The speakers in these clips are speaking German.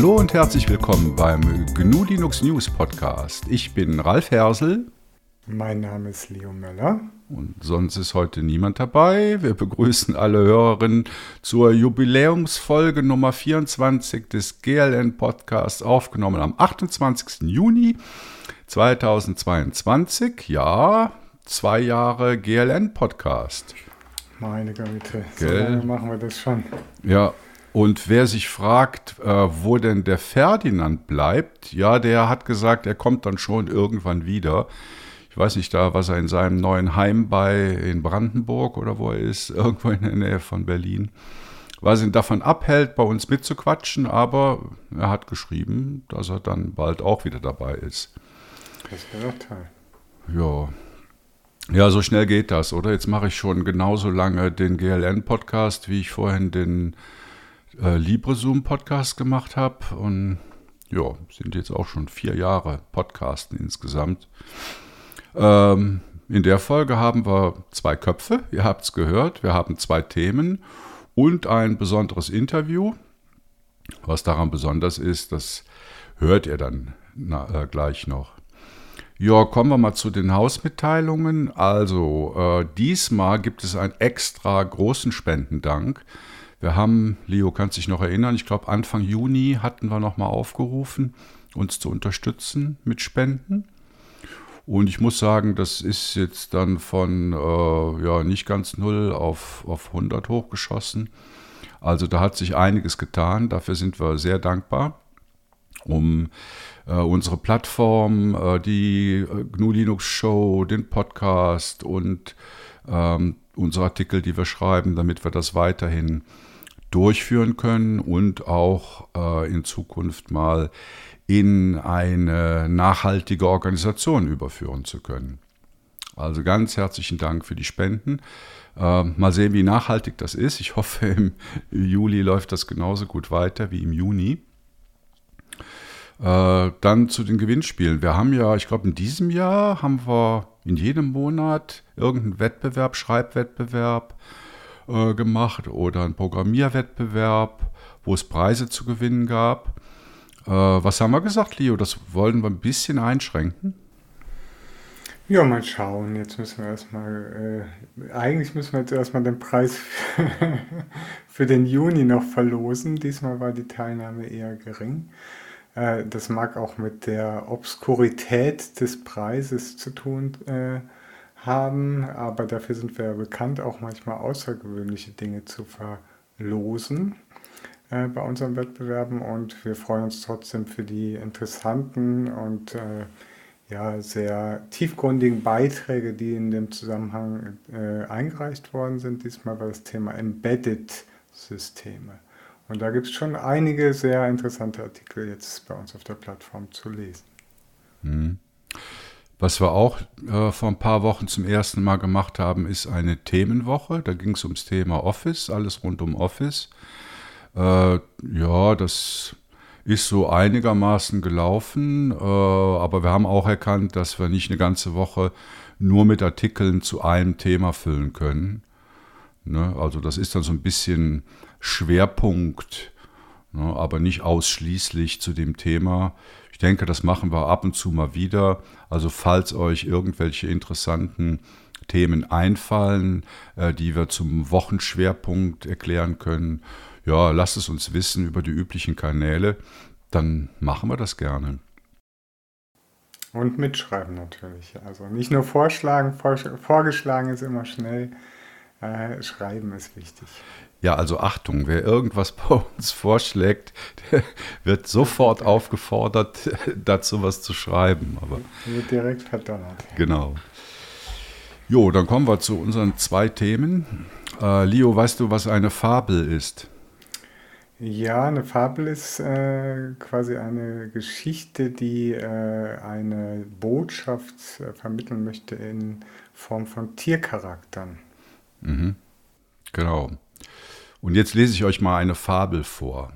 Hallo und herzlich willkommen beim GNU Linux News Podcast. Ich bin Ralf Hersel. Mein Name ist Leo Möller. Und sonst ist heute niemand dabei. Wir begrüßen alle Hörerinnen zur Jubiläumsfolge Nummer 24 des GLN Podcasts, aufgenommen am 28. Juni 2022. Ja, zwei Jahre GLN Podcast. Meine Güte, so lange machen wir das schon. Ja, und wer sich fragt, äh, wo denn der Ferdinand bleibt, ja, der hat gesagt, er kommt dann schon irgendwann wieder. Ich weiß nicht da, was er in seinem neuen Heim bei in Brandenburg oder wo er ist, irgendwo in der Nähe von Berlin, was ihn davon abhält, bei uns mitzuquatschen, aber er hat geschrieben, dass er dann bald auch wieder dabei ist. Das wäre doch toll. Ja. Ja, so schnell geht das, oder? Jetzt mache ich schon genauso lange den GLN-Podcast, wie ich vorhin den äh, LibreZoom-Podcast gemacht habe. Und ja, sind jetzt auch schon vier Jahre Podcasten insgesamt. Ähm, in der Folge haben wir zwei Köpfe, ihr habt es gehört. Wir haben zwei Themen und ein besonderes Interview. Was daran besonders ist, das hört ihr dann na, äh, gleich noch. Ja, kommen wir mal zu den Hausmitteilungen. Also, äh, diesmal gibt es einen extra großen Spendendank. Wir haben, Leo kann sich noch erinnern, ich glaube Anfang Juni hatten wir nochmal aufgerufen, uns zu unterstützen mit Spenden. Und ich muss sagen, das ist jetzt dann von äh, ja, nicht ganz null auf, auf 100 hochgeschossen. Also da hat sich einiges getan. Dafür sind wir sehr dankbar, um äh, unsere Plattform, äh, die äh, GNU Linux Show, den Podcast und ähm, unsere Artikel, die wir schreiben, damit wir das weiterhin durchführen können und auch äh, in Zukunft mal in eine nachhaltige Organisation überführen zu können. Also ganz herzlichen Dank für die Spenden. Äh, mal sehen, wie nachhaltig das ist. Ich hoffe, im Juli läuft das genauso gut weiter wie im Juni. Äh, dann zu den Gewinnspielen. Wir haben ja, ich glaube, in diesem Jahr haben wir in jedem Monat irgendeinen Wettbewerb, Schreibwettbewerb, äh, gemacht oder einen Programmierwettbewerb, wo es Preise zu gewinnen gab. Äh, was haben wir gesagt, Leo? Das wollen wir ein bisschen einschränken. Ja, mal schauen. Jetzt müssen wir erstmal, äh, eigentlich müssen wir jetzt erstmal den Preis für den Juni noch verlosen. Diesmal war die Teilnahme eher gering. Äh, das mag auch mit der Obskurität des Preises zu tun äh, haben, aber dafür sind wir ja bekannt, auch manchmal außergewöhnliche Dinge zu verlosen äh, bei unseren Wettbewerben und wir freuen uns trotzdem für die interessanten und äh, ja, sehr tiefgründigen Beiträge, die in dem Zusammenhang äh, eingereicht worden sind. Diesmal war das Thema Embedded-Systeme. Und da gibt es schon einige sehr interessante Artikel jetzt bei uns auf der Plattform zu lesen. Mhm. Was wir auch äh, vor ein paar Wochen zum ersten Mal gemacht haben, ist eine Themenwoche. Da ging es ums Thema Office, alles rund um Office. Äh, ja, das ist so einigermaßen gelaufen, äh, aber wir haben auch erkannt, dass wir nicht eine ganze Woche nur mit Artikeln zu einem Thema füllen können. Ne? Also das ist dann so ein bisschen Schwerpunkt, ne? aber nicht ausschließlich zu dem Thema denke, das machen wir ab und zu mal wieder. Also falls euch irgendwelche interessanten Themen einfallen, äh, die wir zum Wochenschwerpunkt erklären können, ja, lasst es uns wissen über die üblichen Kanäle, dann machen wir das gerne. Und mitschreiben natürlich. Also nicht nur vorschlagen, vorgeschlagen ist immer schnell, äh, schreiben ist wichtig. Ja, also Achtung, wer irgendwas bei uns vorschlägt, der wird sofort aufgefordert, dazu was zu schreiben. Aber wird direkt verdonnert. Genau. Jo, dann kommen wir zu unseren zwei Themen. Äh, Leo, weißt du, was eine Fabel ist? Ja, eine Fabel ist äh, quasi eine Geschichte, die äh, eine Botschaft äh, vermitteln möchte in Form von Tiercharakteren. Mhm. Genau. Und jetzt lese ich euch mal eine Fabel vor.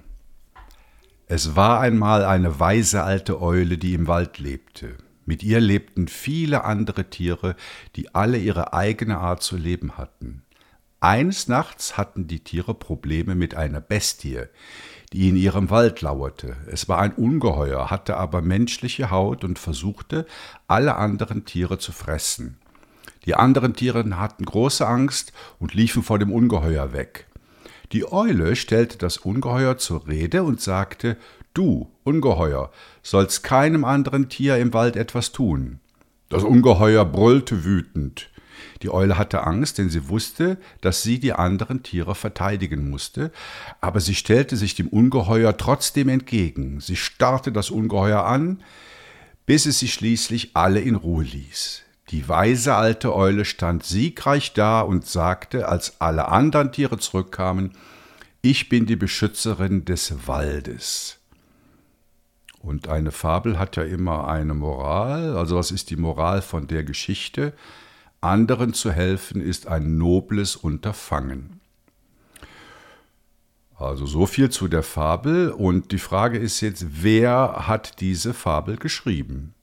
Es war einmal eine weise alte Eule, die im Wald lebte. Mit ihr lebten viele andere Tiere, die alle ihre eigene Art zu leben hatten. Eines Nachts hatten die Tiere Probleme mit einer Bestie, die in ihrem Wald lauerte. Es war ein Ungeheuer, hatte aber menschliche Haut und versuchte, alle anderen Tiere zu fressen. Die anderen Tiere hatten große Angst und liefen vor dem Ungeheuer weg. Die Eule stellte das Ungeheuer zur Rede und sagte Du, Ungeheuer, sollst keinem anderen Tier im Wald etwas tun. Das Ungeheuer brüllte wütend. Die Eule hatte Angst, denn sie wusste, dass sie die anderen Tiere verteidigen musste, aber sie stellte sich dem Ungeheuer trotzdem entgegen. Sie starrte das Ungeheuer an, bis es sie schließlich alle in Ruhe ließ. Die weise alte Eule stand siegreich da und sagte, als alle anderen Tiere zurückkamen, ich bin die Beschützerin des Waldes. Und eine Fabel hat ja immer eine Moral. Also was ist die Moral von der Geschichte? Anderen zu helfen ist ein nobles Unterfangen. Also so viel zu der Fabel. Und die Frage ist jetzt, wer hat diese Fabel geschrieben?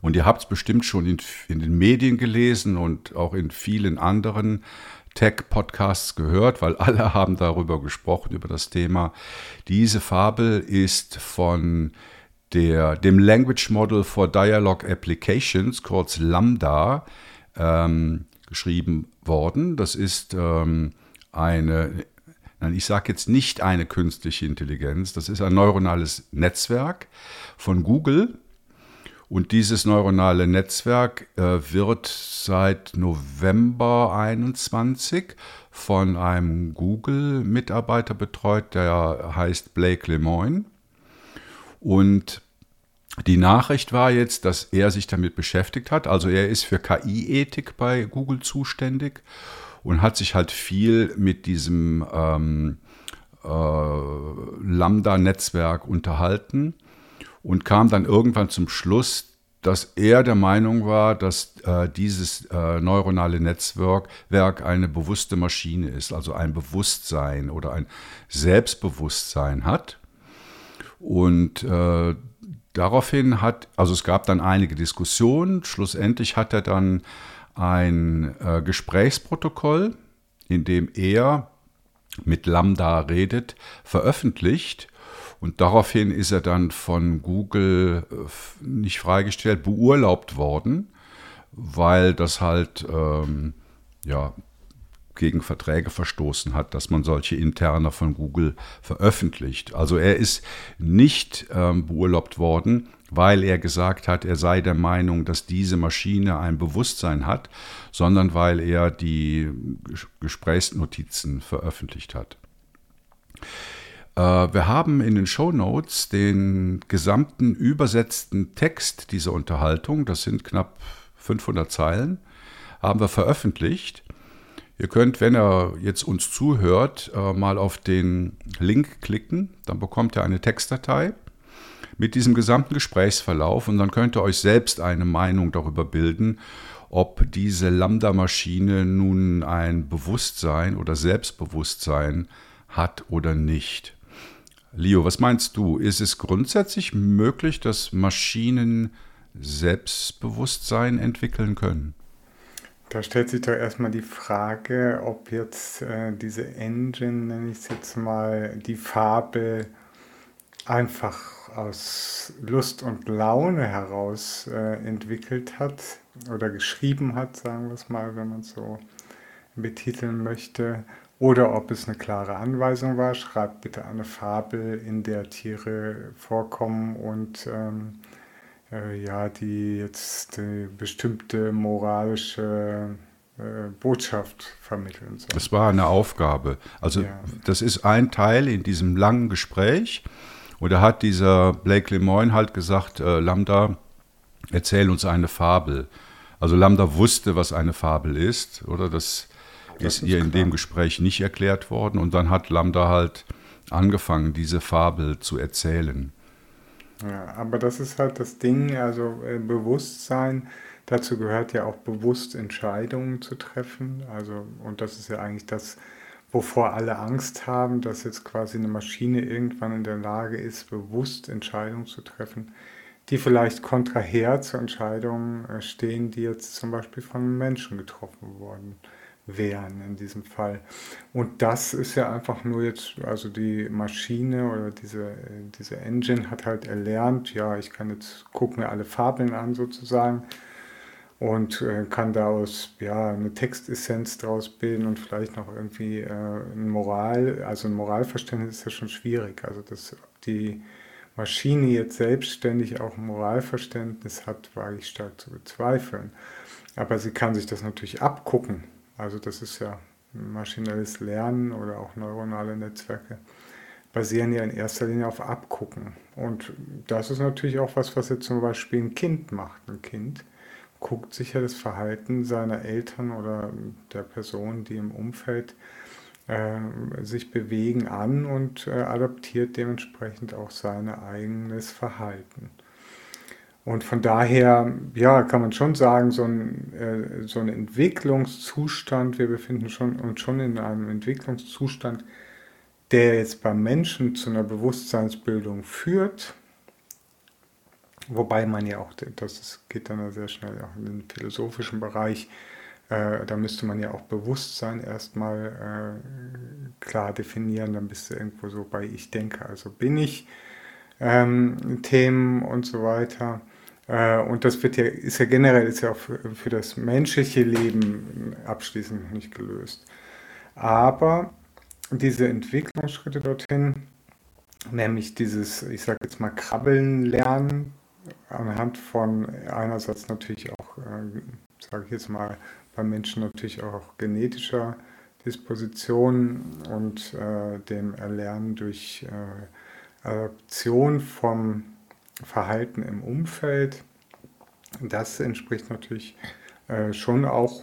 Und ihr habt es bestimmt schon in, in, den Medien gelesen und auch in vielen anderen Tech-Podcasts gehört, weil alle haben darüber gesprochen, über das Thema. Diese Fabel ist von der, dem Language Model for Dialogue Applications, kurz Lambda, ähm, geschrieben worden. Das ist ähm, eine, nein, ich sage jetzt nicht eine künstliche Intelligenz, das ist ein neuronales Netzwerk von Google. Und dieses neuronale Netzwerk äh, wird seit November 21 von einem Google-Mitarbeiter betreut, der heißt Blake Lemoyne. Und die Nachricht war jetzt, dass er sich damit beschäftigt hat. Also er ist für KI-Ethik bei Google zuständig und hat sich halt viel mit diesem ähm, äh, Lambda-Netzwerk unterhalten und kam dann irgendwann zum Schluss, dass er der Meinung war, dass äh, dieses äh, neuronale Netzwerk Werk eine bewusste Maschine ist, also ein Bewusstsein oder ein Selbstbewusstsein hat. Und äh, daraufhin hat, also es gab dann einige Diskussionen, schlussendlich hat er dann ein äh, Gesprächsprotokoll, in dem er mit Lambda redet, veröffentlicht. Und daraufhin ist er dann von Google äh, nicht freigestellt, beurlaubt worden, weil das halt ähm, ja, gegen Verträge verstoßen hat, dass man solche Interne von Google veröffentlicht. Also er ist nicht ähm, beurlaubt worden, weil er gesagt hat, er sei der Meinung, dass diese Maschine ein Bewusstsein hat, sondern weil er die Gesprächsnotizen veröffentlicht hat. Äh, wir haben in den Show Notes den gesamten übersetzten Text dieser Unterhaltung, das sind knapp 500 Zeilen, haben wir veröffentlicht. Ihr könnt, wenn er jetzt uns zuhört, äh, mal auf den Link klicken, dann bekommt ihr eine Textdatei mit diesem gesamten Gesprächsverlauf und dann könnt ihr euch selbst eine Meinung darüber bilden, ob diese Lambda-Maschine nun ein Bewusstsein oder Selbstbewusstsein hat oder nicht. Leo, was meinst du? Ist es grundsätzlich möglich, dass Maschinen Selbstbewusstsein entwickeln können? Da stellt sich doch erstmal die Frage, ob jetzt äh, diese Engine, nenne ich es jetzt mal, die Fabel einfach aus Lust und Laune heraus äh, entwickelt hat oder geschrieben hat, sagen wir es mal, wenn man es so betiteln möchte, oder ob es eine klare Anweisung war, schreibt bitte eine Fabel, in der Tiere vorkommen und ähm, äh, ja, die jetzt die bestimmte moralische äh, Botschaft vermitteln soll. Das war eine Aufgabe. Also ja. das ist ein Teil in diesem langen Gespräch. Und da hat dieser Blake Lemoyne halt gesagt, äh, Lambda, erzähl uns eine Fabel. Also Lambda wusste, was eine Fabel ist, oder? Das, das ist ihr in dem Gespräch nicht erklärt worden. Und dann hat Lambda halt angefangen, diese Fabel zu erzählen. Ja, aber das ist halt das Ding, also äh, Bewusstsein, dazu gehört ja auch bewusst Entscheidungen zu treffen. Also, und das ist ja eigentlich das, wovor alle Angst haben, dass jetzt quasi eine Maschine irgendwann in der Lage ist, bewusst Entscheidungen zu treffen, die vielleicht kontraher zu Entscheidungen äh, stehen, die jetzt zum Beispiel von Menschen getroffen worden wären in diesem Fall. Und das ist ja einfach nur jetzt, also die Maschine oder diese, diese Engine hat halt erlernt, ja, ich kann jetzt, gucke mir alle Fabeln an sozusagen und äh, kann daraus ja eine Textessenz draus bilden und vielleicht noch irgendwie äh, ein Moral, also ein Moralverständnis ist ja schon schwierig. Also dass die Maschine jetzt selbstständig auch ein Moralverständnis hat, wage ich stark zu bezweifeln. Aber sie kann sich das natürlich abgucken. Also das ist ja maschinelles Lernen oder auch neuronale Netzwerke basieren ja in erster Linie auf Abgucken. Und das ist natürlich auch was, was jetzt zum Beispiel ein Kind macht. Ein Kind guckt sich ja das Verhalten seiner Eltern oder der Person, die im Umfeld äh, sich bewegen, an und äh, adaptiert dementsprechend auch sein eigenes Verhalten. Und von daher, ja, kann man schon sagen, so ein, äh, so ein Entwicklungszustand, wir befinden schon, uns schon in einem Entwicklungszustand, der jetzt beim Menschen zu einer Bewusstseinsbildung führt, Wobei man ja auch, das geht dann sehr schnell auch in den philosophischen Bereich, äh, da müsste man ja auch Bewusstsein erstmal äh, klar definieren, dann bist du irgendwo so bei ich denke, also bin ich ähm, Themen und so weiter. Äh, und das wird ja, ist ja generell ist ja auch für, für das menschliche Leben abschließend nicht gelöst. Aber diese Entwicklungsschritte dorthin, nämlich dieses, ich sage jetzt mal, Krabbeln lernen, anhand von einerseits natürlich auch, äh, sage ich jetzt mal, bei Menschen natürlich auch genetischer Disposition und äh, dem Erlernen durch äh, Adaption vom Verhalten im Umfeld. Das entspricht natürlich äh, schon auch,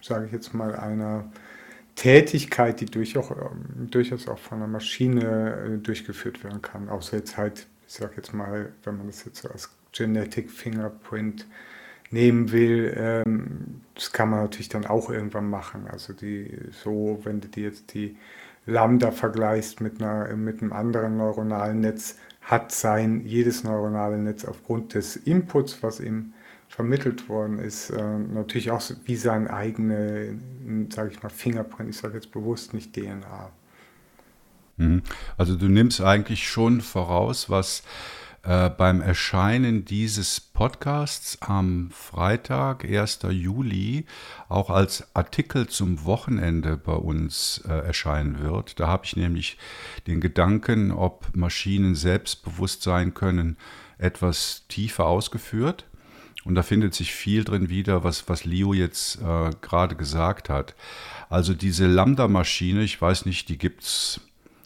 sage ich jetzt mal, einer Tätigkeit, die durchaus, durchaus auch von einer Maschine äh, durchgeführt werden kann, außer jetzt halt ich sage jetzt mal, wenn man das jetzt so als Genetic Fingerprint nehmen will, ähm, das kann man natürlich dann auch irgendwann machen. Also die so, wenn du dir jetzt die Lambda vergleichst mit, einer, mit einem anderen neuronalen Netz, hat sein jedes neuronale Netz aufgrund des Inputs, was ihm vermittelt worden ist, äh, natürlich auch wie sein eigene, sage ich mal, Fingerprint, ich sage jetzt bewusst nicht DNA. Mhm. Also du nimmst eigentlich schon voraus, was äh, beim Erscheinen dieses Podcasts am Freitag, 1. Juli, auch als Artikel zum Wochenende bei uns äh, erscheinen wird. Da habe ich nämlich den Gedanken, ob Maschinen selbstbewusst sein können, etwas tiefer ausgeführt. Und da findet sich viel drin wieder, was, was Leo jetzt äh, gerade gesagt hat. Also diese Lambda-Maschine, ich weiß nicht, die gibt es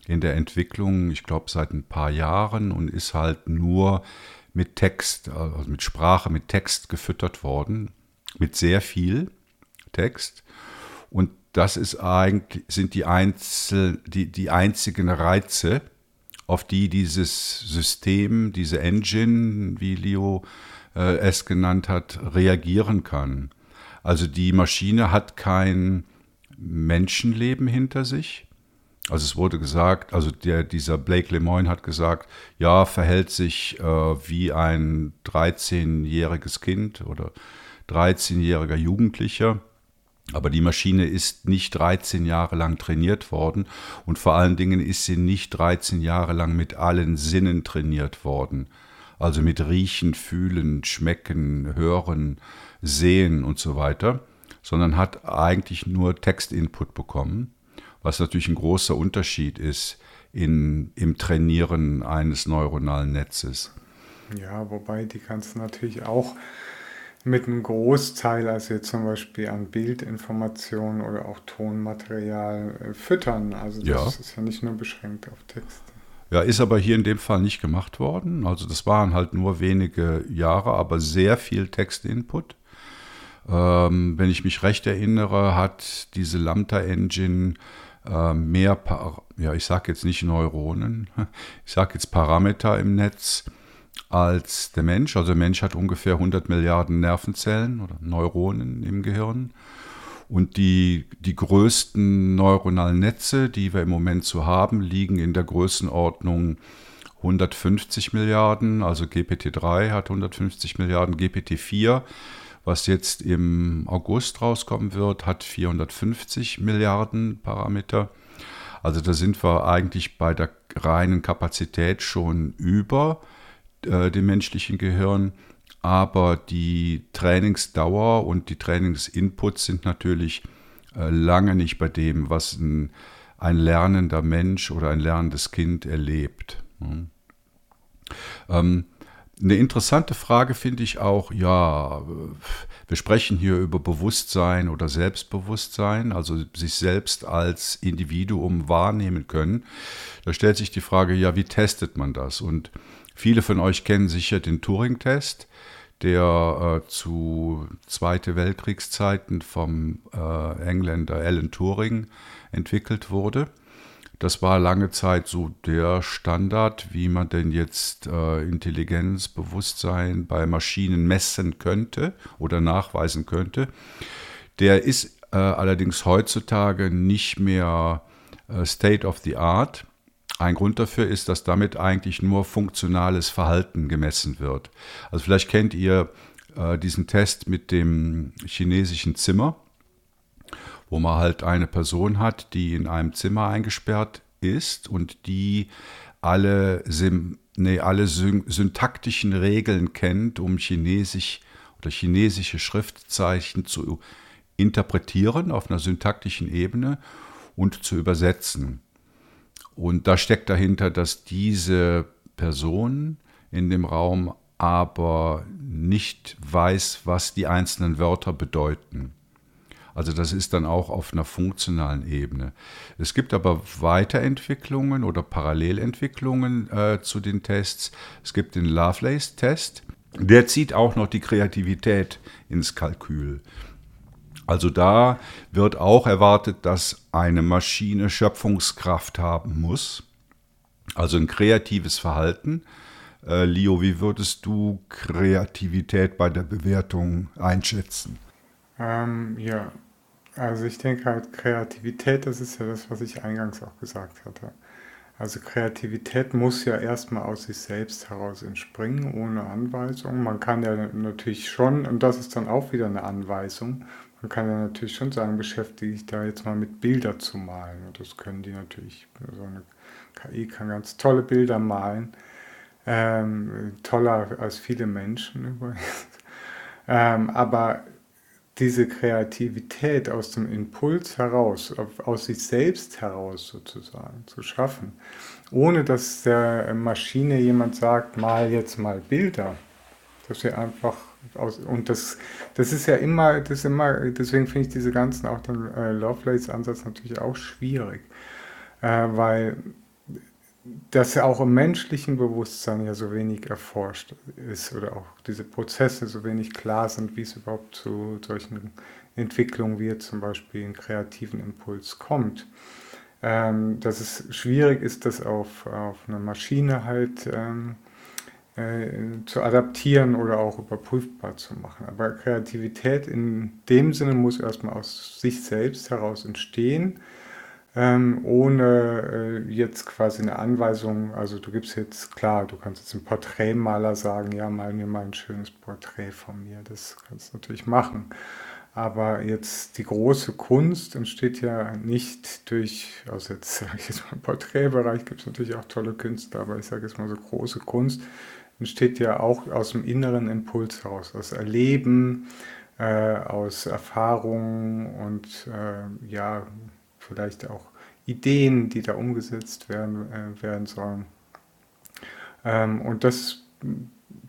in der Entwicklung, ich glaube, seit ein paar Jahren und ist halt nur mit Text, also mit Sprache, mit Text gefüttert worden, mit sehr viel Text. Und das ist eigentlich, sind die, Einzel, die, die einzigen Reize, auf die dieses System, diese Engine, wie Leo äh, es genannt hat, reagieren kann. Also die Maschine hat kein Menschenleben hinter sich, also es wurde gesagt, also der, dieser Blake Lemoyne hat gesagt, ja, verhält sich äh, wie ein 13-jähriges Kind oder 13-jähriger Jugendlicher. Aber die Maschine ist nicht 13 Jahre lang trainiert worden und vor allen Dingen ist sie nicht 13 Jahre lang mit allen Sinnen trainiert worden. Also mit Riechen, Fühlen, Schmecken, Hören, Sehen und so weiter, sondern hat eigentlich nur Textinput bekommen was natürlich ein großer Unterschied ist in, im Trainieren eines neuronalen Netzes. Ja, wobei die kannst du natürlich auch mit einem Großteil, also jetzt zum Beispiel an Bildinformationen oder auch Tonmaterial äh, füttern. Also das ja. ist ja nicht nur beschränkt auf Text. Ja, ist aber hier in dem Fall nicht gemacht worden. Also das waren halt nur wenige Jahre, aber sehr viel Textinput. Ähm, wenn ich mich recht erinnere, hat diese Lambda Engine äh, mehr, ja, ich sage jetzt nicht Neuronen, ich sage jetzt Parameter im Netz als der Mensch. Also der Mensch hat ungefähr 100 Milliarden Nervenzellen oder Neuronen im Gehirn. Und die, die größten neuronalen Netze, die wir im Moment so haben, liegen in der Größenordnung 150 Milliarden. Also GPT-3 hat 150 Milliarden, GPT-4 Was jetzt im August rauskommen wird, hat 450 Milliarden Parameter. Also da sind wir eigentlich bei der reinen Kapazität schon über äh, dem menschlichen Gehirn. Aber die Trainingsdauer und die Trainingsinputs sind natürlich äh, lange nicht bei dem, was ein, ein lernender Mensch oder ein lernendes Kind erlebt. Hm. Ähm, eine interessante Frage finde ich auch, ja, wir sprechen hier über Bewusstsein oder Selbstbewusstsein, also sich selbst als Individuum wahrnehmen können. Da stellt sich die Frage, ja, wie testet man das? Und viele von euch kennen sicher den Turing-Test, der äh, zu Zweite Weltkriegszeiten vom äh, Engländer Alan Turing entwickelt wurde. Das war lange Zeit so der Standard, wie man denn jetzt äh, Intelligenz, Bewusstsein bei Maschinen messen könnte oder nachweisen könnte. Der ist äh, allerdings heutzutage nicht mehr äh, State of the Art. Ein Grund dafür ist, dass damit eigentlich nur funktionales Verhalten gemessen wird. Also vielleicht kennt ihr äh, diesen Test mit dem chinesischen Zimmer wo man halt eine Person hat, die in einem Zimmer eingesperrt ist und die alle, nee, alle syntaktischen Regeln kennt, um Chinesisch oder chinesische Schriftzeichen zu interpretieren auf einer syntaktischen Ebene und zu übersetzen. Und da steckt dahinter, dass diese Person in dem Raum aber nicht weiß, was die einzelnen Wörter bedeuten. Also das ist dann auch auf einer funktionalen Ebene. Es gibt aber Weiterentwicklungen oder Parallelentwicklungen äh, zu den Tests. Es gibt den Lovelace-Test. Der zieht auch noch die Kreativität ins Kalkül. Also da wird auch erwartet, dass eine Maschine Schöpfungskraft haben muss, also ein kreatives Verhalten. Äh, Leo, wie würdest du Kreativität bei der Bewertung einschätzen? Ähm, ja, also ich denke halt, Kreativität, das ist ja das, was ich eingangs auch gesagt hatte. Also Kreativität muss ja erstmal aus sich selbst heraus entspringen, ohne Anweisung. Man kann ja natürlich schon, und das ist dann auch wieder eine Anweisung, man kann ja natürlich schon sagen, beschäftige ich da jetzt mal mit Bilder zu malen. Und das können die natürlich, so eine KI kann ganz tolle Bilder malen. Ähm, toller als viele Menschen übrigens. Ähm, aber diese Kreativität aus dem Impuls heraus, aus sich selbst heraus sozusagen zu schaffen, ohne dass der Maschine jemand sagt, mal jetzt mal Bilder, dass wir einfach aus, und das, das ist ja immer, das immer, deswegen finde ich diese ganzen, auch den äh, Lovelace-Ansatz natürlich auch schwierig, äh, weil dass ja auch im menschlichen Bewusstsein ja so wenig erforscht ist oder auch diese Prozesse so wenig klar sind, wie es überhaupt zu solchen Entwicklungen wie zum Beispiel einen kreativen Impuls kommt. Ähm, dass es schwierig ist, das auf, auf eine Maschine halt ähm, äh, zu adaptieren oder auch überprüfbar zu machen. Aber Kreativität in dem Sinne muss erstmal aus sich selbst heraus entstehen ähm, ohne äh, jetzt quasi eine Anweisung, also du gibst jetzt, klar, du kannst jetzt einem Porträtmaler sagen, ja, mal mir mal ein schönes Porträt von mir, das kannst du natürlich machen. Aber jetzt die große Kunst entsteht ja nicht durch, also jetzt sage ich jetzt mal im Porträtbereich gibt es natürlich auch tolle Künstler, aber ich sage jetzt mal so große Kunst entsteht ja auch aus dem inneren Impuls heraus, aus Erleben, äh, aus Erfahrungen und äh, ja, vielleicht auch Ideen, die da umgesetzt werden, äh, werden sollen. Ähm, und das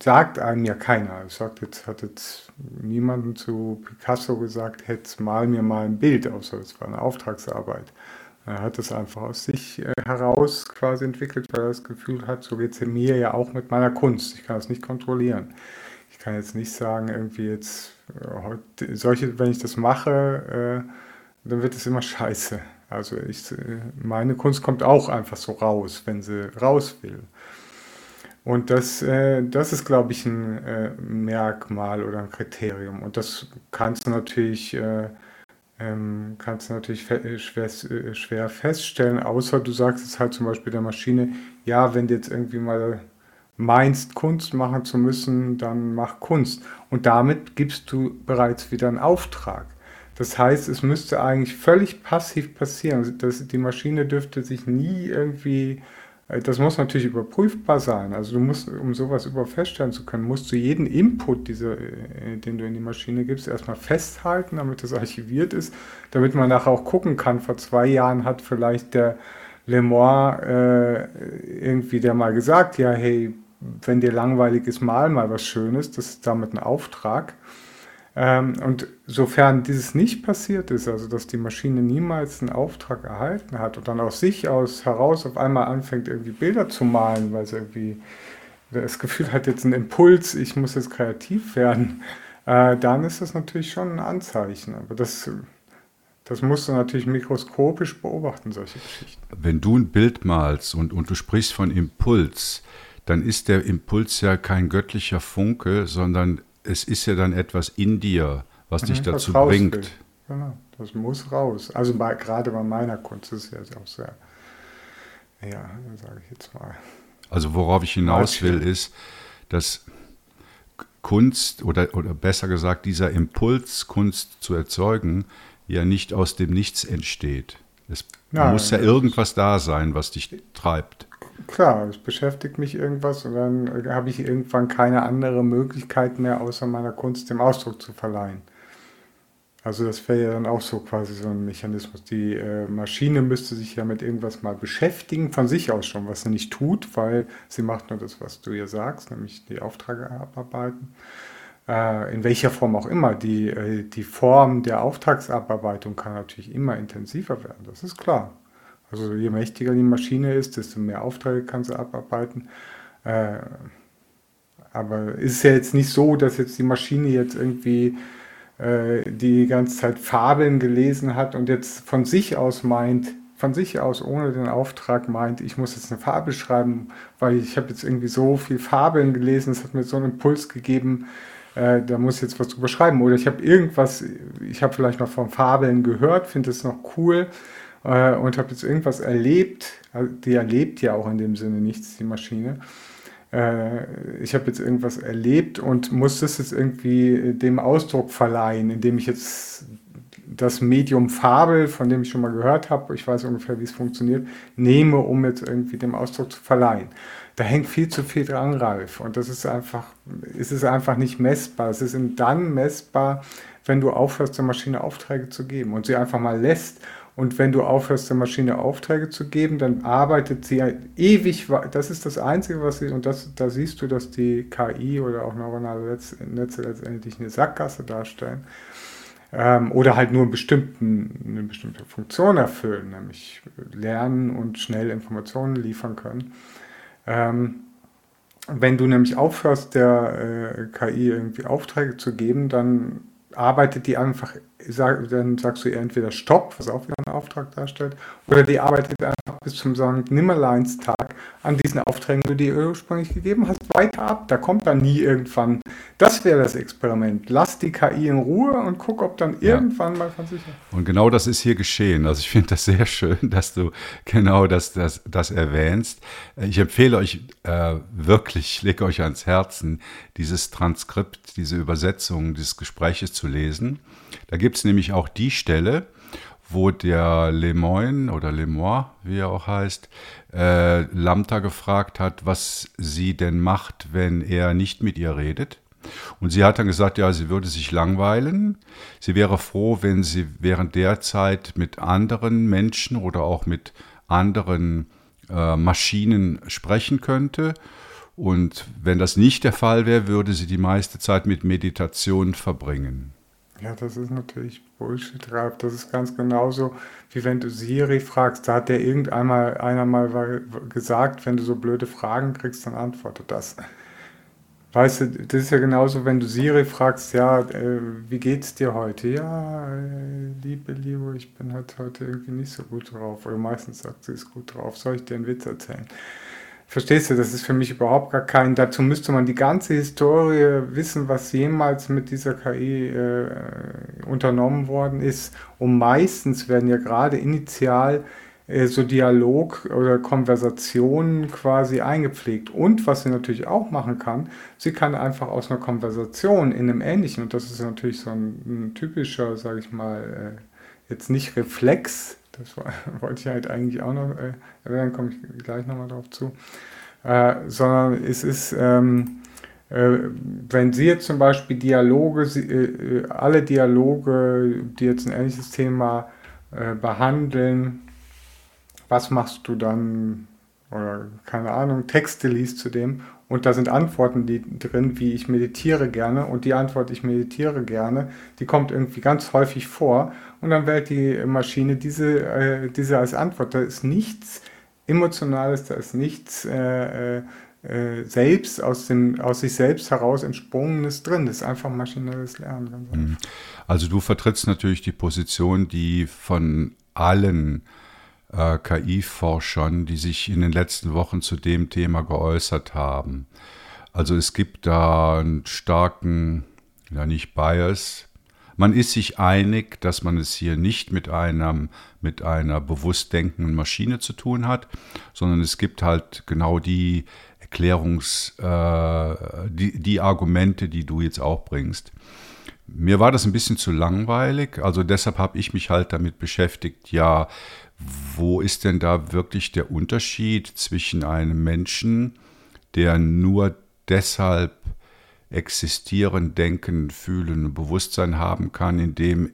sagt einem ja keiner. Es sagt jetzt, hat jetzt niemanden zu Picasso gesagt, hätte mal mir mal ein Bild, außer es war eine Auftragsarbeit. Er hat es einfach aus sich äh, heraus quasi entwickelt, weil er das Gefühl hat, so geht es mir ja auch mit meiner Kunst. Ich kann es nicht kontrollieren. Ich kann jetzt nicht sagen, irgendwie jetzt, äh, solche, wenn ich das mache, äh, dann wird es immer scheiße. Also ich, meine Kunst kommt auch einfach so raus, wenn sie raus will. Und das, äh, das ist, glaube ich, ein äh, Merkmal oder ein Kriterium. Und das kannst du natürlich, äh, ähm, kannst du natürlich schwer, äh, schwer feststellen, außer du sagst es halt zum Beispiel der Maschine, ja, wenn du jetzt irgendwie mal meinst, Kunst machen zu müssen, dann mach Kunst. Und damit gibst du bereits wieder einen Auftrag. Das heißt, es müsste eigentlich völlig passiv passieren. Das, die Maschine dürfte sich nie irgendwie äh, das muss natürlich überprüfbar sein. Also du musst, um sowas überhaupt feststellen zu können, musst du jeden Input, diese, äh, den du in die Maschine gibst, erstmal festhalten, damit das archiviert ist, damit man nachher auch gucken kann. Vor zwei Jahren hat vielleicht der Lemoyne äh, irgendwie der mal gesagt, ja, hey, wenn dir langweilig ist, mal mal was Schönes. Das ist damit ein Auftrag. Ähm, und sofern dieses nicht passiert ist, also dass die Maschine niemals einen Auftrag erhalten hat und dann aus sich aus heraus auf einmal anfängt, irgendwie Bilder zu malen, weil sie irgendwie das Gefühl hat, jetzt einen Impuls, ich muss jetzt kreativ werden, äh, dann ist das natürlich schon ein Anzeichen. Aber das, das musst du natürlich mikroskopisch beobachten, solche Geschichten. Wenn du ein Bild malst und, und du sprichst von Impuls, dann ist der Impuls ja kein göttlicher Funke, sondern es ist ja dann etwas in dir, was dich mhm, dazu bringt. Will. Genau, das muss raus. Also bei, gerade bei meiner Kunst ist es ja auch sehr, ja, sage ich jetzt mal. Also worauf ich hinaus will, ist, dass Kunst oder, oder besser gesagt dieser Impuls, Kunst zu erzeugen, ja nicht aus dem Nichts entsteht. Es Nein, muss ja irgendwas da sein, was dich treibt. Klar, es beschäftigt mich irgendwas und dann äh, habe ich irgendwann keine andere Möglichkeit mehr, außer meiner Kunst dem Ausdruck zu verleihen. Also das wäre ja dann auch so quasi so ein Mechanismus. Die äh, Maschine müsste sich ja mit irgendwas mal beschäftigen, von sich aus schon, was sie nicht tut, weil sie macht nur das, was du ihr sagst, nämlich die Aufträge abarbeiten. Äh, in welcher Form auch immer. Die, äh, die Form der Auftragsabarbeitung kann natürlich immer intensiver werden, das ist klar. Also je mächtiger die Maschine ist, desto mehr Aufträge kann sie abarbeiten. Äh, aber es ist ja jetzt nicht so, dass jetzt die Maschine jetzt irgendwie äh, die ganze Zeit Fabeln gelesen hat und jetzt von sich aus meint, von sich aus ohne den Auftrag meint, ich muss jetzt eine Fabel schreiben, weil ich habe jetzt irgendwie so viel Fabeln gelesen, es hat mir so einen Impuls gegeben, äh, da muss ich jetzt was drüber schreiben. Oder ich habe irgendwas, ich habe vielleicht mal von Fabeln gehört, finde es noch cool äh, und habe jetzt irgendwas erlebt. Also die erlebt ja auch in dem Sinne nichts, die Maschine. Äh, ich habe jetzt irgendwas erlebt und muss das jetzt irgendwie dem Ausdruck verleihen, indem ich jetzt das Medium Fabel, von dem ich schon mal gehört habe, ich weiß ungefähr, wie es funktioniert, nehme, um jetzt irgendwie dem Ausdruck zu verleihen. Da hängt viel zu viel dran, Ralf. Und das ist einfach, ist es einfach nicht messbar. Es ist dann messbar, wenn du aufhörst, der Maschine Aufträge zu geben und sie einfach mal lässt und wenn du aufhörst, der Maschine Aufträge zu geben, dann arbeitet sie ewig. Das ist das Einzige, was sie, und das, da siehst du, dass die KI oder auch neuronale Netze letztendlich eine Sackgasse darstellen. Ähm, oder halt nur bestimmten, eine bestimmte Funktion erfüllen, nämlich lernen und schnell Informationen liefern können. Ähm, wenn du nämlich aufhörst, der äh, KI irgendwie Aufträge zu geben, dann arbeitet die einfach sag, dann sagst du ihr entweder Stopp, was auch wieder einen Auftrag darstellt, oder die arbeitet einfach bis zum St. Nimmerleinstag an diesen Aufträgen, die du dir ursprünglich gegeben hast, weiter ab. Da kommt dann nie irgendwann. Das wäre das Experiment. Lass die KI in Ruhe und guck, ob dann irgendwann ja. mal von sich. Und genau das ist hier geschehen. Also ich finde das sehr schön, dass du genau das, das, das erwähnst. Ich empfehle euch äh, wirklich, ich lege euch ans Herzen, dieses Transkript, diese Übersetzung des Gespräches zu lesen. Da gibt es nämlich auch die Stelle, wo der Lemoyne oder Lemoyne, wie er auch heißt, äh, Lambda gefragt hat, was sie denn macht, wenn er nicht mit ihr redet. Und sie hat dann gesagt, ja, sie würde sich langweilen. Sie wäre froh, wenn sie während der Zeit mit anderen Menschen oder auch mit anderen äh, Maschinen sprechen könnte. Und wenn das nicht der Fall wäre, würde sie die meiste Zeit mit Meditation verbringen. Ja, das ist natürlich Bullshit, Ralf. Das ist ganz genauso, wie wenn du Siri fragst. Da hat der irgendeinmal einer mal gesagt, wenn du so blöde Fragen kriegst, dann antwortet das. Weißt du, das ist ja genauso, wenn du Siri fragst, ja, äh, wie geht's dir heute? Ja, äh, liebe Liebe, ich bin halt heute irgendwie nicht so gut drauf. Oder meistens sagt sie, ist gut drauf. Soll ich dir einen Witz erzählen? Verstehst du, das ist für mich überhaupt gar kein. Dazu müsste man die ganze Historie wissen, was jemals mit dieser KI äh, unternommen worden ist. Und meistens werden ja gerade initial äh, so Dialog oder Konversationen quasi eingepflegt. Und was sie natürlich auch machen kann, sie kann einfach aus einer Konversation in einem ähnlichen, und das ist natürlich so ein, ein typischer, sage ich mal, äh, jetzt nicht Reflex, das wollte ich halt eigentlich auch noch äh, erwähnen, komme ich gleich nochmal drauf zu, äh, sondern es ist, ähm, äh, wenn Sie jetzt zum Beispiel Dialoge, äh, alle Dialoge, die jetzt ein ähnliches Thema behandeln, was machst du dann, oder keine Ahnung, Texte liest zu dem und da sind Antworten die, drin, wie ich meditiere gerne und die Antwort, ich meditiere gerne, die kommt irgendwie ganz häufig vor und dann wählt die Maschine diese, äh, diese als Antwort. Da ist nichts Emotionales, da ist nichts äh, äh, äh selbst aus, dem, aus sich selbst heraus entsprungenes drin. Das ist einfach maschinelles Lernen. Mhm. Also du vertrittst natürlich die Position, die von allen äh, KI-Forschern, die sich in den letzten Wochen zu dem Thema geäußert haben. Also es gibt da einen starken, ja nicht Bias. Man ist sich einig, dass man es hier nicht mit, einem, mit einer bewusst denkenden Maschine zu tun hat, sondern es gibt halt genau die Erklärungs, äh, die, die Argumente, die du jetzt auch bringst. Mir war das ein bisschen zu langweilig, also deshalb habe ich mich halt damit beschäftigt, ja, wo ist denn da wirklich der Unterschied zwischen einem Menschen, der nur deshalb existieren, denken, fühlen Bewusstsein haben kann, indem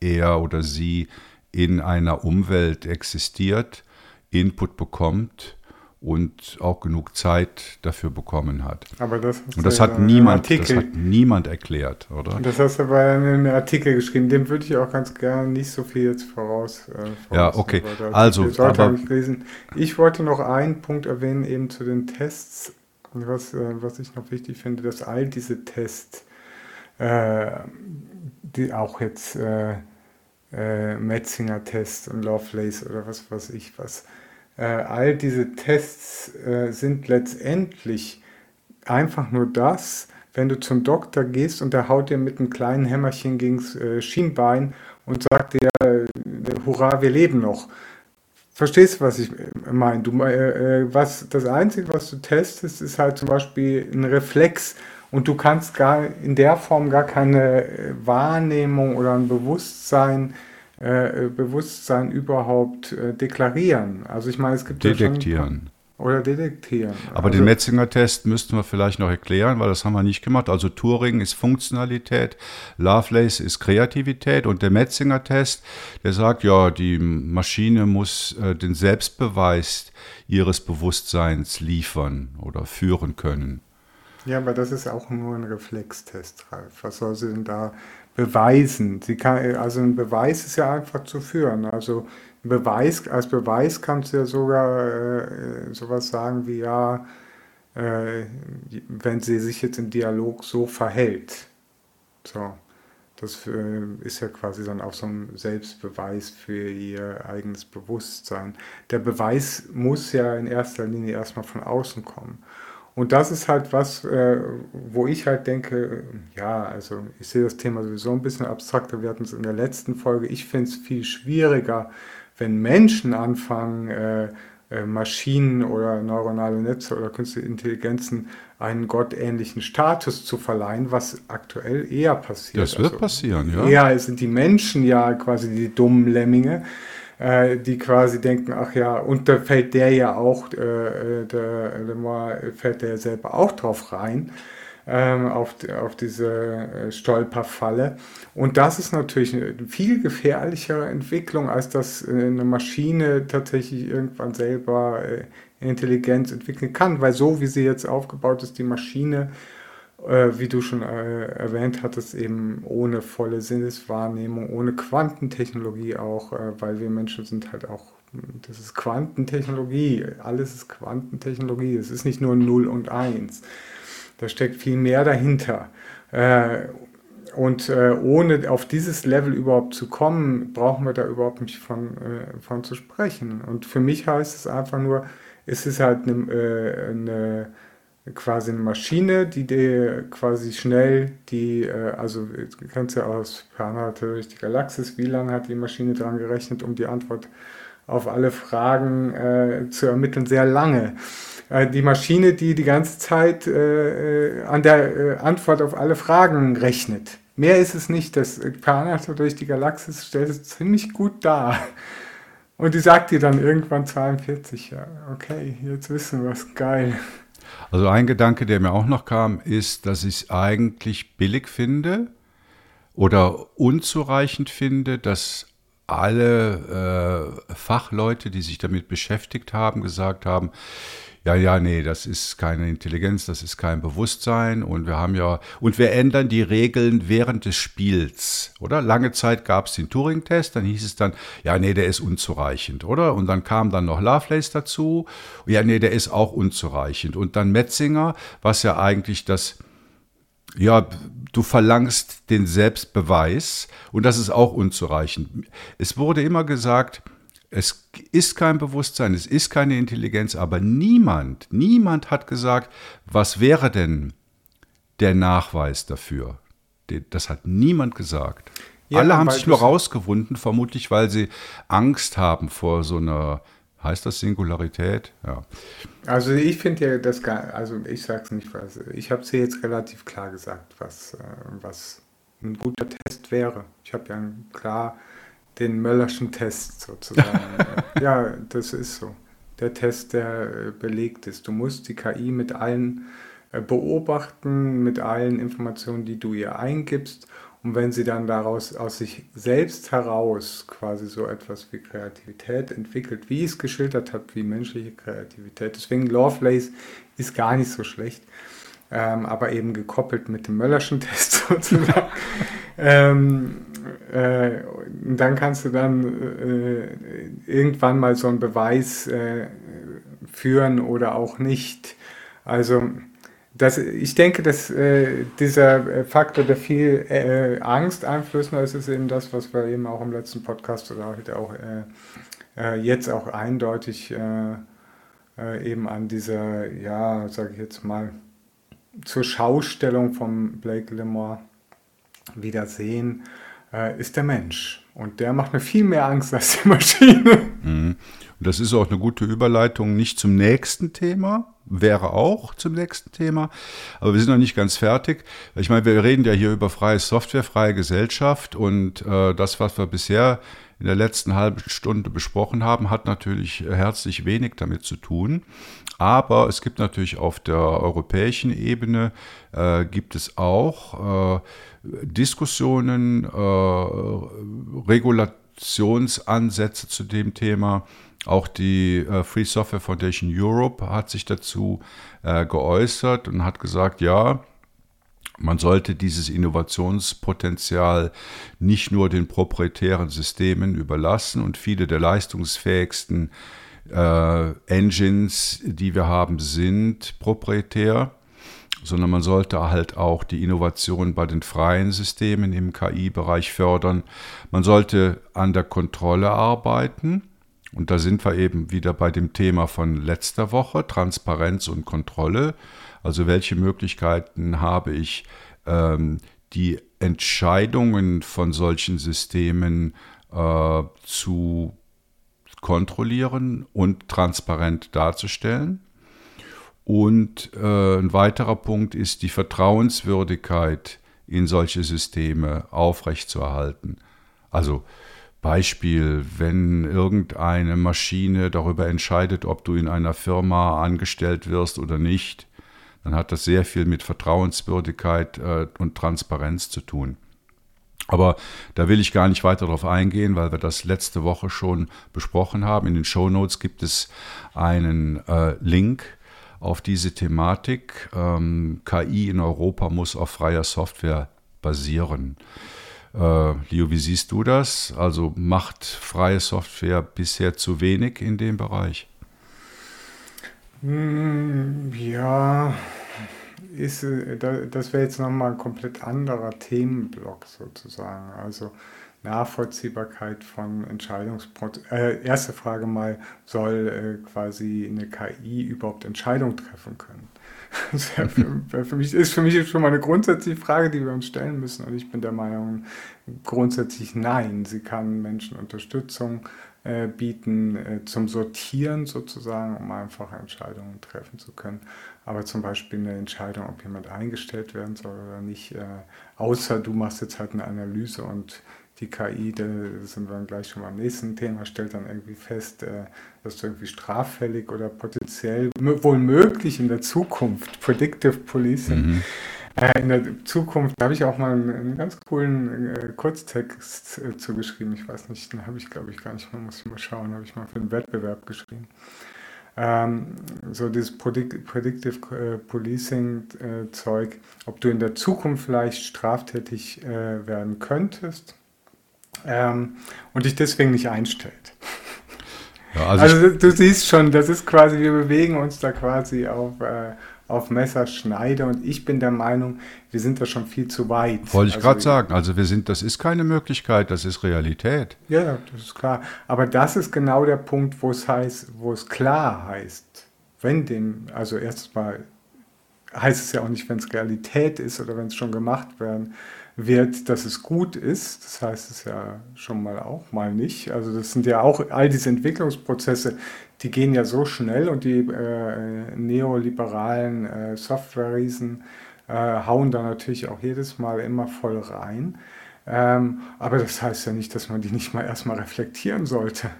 er oder sie in einer Umwelt existiert, Input bekommt und auch genug Zeit dafür bekommen hat. Aber das und das hat, niemand, das hat niemand erklärt, oder? Das hast du bei einem Artikel geschrieben, dem würde ich auch ganz gerne nicht so viel jetzt voraus. Äh, voraus ja, okay. Also, aber, ich, ich wollte noch einen Punkt erwähnen, eben zu den Tests, was, äh, was ich noch wichtig finde, dass all diese Tests, äh, die auch jetzt äh, äh Metzinger-Test und Lovelace oder was weiß ich was, äh, all diese Tests äh, sind letztendlich einfach nur das, wenn du zum Doktor gehst und der haut dir mit einem kleinen Hämmerchen gegen äh, Schienbein und sagt dir, hurra, wir leben noch. Verstehst du, was ich äh, meine? Du, äh, äh, was, das Einzige, was du testest, ist halt zum Beispiel ein Reflex und du kannst gar in der Form gar keine Wahrnehmung oder ein Bewusstsein äh, Bewusstsein überhaupt äh, deklarieren. Also ich meine, es gibt detektieren. Ja oder detektieren. Aber also, den Metzinger-Test müssten wir vielleicht noch erklären, weil das haben wir nicht gemacht. Also Turing ist Funktionalität, Lovelace ist Kreativität und der Metzinger-Test, der sagt, ja, die Maschine muss äh, den Selbstbeweis ihres Bewusstseins liefern oder führen können. Ja, aber das ist auch nur ein Reflextest, Ralf. Was soll sie denn da beweisen. Sie kann, also ein Beweis ist ja einfach zu führen. Also Beweis, als Beweis kannst du ja sogar äh, sowas sagen wie, ja, äh, wenn sie sich jetzt im Dialog so verhält. So. Das äh, ist ja quasi dann auch so ein Selbstbeweis für ihr eigenes Bewusstsein. Der Beweis muss ja in erster Linie erstmal von außen kommen. Und das ist halt was, äh, wo ich halt denke, ja, also ich sehe das Thema sowieso ein bisschen abstrakter. Wir hatten es in der letzten Folge. Ich finde es viel schwieriger, wenn Menschen anfangen, äh, äh, Maschinen oder neuronale Netze oder künstliche Intelligenzen einen gottähnlichen Status zu verleihen, was aktuell eher passiert. Das wird also, passieren, ja. Eher sind die Menschen ja quasi die dummen Lemminge äh, die quasi denken, ach ja, und da fällt der ja auch, äh, der Lemar fällt der ja selber auch drauf rein. Ähm, auf, auf diese äh, Stolperfalle. Und das ist natürlich eine viel gefährlichere Entwicklung, als dass eine Maschine tatsächlich irgendwann selber Intelligenz entwickeln kann, weil so wie sie jetzt aufgebaut ist, die Maschine äh, wie du schon äh, erwähnt hattest, eben ohne volle Sinneswahrnehmung, ohne Quantentechnologie auch, äh, weil wir Menschen sind halt auch, das ist Quantentechnologie, alles ist Quantentechnologie, es ist nicht nur 0 und 1, da steckt viel mehr dahinter. Äh, und äh, ohne auf dieses Level überhaupt zu kommen, brauchen wir da überhaupt nicht von, äh, von zu sprechen. Und für mich heißt es einfach nur, es ist halt eine, eine quasi eine Maschine, die dir quasi schnell die, also du kannst ja aus Planete durch die Galaxis, wie lange hat die Maschine dran gerechnet, um die Antwort auf alle Fragen äh, zu ermitteln, sehr lange. Äh, die Maschine, die die ganze Zeit äh, äh an der äh, Antwort auf alle Fragen rechnet. Mehr ist es nicht. Das Planete durch die Galaxis stellt es ziemlich gut dar. Und die sagt dir dann irgendwann 42, ja, okay, jetzt wissen wir es, geil. Also ein Gedanke, der mir auch noch kam, ist, dass ich es eigentlich billig finde oder unzureichend finde, dass alle äh, Fachleute, die sich damit beschäftigt haben, gesagt haben, ja, ja, nee, das ist keine Intelligenz, das ist kein Bewusstsein und wir haben ja, und wir ändern die Regeln während des Spiels, oder? Lange Zeit gab es den Turing-Test, dann hieß es dann, ja, nee, der ist unzureichend, oder? Und dann kam dann noch Lovelace dazu, ja, nee, der ist auch unzureichend. Und dann Metzinger, was ja eigentlich das, ja, du verlangst den Selbstbeweis und das ist auch unzureichend. Es wurde immer gesagt, es ist kein Bewusstsein, es ist keine Intelligenz, aber niemand, niemand hat gesagt, was wäre denn der Nachweis dafür? Das hat niemand gesagt. Ja, Alle haben sich nur rausgewunden, vermutlich weil sie Angst haben vor so einer, heißt das Singularität? Ja. Also ich finde ja das gar, also ich sage es nicht, was, ich habe es hier jetzt relativ klar gesagt, was, äh, was ein guter Test wäre. Ich habe ja klar den Möllerschen Test sozusagen. ja, das ist so. Der Test, der äh, belegt ist. Du musst die KI mit allen äh, beobachten, mit allen Informationen, die du ihr eingibst. Und wenn sie dann daraus aus sich selbst heraus quasi so etwas wie Kreativität entwickelt, wie es geschildert hat, wie menschliche Kreativität. Deswegen Lovelace ist gar nicht so schlecht, ähm, aber eben gekoppelt mit dem Möllerschen Test sozusagen. ähm, äh, dann kannst du dann äh, irgendwann mal so einen Beweis äh, führen oder auch nicht. Also das, ich denke, dass äh, dieser Faktor, der viel äh, Angst einflößt, das ist eben das, was wir eben auch im letzten Podcast oder heute auch äh, jetzt auch eindeutig eben an dieser, ja, sage ich jetzt mal, zur Schaustellung von Blake Lemore wieder sehen äh, ist der Mensch. Und der macht mir viel mehr Angst als die Maschine. Mhm. Und das ist auch eine gute Überleitung nicht zum nächsten Thema, wäre auch zum nächsten Thema, aber wir sind noch nicht ganz fertig. Ich meine, wir reden ja hier über freie Software, freie Gesellschaft und äh, das, was wir bisher in der letzten halben Stunde besprochen haben, hat natürlich herzlich wenig damit zu tun. Aber es gibt natürlich auf der europäischen Ebene, äh, gibt es auch äh, Diskussionen, äh, Regulationsansätze zu dem Thema. Auch die äh, Free Software Foundation Europe hat sich dazu äh, geäußert und hat gesagt, ja, man sollte dieses Innovationspotenzial nicht nur den proprietären Systemen überlassen und viele der leistungsfähigsten äh, Engines, die wir haben, sind proprietär sondern man sollte halt auch die Innovation bei den freien Systemen im KI-Bereich fördern. Man sollte an der Kontrolle arbeiten. Und da sind wir eben wieder bei dem Thema von letzter Woche, Transparenz und Kontrolle. Also welche Möglichkeiten habe ich, ähm, die Entscheidungen von solchen Systemen äh, zu kontrollieren und transparent darzustellen. Und äh, ein weiterer Punkt ist die Vertrauenswürdigkeit in solche Systeme aufrechtzuerhalten. Also Beispiel, wenn irgendeine Maschine darüber entscheidet, ob du in einer Firma angestellt wirst oder nicht, dann hat das sehr viel mit Vertrauenswürdigkeit äh, und Transparenz zu tun. Aber da will ich gar nicht weiter darauf eingehen, weil wir das letzte Woche schon besprochen haben. In den Show Notes gibt es einen äh, Link auf diese Thematik. Ähm, KI in Europa muss auf freier Software basieren. Äh, Leo, wie siehst du das? Also macht freie Software bisher zu wenig in dem Bereich? Hm, ja, ist, äh, das wäre jetzt nochmal ein komplett anderer Themenblock sozusagen. Also Nachvollziehbarkeit von Entscheidungsprozessen. Äh, erste Frage mal, soll äh, quasi eine KI überhaupt Entscheidungen treffen können? Das für, für mich, ist für mich schon mal eine grundsätzliche Frage, die wir uns stellen müssen. Und ich bin der Meinung, grundsätzlich nein. Sie kann Menschen Unterstützung äh, bieten äh, zum Sortieren sozusagen, um einfache Entscheidungen treffen zu können. Aber zum Beispiel eine Entscheidung, ob jemand eingestellt werden soll oder nicht, äh, außer du machst jetzt halt eine Analyse und die KI, da sind wir dann gleich schon beim nächsten Thema, stellt dann irgendwie fest, äh, dass du irgendwie straffällig oder potenziell wohl möglich in der Zukunft, Predictive Policing, mhm. Äh, in der Zukunft, da habe ich auch mal einen, einen ganz coolen äh, Kurztext äh, zugeschrieben. Ich weiß nicht, den habe ich glaube ich gar nicht mehr, muss ich mal schauen, habe ich mal für einen Wettbewerb geschrieben. Ähm, so dieses Predict Predictive äh, Policing äh, Zeug, ob du in der Zukunft vielleicht straftätig äh, werden könntest ähm, und dich deswegen nicht einstellt. Ja, also, also du siehst schon, das ist quasi, wir bewegen uns da quasi auf auf Messerschneide und ich bin der Meinung, wir sind da schon viel zu weit. Wollte ich also, gerade sagen, also wir sind, das ist keine Möglichkeit, das ist Realität. Ja, das ist klar. Aber das ist genau der Punkt, wo es heißt, wo es klar heißt, wenn dem, also erstmal heißt es ja auch nicht, wenn es Realität ist oder wenn es schon gemacht werden wird, dass es gut ist. Das heißt es ja schon mal auch mal nicht. Also das sind ja auch all diese Entwicklungsprozesse, die gehen ja so schnell und die äh, neoliberalen äh, Software-Riesen äh, hauen da natürlich auch jedes Mal immer voll rein. Ähm, aber das heißt ja nicht, dass man die nicht mal erstmal reflektieren sollte.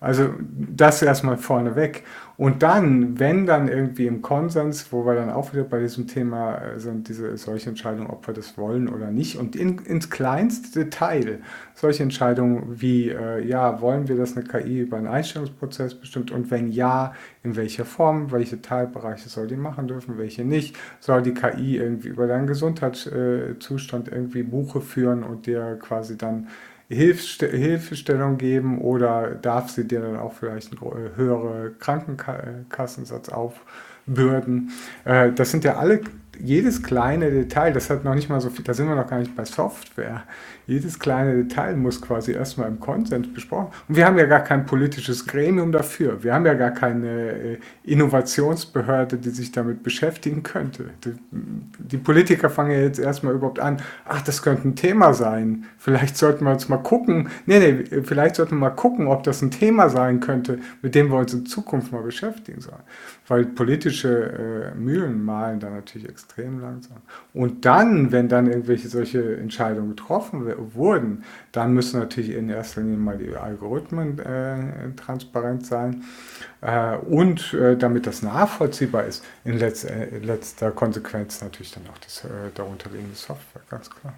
Also das erstmal vorneweg. Und dann, wenn dann irgendwie im Konsens, wo wir dann auch wieder bei diesem Thema äh, sind, diese solche Entscheidungen, ob wir das wollen oder nicht, und in, ins kleinste Detail solche Entscheidungen wie, äh, ja, wollen wir, dass eine KI über einen Einstellungsprozess bestimmt? Und wenn ja, in welcher Form, welche Teilbereiche soll die machen dürfen, welche nicht, soll die KI irgendwie über deinen Gesundheitszustand irgendwie Buche führen und dir quasi dann Hilfestellung geben oder darf sie dir dann auch vielleicht einen höheren Krankenkassensatz aufbürden? Äh, das sind ja alle, jedes kleine Detail, das hat noch nicht mal so viel, da sind wir noch gar nicht bei Software jedes kleine Detail muss quasi erstmal im Konsens besprochen. Und wir haben ja gar kein politisches Gremium dafür. Wir haben ja gar keine äh, Innovationsbehörde, die sich damit beschäftigen könnte. Die, Politiker fangen ja jetzt erstmal überhaupt an, ach, das könnte ein Thema sein. Vielleicht sollten wir uns mal gucken, nee, nee, vielleicht sollten wir mal gucken, ob das ein Thema sein könnte, mit dem wir uns in Zukunft mal beschäftigen sollen. Weil politische äh, Mühlen malen da natürlich extrem langsam. Und dann, wenn dann irgendwelche solche Entscheidungen getroffen werden, wurden, dann müssen natürlich in erster Linie mal die Algorithmen äh, transparent sein. Äh, und äh, damit das nachvollziehbar ist, in, letz, äh, in, letzter Konsequenz natürlich dann auch das äh, darunterliegende Software, ganz klar.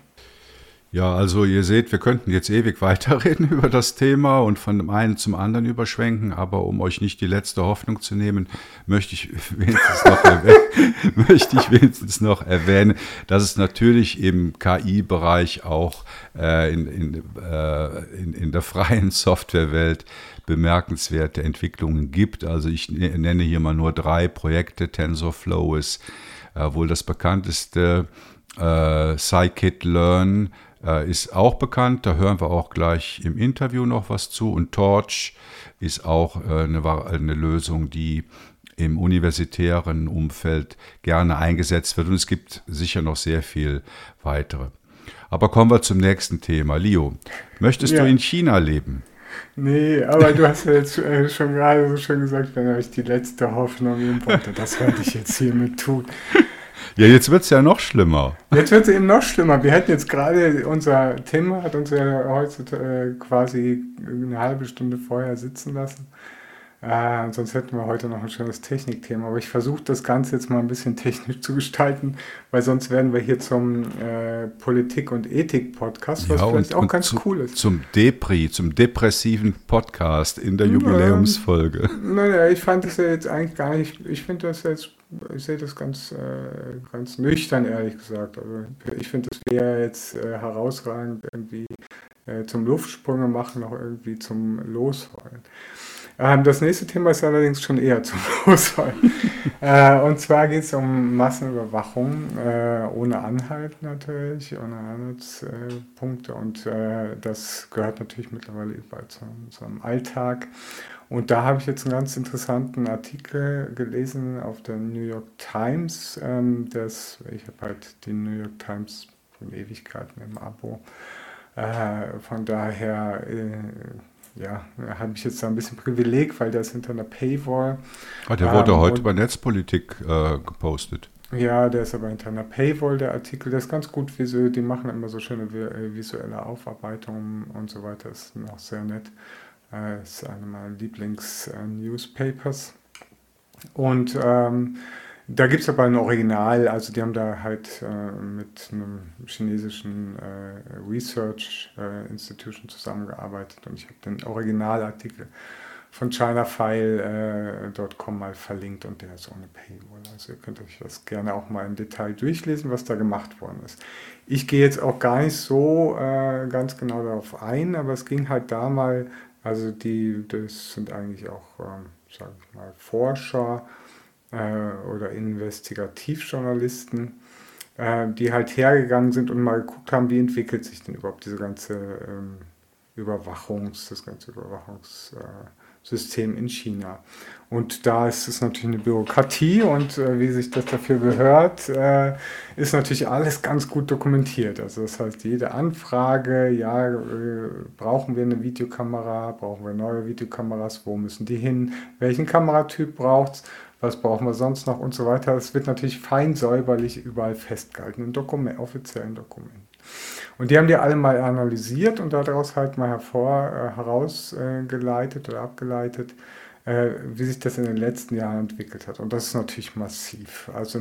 Ja, also ihr seht, wir könnten jetzt ewig weiterreden über das Thema und von dem einen zum anderen überschwenken, aber um euch nicht die letzte Hoffnung zu nehmen, möchte ich wenigstens noch, erwähnen, möchte ich wenigstens noch erwähnen, dass es natürlich im KI-Bereich auch äh, in, in, äh, in, in der freien Softwarewelt bemerkenswerte Entwicklungen gibt. Also ich ne-, nenne hier mal nur drei Projekte. TensorFlow ist äh, wohl das bekannteste. Äh, Scikit-Learn äh, ist auch bekannt. Da hören wir auch gleich im Interview noch was zu. Und Torch ist auch äh, eine, eine Lösung, die im universitären Umfeld gerne eingesetzt wird. Und es gibt sicher noch sehr viel weitere. Aber kommen wir zum nächsten Thema. Leo, möchtest ja. du in China leben? Nee, aber du hast ja jetzt äh, schon gerade so schön gesagt, wenn euch die letzte Hoffnung im das werde ich jetzt hiermit tun. Ja, jetzt wird es ja noch schlimmer. Jetzt wird es eben noch schlimmer. Wir hätten jetzt gerade, unser Tim hat uns ja heute äh, quasi eine halbe Stunde vorher sitzen lassen. Äh, sonst hätten wir heute noch ein schönes Technikthema. Aber ich versuche das Ganze jetzt mal ein bisschen technisch zu gestalten, weil sonst werden wir hier zum äh, Politik- und Ethik-Podcast, was ja, vielleicht und, auch ganz zu, cool ist. Zum Depri, zum depressiven Podcast in der Jubiläumsfolge. Naja, ich fand das ja jetzt eigentlich gar nicht, ich finde das jetzt ich sehe das ganz, äh, ganz nüchtern, ehrlich gesagt. Also ich finde, es wäre jetzt äh, herausragend, irgendwie äh, zum Luftsprünge machen noch irgendwie zum Losheulen. Ähm, das nächste Thema ist allerdings schon eher zum Losholen. äh, und zwar geht es um Massenüberwachung, äh, ohne Anhalt natürlich, ohne Anhaltspunkte. und äh, das gehört natürlich mittlerweile überall zu unserem Alltag. Und da habe ich jetzt einen ganz interessanten Artikel gelesen auf der New York Times. Ähm, das, ich habe halt die New York Times von Ewigkeiten im Abo. Äh, von daher äh, ja, habe ich jetzt da ein bisschen Privileg, weil der ist hinter einer Paywall. Ah, der wurde ähm, heute bei Netzpolitik äh, gepostet. Ja, der ist aber hinter einer Paywall, der Artikel. Der ist ganz gut visuell. Die machen immer so schöne äh, visuelle Aufarbeitungen und so weiter. Das ist noch sehr nett. Das ist einer meiner Lieblings-Newspapers. Und ähm, da gibt es aber ein Original, also die haben da halt äh, mit einem chinesischen äh, Research äh, Institution zusammengearbeitet und ich habe den Originalartikel von chinafile.com mal verlinkt und der ist ohne Paywall. Also ihr könnt euch das gerne auch mal im Detail durchlesen, was da gemacht worden ist. Ich gehe jetzt auch gar nicht so äh, ganz genau darauf ein, aber es ging halt da mal, also die, das sind eigentlich auch, ähm, sage ich mal, Forscher, äh, oder Investigativjournalisten, äh, die halt hergegangen sind und mal geguckt haben, wie entwickelt sich denn überhaupt diese ganze ähm, Überwachungs, das ganze Überwachungssystem in China. Und da ist es natürlich eine Bürokratie und äh, wie sich das dafür gehört, äh, ist natürlich alles ganz gut dokumentiert. Also das heißt, jede Anfrage, ja, äh, brauchen wir eine Videokamera, brauchen wir neue Videokameras, wo müssen die hin, welchen Kameratyp braucht es, was brauchen wir sonst noch und so weiter. Es wird natürlich fein säuberlich überall festgehalten in Dokument, offiziellen Dokumenten. Und die haben die alle mal analysiert und daraus halt mal hervor, äh, herausgeleitet äh, oder abgeleitet, äh, wie sich das in den letzten Jahren entwickelt hat. Und das ist natürlich massiv. Also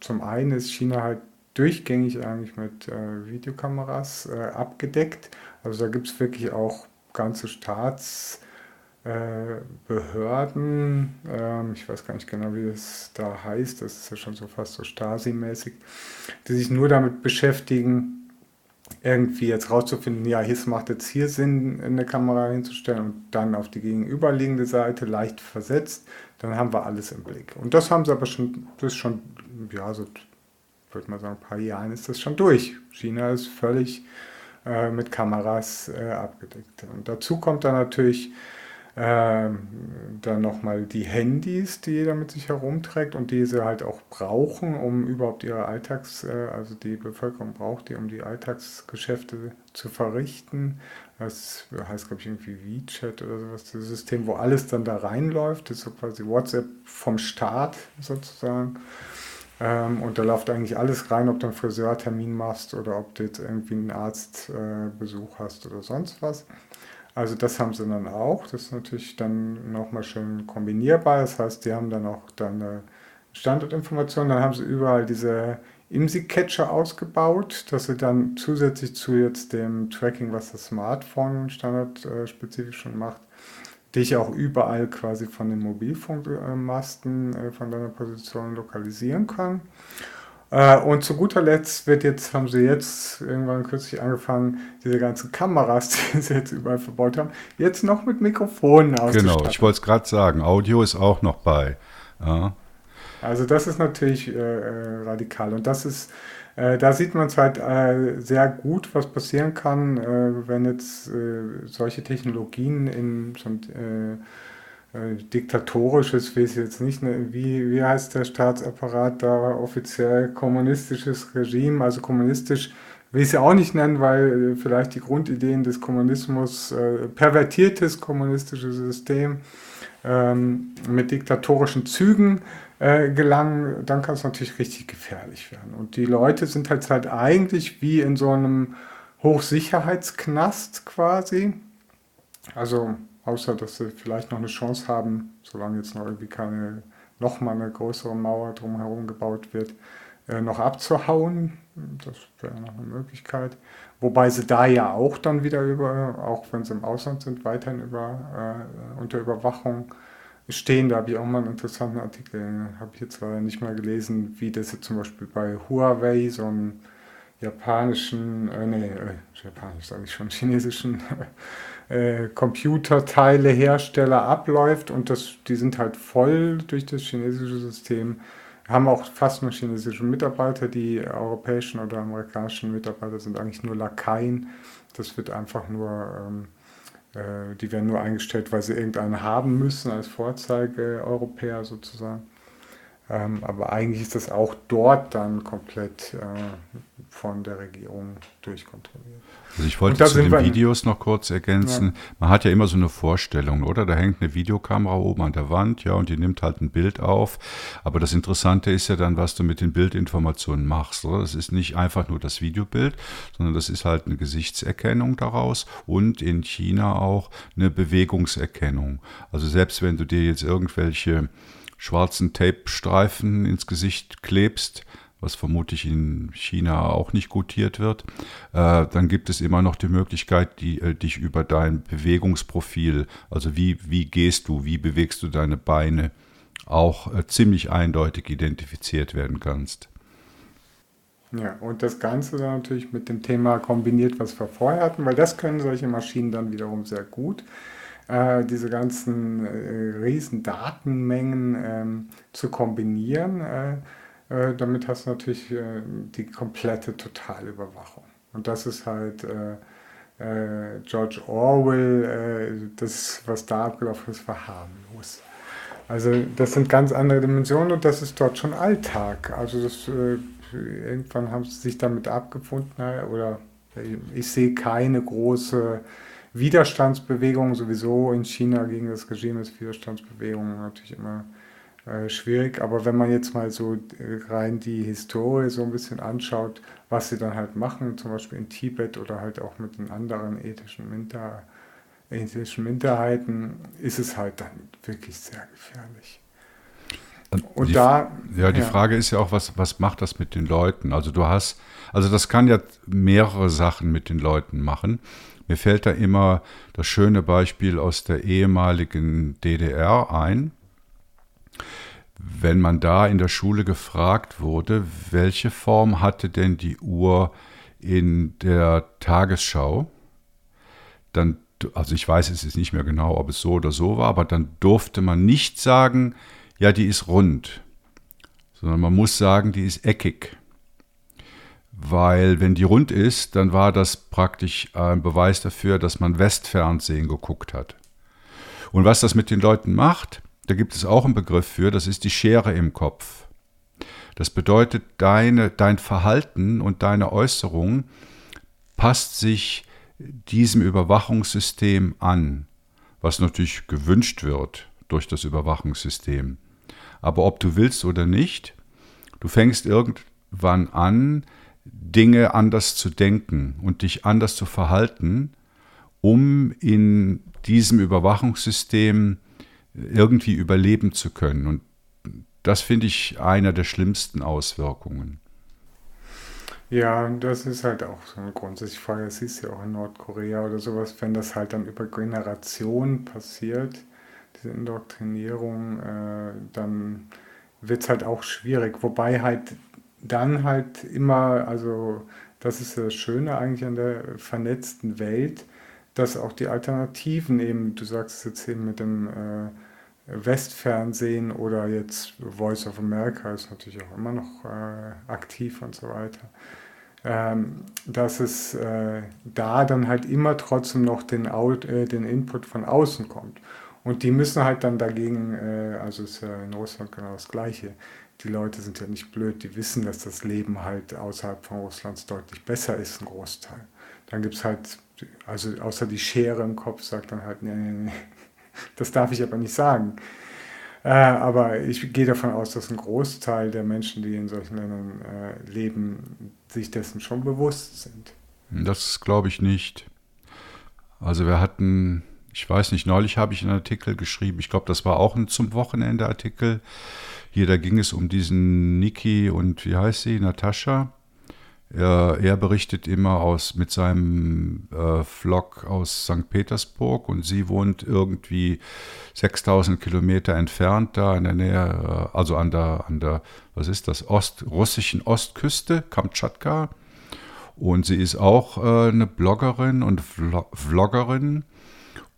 zum einen ist China halt durchgängig eigentlich mit äh, Videokameras äh, abgedeckt. Also da gibt es wirklich auch ganze Staats- äh, Behörden, ähm, ich weiß gar nicht genau, wie das da heißt, das ist ja schon so fast so Stasi-mäßig, die sich nur damit beschäftigen, irgendwie jetzt rauszufinden, ja, hier macht jetzt hier Sinn, eine Kamera hinzustellen und dann auf die gegenüberliegende Seite leicht versetzt, dann haben wir alles im Blick. Und das haben sie aber schon, das ist schon, ja, so, würde man sagen, ein paar Jahren ist das schon durch. China ist völlig äh, mit Kameras äh, abgedeckt. Und dazu kommt dann natürlich dann nochmal die Handys, die jeder mit sich herumträgt und die sie halt auch brauchen, um überhaupt ihre Alltags-, äh, also die Bevölkerung braucht die, um die Alltagsgeschäfte zu verrichten. Das heißt, glaube ich, irgendwie WeChat oder sowas, das System, wo alles dann da reinläuft. Das ist so quasi WhatsApp vom Staat sozusagen. Ähm, und da läuft eigentlich alles rein, ob du einen Friseurtermin machst oder ob du jetzt irgendwie einen Arztbesuch hast oder sonst was. Also das haben sie dann auch. Das ist natürlich dann nochmal schön kombinierbar. Das heißt, die haben dann auch dann eine Standortinformation. Dann haben sie überall diese IMSI-Catcher ausgebaut, dass sie dann zusätzlich zu jetzt dem Tracking, was das Smartphone standardspezifisch schon macht, dich auch überall quasi von den Mobilfunkmasten äh, von deiner Position lokalisieren kann. Äh, und zu guter Letzt wird jetzt, haben sie jetzt irgendwann kürzlich angefangen, diese ganzen Kameras, die sie jetzt überall verbaut haben, jetzt noch mit Mikrofonen auszustatten. Genau, ich wollte es gerade sagen, Audio ist auch noch bei. Ja. Also das ist natürlich äh, äh radikal und das ist, äh, da sieht man es halt äh, sehr gut, was passieren kann, äh, wenn jetzt solche Technologien in so ein diktatorisches, weiß ich jetzt nicht, wie, wie heißt der Staatsapparat da offiziell, kommunistisches Regime, also kommunistisch, will ich es ja auch nicht nennen, weil äh, vielleicht die Grundideen des Kommunismus, äh, pervertiertes kommunistisches System ähm, mit diktatorischen Zügen äh, gelangen, dann kann es natürlich richtig gefährlich werden. Und die Leute sind halt halt eigentlich wie in so einem Hochsicherheitsknast quasi. Also außer dass sie vielleicht noch eine Chance haben, solange jetzt noch irgendwie keine, noch mal eine größere Mauer drumherum gebaut wird, äh, noch abzuhauen. Das wäre noch eine Möglichkeit. Wobei sie da ja auch dann wieder über, auch wenn sie im Ausland sind, weiterhin über, äh, unter Überwachung stehen. Da habe ich auch mal einen interessanten Artikel, habe ich jetzt leider nicht mehr gelesen, wie das jetzt zum Beispiel bei Huawei, so ein japanischen, äh, nee, äh, japanisch sage ich schon, chinesischen äh, Computerteilehersteller abläuft und das, die sind halt voll durch das chinesische System, haben auch fast nur chinesische Mitarbeiter, die europäischen oder amerikanischen Mitarbeiter sind eigentlich nur Lakaien. Das wird einfach nur, ähm, äh, die werden nur eingestellt, weil sie irgendeinen haben müssen als Vorzeige-Europäer sozusagen. Ähm, aber eigentlich ist das auch dort dann komplett äh, von der Regierung durchkontrolliert. Also ich wollte zu den Videos noch kurz ergänzen. Ja. Man hat ja immer so eine Vorstellung, oder? Da hängt eine Videokamera oben an der Wand, ja, und die nimmt halt ein Bild auf. Aber das Interessante ist ja dann, was du mit den Bildinformationen machst. Oder? Das ist nicht einfach nur das Videobild, sondern das ist halt eine Gesichtserkennung daraus und in China auch eine Bewegungserkennung. Also selbst wenn du dir jetzt irgendwelche schwarzen Tape-Streifen ins Gesicht klebst, was vermutlich in China auch nicht gutiert wird, äh, dann gibt es immer noch die Möglichkeit, die, äh, dich über dein Bewegungsprofil, also wie, wie gehst du, wie bewegst du deine Beine, auch äh, ziemlich eindeutig identifiziert werden kannst. Ja, und das Ganze dann natürlich mit dem Thema kombiniert, was wir vorher hatten, weil das können solche Maschinen dann wiederum sehr gut diese ganzen äh, riesen Datenmengen ähm, zu kombinieren. Äh, äh damit hast du natürlich äh, die komplette Totalüberwachung. Und das ist halt äh, George Orwell, das, was da abgelaufen ist, war harmlos. Also das sind ganz andere Dimensionen und das ist dort schon Alltag. Also das, irgendwann haben sie sich damit abgefunden oder ich sehe keine große Widerstandsbewegungen sowieso in China gegen das Regime ist Widerstandsbewegungen natürlich immer äh, schwierig. Aber wenn man jetzt mal so äh, rein die Historie so ein bisschen anschaut, was sie dann halt machen, zum Beispiel in Tibet oder halt auch mit den anderen ethischen, Minter, ethischen Minderheiten, ist es halt dann wirklich sehr gefährlich. Und die, da. Ja, die ja. Frage ist ja auch, was, was macht das mit den Leuten? Also du hast, also das kann ja mehrere Sachen mit den Leuten machen. Mir fällt da immer das schöne Beispiel aus der ehemaligen DDR ein. Wenn man da in der Schule gefragt wurde, welche Form hatte denn die Uhr in der Tagesschau, dann, also ich weiß es ist nicht mehr genau, ob es so oder so war, aber dann durfte man nicht sagen, ja, die ist rund, sondern man muss sagen, die ist eckig weil wenn die rund ist, dann war das praktisch ein Beweis dafür, dass man Westfernsehen geguckt hat. Und was das mit den Leuten macht, da gibt es auch einen Begriff für, das ist die Schere im Kopf. Das bedeutet, deine, dein Verhalten und deine Äußerung passt sich diesem Überwachungssystem an, was natürlich gewünscht wird durch das Überwachungssystem. Aber ob du willst oder nicht, du fängst irgendwann an, Dinge anders zu denken und dich anders zu verhalten, um in diesem Überwachungssystem irgendwie überleben zu können. Und das finde ich einer der schlimmsten Auswirkungen. Ja, das ist halt auch so eine grundsätzliche Frage. Das ist ja auch in Nordkorea oder sowas, wenn das halt dann über Generationen passiert, diese Indoktrinierung, äh, dann wird es halt auch schwierig. Wobei halt dann halt immer, also das ist das Schöne eigentlich an der vernetzten Welt, dass auch die Alternativen eben, du sagst es jetzt eben mit dem äh, Westfernsehen oder jetzt Voice of America ist natürlich auch immer noch äh, aktiv und so weiter, ähm, dass es äh, da dann halt immer trotzdem noch den, Out, äh, den Input von außen kommt. Und die müssen halt dann dagegen, äh, also ist ja in Russland genau das Gleiche, die Leute sind ja nicht blöd, die wissen, dass das Leben halt außerhalb von Russlands deutlich besser ist, ein Großteil. Dann gibt es halt, also außer die Schere im Kopf sagt dann halt, nee, nee, nee, das darf ich aber nicht sagen. Äh, aber ich gehe davon aus, dass ein Großteil der Menschen, die in solchen Ländern äh, leben, sich dessen schon bewusst sind. Das glaube ich nicht. Also wir hatten, ich weiß nicht, neulich habe ich einen Artikel geschrieben, ich glaube, das war auch ein zum Wochenende Artikel hier, da ging es um diesen Niki und wie heißt sie, Natascha. Er, er berichtet immer aus mit seinem äh, Vlog aus St. Petersburg und sie wohnt irgendwie 6000 Kilometer entfernt, da in der Nähe, äh, also an der, an der, was ist das, Ost, russischen Ostküste, Kamtschatka. Und sie ist auch äh, eine Bloggerin und Vloggerin.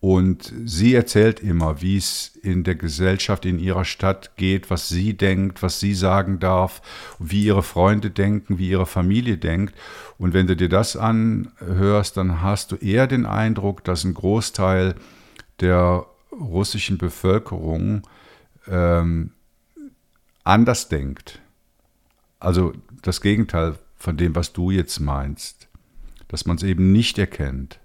Und sie erzählt immer, wie es in der Gesellschaft in ihrer Stadt geht, was sie denkt, was sie sagen darf, wie ihre Freunde denken, wie ihre Familie denkt. Und wenn du dir das anhörst, dann hast du eher den Eindruck, dass ein Großteil der russischen Bevölkerung ähm, anders denkt. Also das Gegenteil von dem, was du jetzt meinst. Dass man es eben nicht erkennt.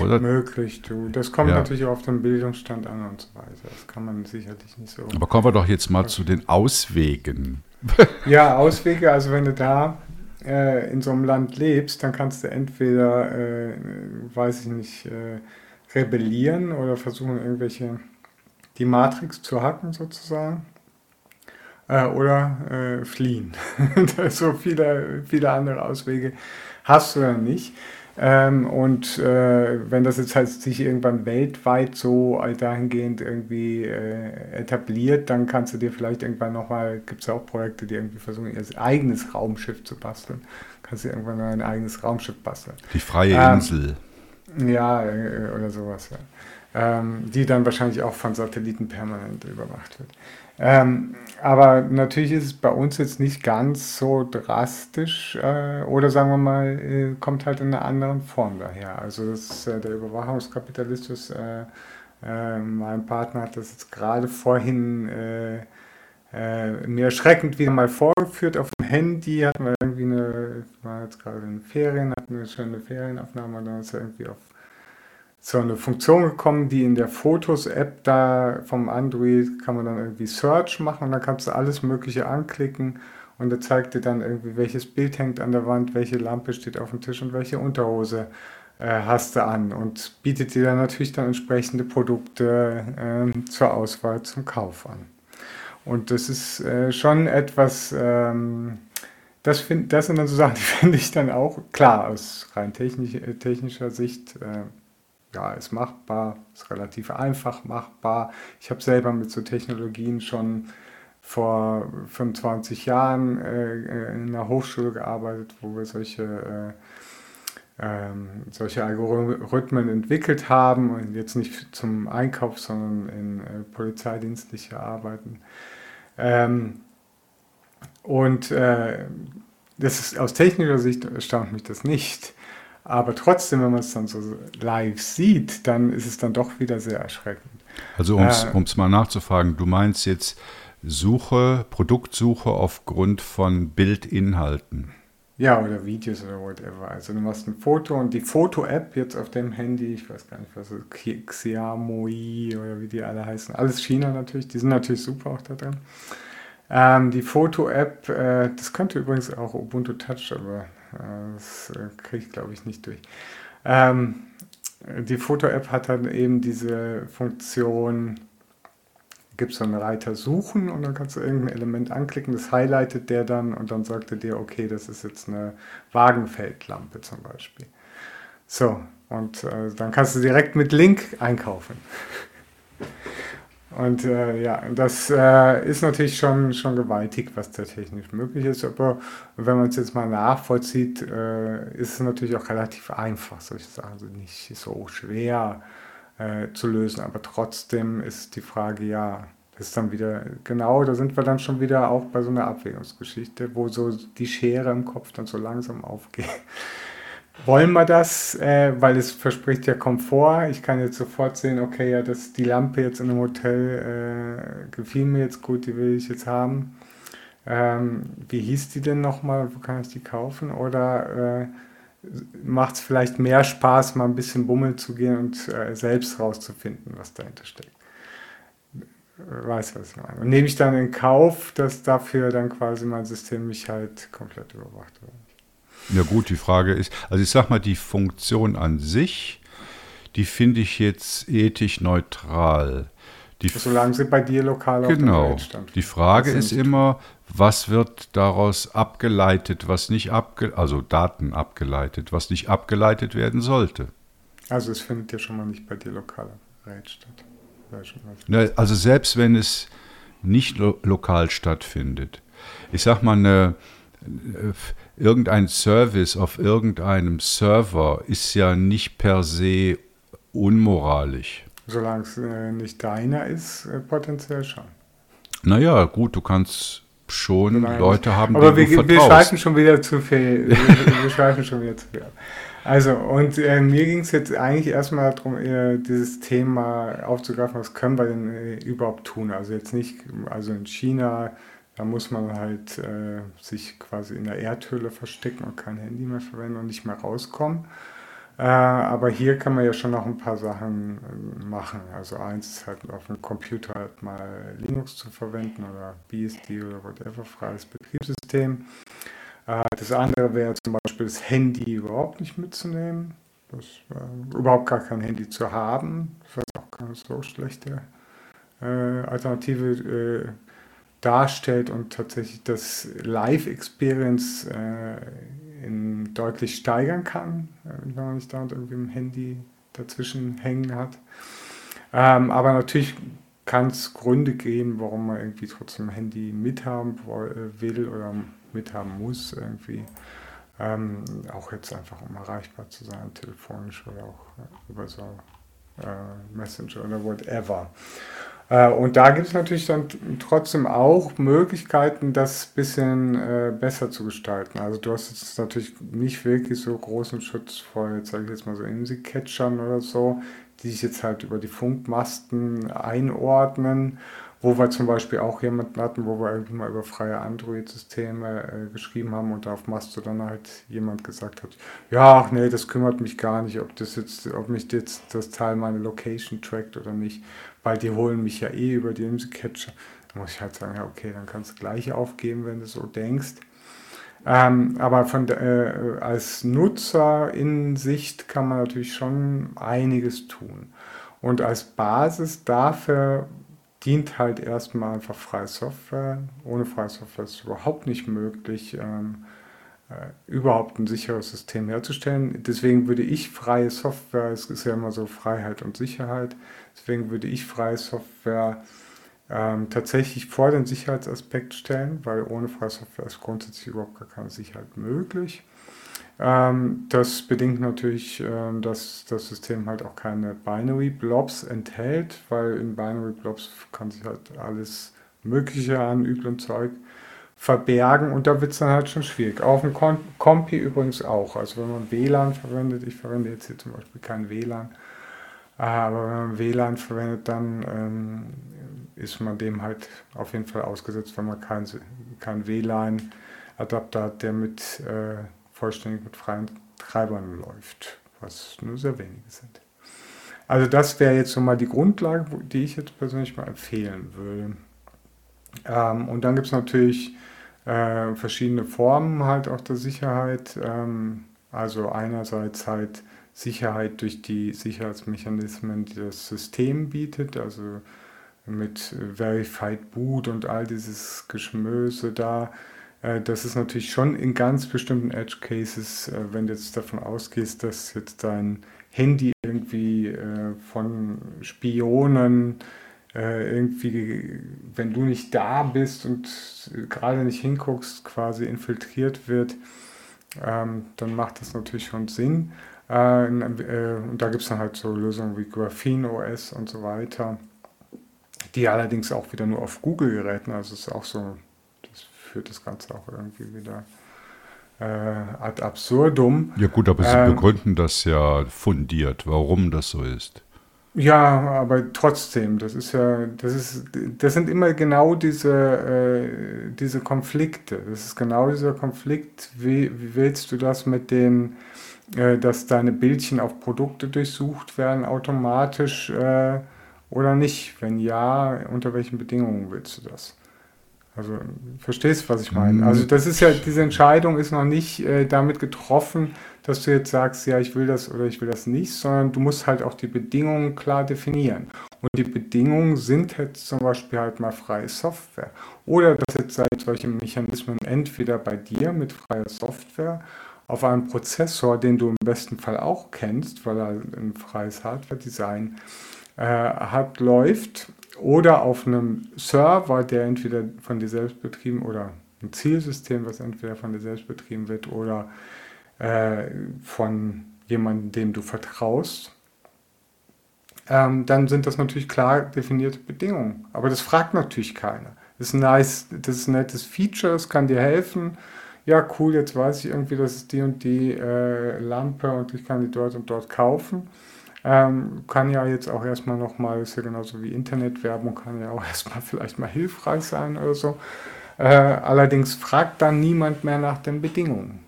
Oder? Möglich, du. Das kommt ja. natürlich auch auf den Bildungsstand an und so weiter. Das kann man sicherlich nicht so. Aber kommen wir doch jetzt mal zu den Auswegen. ja, Auswege, also wenn du da äh, in so einem Land lebst, dann kannst du entweder, äh, weiß ich nicht, äh, rebellieren oder versuchen, irgendwelche, die Matrix zu hacken sozusagen. Äh, oder äh, fliehen. so viele, viele andere Auswege hast du dann nicht. Ähm, und äh, wenn das jetzt halt sich irgendwann weltweit so dahingehend irgendwie äh, etabliert, dann kannst du dir vielleicht irgendwann nochmal, gibt es ja auch Projekte, die irgendwie versuchen, ihr eigenes Raumschiff zu basteln. Kannst du irgendwann mal ein eigenes Raumschiff basteln. Die freie ähm, Insel. Ja, äh, oder sowas, ja. Ähm, die dann wahrscheinlich auch von Satelliten permanent überwacht wird. Ähm, aber natürlich ist es bei uns jetzt nicht ganz so drastisch äh, oder sagen wir mal, äh, kommt halt in einer anderen Form daher. Also das äh, der Überwachungskapitalismus, äh, äh, mein Partner hat das jetzt gerade vorhin äh, mir erschreckend wieder mal vorgeführt auf dem Handy, hatten wir irgendwie eine, war jetzt gerade in Ferien, hatten wir eine schöne Ferienaufnahme dann ist er irgendwie auf so eine Funktion gekommen, die in der Fotos-App da vom Android kann man dann irgendwie Search machen und dann kannst du alles Mögliche anklicken und er zeigt dir dann irgendwie, welches Bild hängt an der Wand, welche Lampe steht auf dem Tisch und welche Unterhose äh, hast du an und bietet dir dann natürlich dann entsprechende Produkte äh, zur Auswahl zum Kauf an. Und das ist äh, schon etwas, ähm, das, find, das sind dann so Sachen, die finde ich dann auch klar aus rein technisch, äh, technischer Sicht äh, ja, ist machbar, ist relativ einfach machbar. Ich habe selber mit so Technologien schon vor 25 Jahren äh, in einer Hochschule gearbeitet, wo wir solche, äh, ähm, solche Algorithmen entwickelt haben und jetzt nicht zum Einkauf, sondern in äh, polizeidienstliche Arbeiten. Ähm, und äh, das ist, aus technischer Sicht erstaunt mich das nicht. Aber trotzdem, wenn man es dann so live sieht, dann ist es dann doch wieder sehr erschreckend. Also um es äh, mal nachzufragen, du meinst jetzt Suche, Produktsuche aufgrund von Bildinhalten. Ja, oder Videos oder whatever. Also du machst ein Foto und die Foto-App jetzt auf dem Handy, ich weiß gar nicht, was ist, Xiaomi oder wie die alle heißen, alles China natürlich, die sind natürlich super auch da drin. Ähm, die Foto-App, äh, das könnte übrigens auch Ubuntu Touch, aber das äh, kriege ich, glaube ich, nicht durch. Ähm, die Foto-App hat dann eben diese Funktion, gibt es so einen Reiter Suchen und dann kannst du irgendein Element anklicken, das highlightet der dann und dann sagt er dir, okay, das ist jetzt eine Wagenfeldlampe zum Beispiel. So, und äh, dann kannst du direkt mit Link einkaufen. Und äh, ja, das äh, ist natürlich schon, schon gewaltig, was da technisch möglich ist. Aber wenn man es jetzt mal nachvollzieht, äh, ist es natürlich auch relativ einfach, solche Sachen sind nicht so schwer äh, zu lösen. Aber trotzdem ist die Frage, ja, das ist dann wieder, genau, da sind wir dann schon wieder auch bei so einer Abwägungsgeschichte, wo so die Schere im Kopf dann so langsam aufgeht wollen wir das, äh, weil es verspricht ja Komfort. Ich kann jetzt sofort sehen, okay, ja, das, die Lampe jetzt in einem Hotel äh, gefiel mir jetzt gut, die will ich jetzt haben. Ähm, wie hieß die denn nochmal? Wo kann ich die kaufen? Oder äh, macht es vielleicht mehr Spaß, mal ein bisschen bummeln zu gehen und äh, selbst rauszufinden, was dahinter steckt? Weiß, was ich meine. Und nehme ich dann in Kauf, dass dafür dann quasi mein System mich halt komplett überwacht wird. Ja gut, die Frage ist, also ich sag mal, die Funktion an sich, die finde ich jetzt ethisch neutral. Die Solange sie bei dir lokal genau. auf Genau. Die Frage ist immer, was wird daraus abgeleitet, was nicht abge also Daten abgeleitet, was nicht abgeleitet werden sollte. Also es findet ja schon mal nicht bei dir lokal statt. Ne, also selbst wenn es nicht lo lokal stattfindet. Ich sag mal, eine irgendein Service auf irgendeinem Server ist ja nicht per se unmoralisch. Solange es äh, nicht deiner ist, äh, potenziell schon. Naja, gut, du kannst schon Nein, Leute haben, aber wir, wir schweifen schon wieder zu viel. wir, wir schweifen schon wieder zu viel. Also, und äh, mir ging es jetzt eigentlich erstmal darum, äh, dieses Thema aufzugreifen, was können wir denn äh, überhaupt tun? Also jetzt nicht, also in China, da muss man halt äh, sich quasi in der Erdhülle verstecken und kein Handy mehr verwenden und nicht mehr rauskommen. Äh, aber hier kann man ja schon noch ein paar Sachen äh, machen. Also eins ist halt auf dem Computer halt mal Linux zu verwenden oder BSD oder whatever, freies Betriebssystem. Äh, das andere wäre zum Beispiel das Handy überhaupt nicht mitzunehmen. Das, äh, überhaupt gar kein Handy zu haben, was auch keine so schlechte äh, Alternative äh, darstellt und tatsächlich das Live-Experience äh, deutlich steigern kann, äh, wenn man nicht da irgendwie ein Handy dazwischen hängen hat. Ähm, aber natürlich kann es Gründe geben, warum man irgendwie trotzdem Handy mithaben will oder mithaben muss irgendwie. Ähm, auch jetzt einfach um erreichbar zu sein, telefonisch oder auch äh, über so äh, Messenger oder whatever. Äh, und da gibt es natürlich dann trotzdem auch Möglichkeiten, das ein bisschen äh, besser zu gestalten. Also du hast jetzt natürlich nicht wirklich so großen Schutz vor, jetzt sage ich jetzt mal so IMSI-Catchern oder so, die sich jetzt halt über die Funkmasten einordnen wo wir zum Beispiel auch jemanden hatten, wo wir irgendwie mal über freie Android-Systeme äh, geschrieben haben und auf Mastodon halt jemand gesagt hat, ja, ach nee, das kümmert mich gar nicht, ob das jetzt, ob mich jetzt das Teil meine Location trackt oder nicht, weil die holen mich ja eh über die Imse-Catcher. Da muss ich halt sagen, ja, okay, dann kannst du gleich aufgeben, wenn du so denkst. Ähm, aber von äh, als Nutzer in Sicht kann man natürlich schon einiges tun. Und als Basis dafür dient halt erstmal einfach freie Software. Ohne freie Software ist es überhaupt nicht möglich, ähm, äh, überhaupt ein sicheres System herzustellen. Deswegen würde ich freie Software, es ist ja immer so Freiheit und Sicherheit, deswegen würde ich freie Software ähm, tatsächlich vor den Sicherheitsaspekt stellen, weil ohne freie Software ist grundsätzlich überhaupt gar keine Sicherheit möglich. Ähm, das bedingt natürlich, ähm, dass das System halt auch keine Binary Blobs enthält, weil in Binary Blobs kann sich halt alles Mögliche an üblem Zeug verbergen und da wird es dann halt schon schwierig. Auf dem Compi übrigens auch. Also wenn man WLAN verwendet, ich verwende jetzt hier zum Beispiel kein WLAN, aber wenn man WLAN verwendet, dann ähm, ist man dem halt auf jeden Fall ausgesetzt, wenn man kein, kein WLAN-Adapter hat, der mit äh, vollständig mit freien Treibern läuft, was nur sehr wenige sind. Also das wäre jetzt so mal die Grundlage, die ich jetzt persönlich mal empfehlen würde. Ähm, und dann gibt es natürlich äh, verschiedene Formen halt auch der Sicherheit. Ähm, also einerseits halt Sicherheit durch die Sicherheitsmechanismen, die das System bietet, also mit Verified Boot und all dieses Geschmöse da. Äh, das ist natürlich schon in ganz bestimmten Edge Cases, äh, wenn du jetzt davon ausgehst, dass jetzt dein Handy irgendwie äh, von Spionen irgendwie, wenn du nicht da bist und gerade nicht hinguckst, quasi infiltriert wird, ähm, dann macht das natürlich schon Sinn. Und da gibt es dann halt so Lösungen wie Graphene OS und so weiter, die allerdings auch wieder nur auf Google-Geräten, also ist auch so führt das Ganze auch irgendwie wieder äh, ad absurdum. Ja gut, aber Sie ähm, begründen das ja fundiert, warum das so ist. Ja, aber trotzdem, das ist ja, das ist, das sind immer genau diese, äh, diese Konflikte. Das ist genau dieser Konflikt, wie, wie willst du das mit den, äh, dass deine Bildchen auf Produkte durchsucht werden automatisch äh, oder nicht? Wenn ja, unter welchen Bedingungen willst du das? Also verstehst, was ich meine? Also das ist ja, diese Entscheidung ist noch nicht äh, damit getroffen, dass du jetzt sagst, ja, ich will das oder ich will das nicht, sondern du musst halt auch die Bedingungen klar definieren. Und die Bedingungen sind jetzt zum Beispiel halt mal freie Software. Oder dass jetzt halt solche Mechanismen entweder bei dir mit freier Software auf einem Prozessor, den du im besten Fall auch kennst, weil er ein freies Hardware-Design äh, hat, läuft oder auf einem Server, der entweder von dir selbst betrieben oder ein Zielsystem, was entweder von dir selbst betrieben wird oder äh, von jemandem, dem du vertraust, ähm, dann sind das natürlich klar definierte Bedingungen. Aber das fragt natürlich keiner. Das ist, nice, das ist ein nettes Feature, es kann dir helfen. Ja, cool, jetzt weiß ich irgendwie, das ist die und die äh, Lampe und ich kann die dort und dort kaufen. Ähm, kann ja jetzt auch erstmal nochmal, ist ja genauso wie Internetwerbung, kann ja auch erstmal vielleicht mal hilfreich sein oder so. Äh, allerdings fragt dann niemand mehr nach den Bedingungen.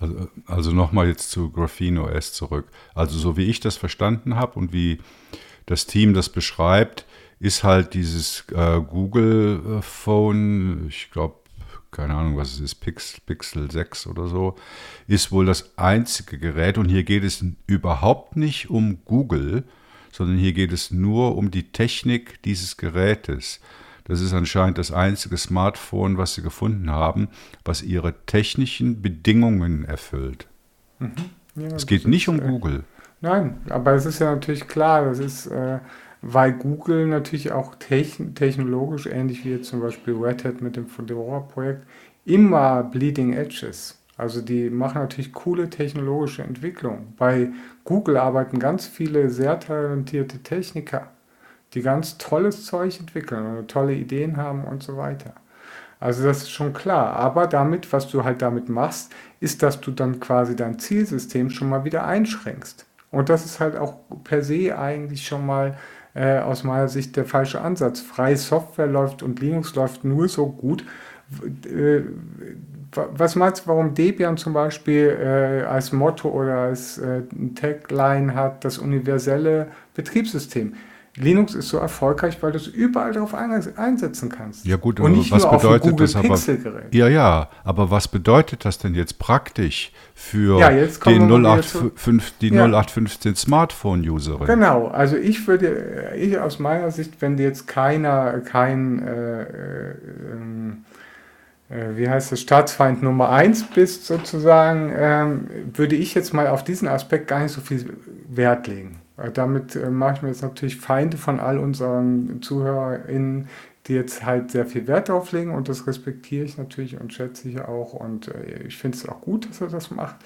Also, also nochmal jetzt zu Graphene OS zurück. Also so wie ich das verstanden habe und wie das Team das beschreibt, ist halt dieses äh, Google Phone, ich glaube, keine Ahnung, was es ist, Pixel, Pixel 6 oder so, ist wohl das einzige Gerät und hier geht es überhaupt nicht um Google, sondern hier geht es nur um die Technik dieses Gerätes. Das ist anscheinend das einzige Smartphone, was sie gefunden haben, was ihre technischen Bedingungen erfüllt. Mhm. Ja, es geht nicht um äh, Google. Nein, aber es ist ja natürlich klar, das ist, äh, weil Google natürlich auch techn technologisch, ähnlich wie jetzt zum Beispiel Red Hat mit dem Fedora-Projekt, immer Bleeding Edge ist. Also die machen natürlich coole technologische Entwicklungen. Bei Google arbeiten ganz viele sehr talentierte Techniker die ganz tolles Zeug entwickeln und tolle Ideen haben und so weiter. Also das ist schon klar. Aber damit, was du halt damit machst, ist, dass du dann quasi dein Zielsystem schon mal wieder einschränkst. Und das ist halt auch per se eigentlich schon mal äh, aus meiner Sicht der falsche Ansatz. Freie Software läuft und Linux läuft nur so gut. Äh, was meinst du, warum Debian zum Beispiel äh, als Motto oder als äh, Tagline hat, das universelle Betriebssystem? Linux ist so erfolgreich, weil du es überall darauf einsetzen kannst. Ja gut, und nicht was nur bedeutet auf das aber? Ja, ja, aber was bedeutet das denn jetzt praktisch für ja, den 08, die ja. 0815 Smartphone-Userin? Genau, also ich würde, ich aus meiner Sicht, wenn jetzt keiner, kein, äh, äh, äh, wie heißt es, Staatsfeind Nummer 1 bist sozusagen, ähm, würde ich jetzt mal auf diesen Aspekt gar nicht so viel Wert legen. Damit äh, mache ich mir jetzt natürlich Feinde von all unseren ZuhörerInnen, die jetzt halt sehr viel Wert drauf legen und das respektiere ich natürlich und schätze ich auch und äh, ich finde es auch gut, dass er das macht.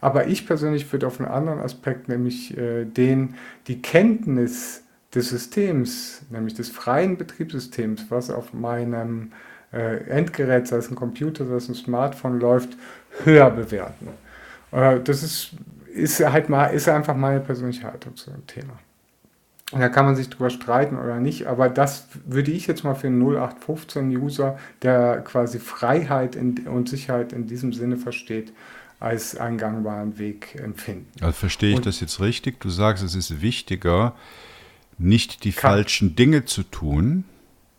Aber ich persönlich würde auf einen anderen Aspekt, nämlich äh, den, die Kenntnis des Systems, nämlich des freien Betriebssystems, was auf meinem äh, Endgerät, sei es ein Computer, sei es ein Smartphone läuft, höher bewerten. Äh, das ist ist halt mal, ist einfach meine persönliche Haltung zu dem Thema. Und da kann man sich drüber streiten oder nicht, aber das würde ich jetzt mal für einen 0815-User, der quasi Freiheit in, und Sicherheit in diesem Sinne versteht, als einen gangbaren Weg empfinden. Also verstehe ich und, das jetzt richtig? Du sagst, es ist wichtiger, nicht die falschen Dinge zu tun,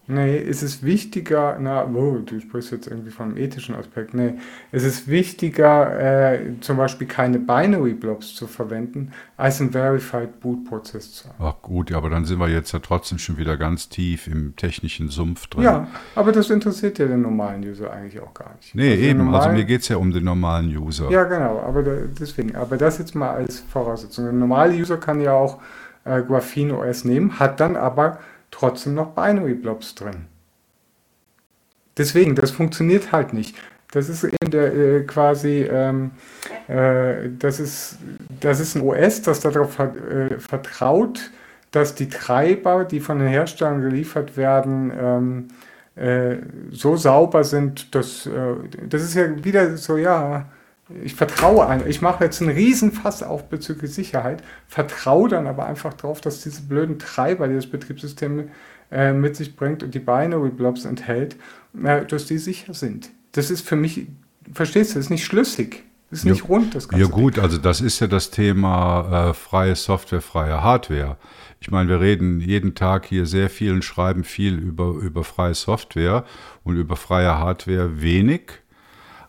Nee, es ist wichtiger, na, oh, du sprichst jetzt irgendwie vom ethischen Aspekt. Nee, es ist wichtiger, äh, zum Beispiel keine Binary Blobs zu verwenden, als einen Verified Boot Prozess zu haben. Ach gut, ja, aber dann sind wir jetzt ja trotzdem schon wieder ganz tief im technischen Sumpf drin. Ja, aber das interessiert ja den normalen User eigentlich auch gar nicht. Nee, also eben, also normalen, also mir geht es ja um den normalen User. Ja, genau, aber da, deswegen, aber das jetzt mal als Voraussetzung. Der normale User kann ja auch äh, Graphene OS nehmen, hat dann aber trotzdem noch Binary Blobs drin. Deswegen, das funktioniert halt nicht. Das ist eben der, äh, quasi, ähm, äh, das, ist, das ist ein OS, das darauf hat, äh, vertraut, dass die Treiber, die von den Herstellern geliefert werden, ähm, äh, so sauber sind, dass äh, das ist ja wieder so, ja, ich vertraue ein, ich mache jetzt einen Riesenfass auf bezüglich Sicherheit, vertraue dann aber einfach darauf, dass diese blöden Treiber, die das Betriebssystem äh, mit sich bringt und die Binary Blobs enthält, äh, dass die sicher sind. Das ist für mich, verstehst du, das ist nicht schlüssig. Das ist ja, nicht rund, das Ganze. Ja gut, Ding. also das ist ja das Thema äh, freie Software, freie Hardware. Ich meine, wir reden jeden Tag hier sehr viel und schreiben viel über, über freie Software und über freie Hardware wenig.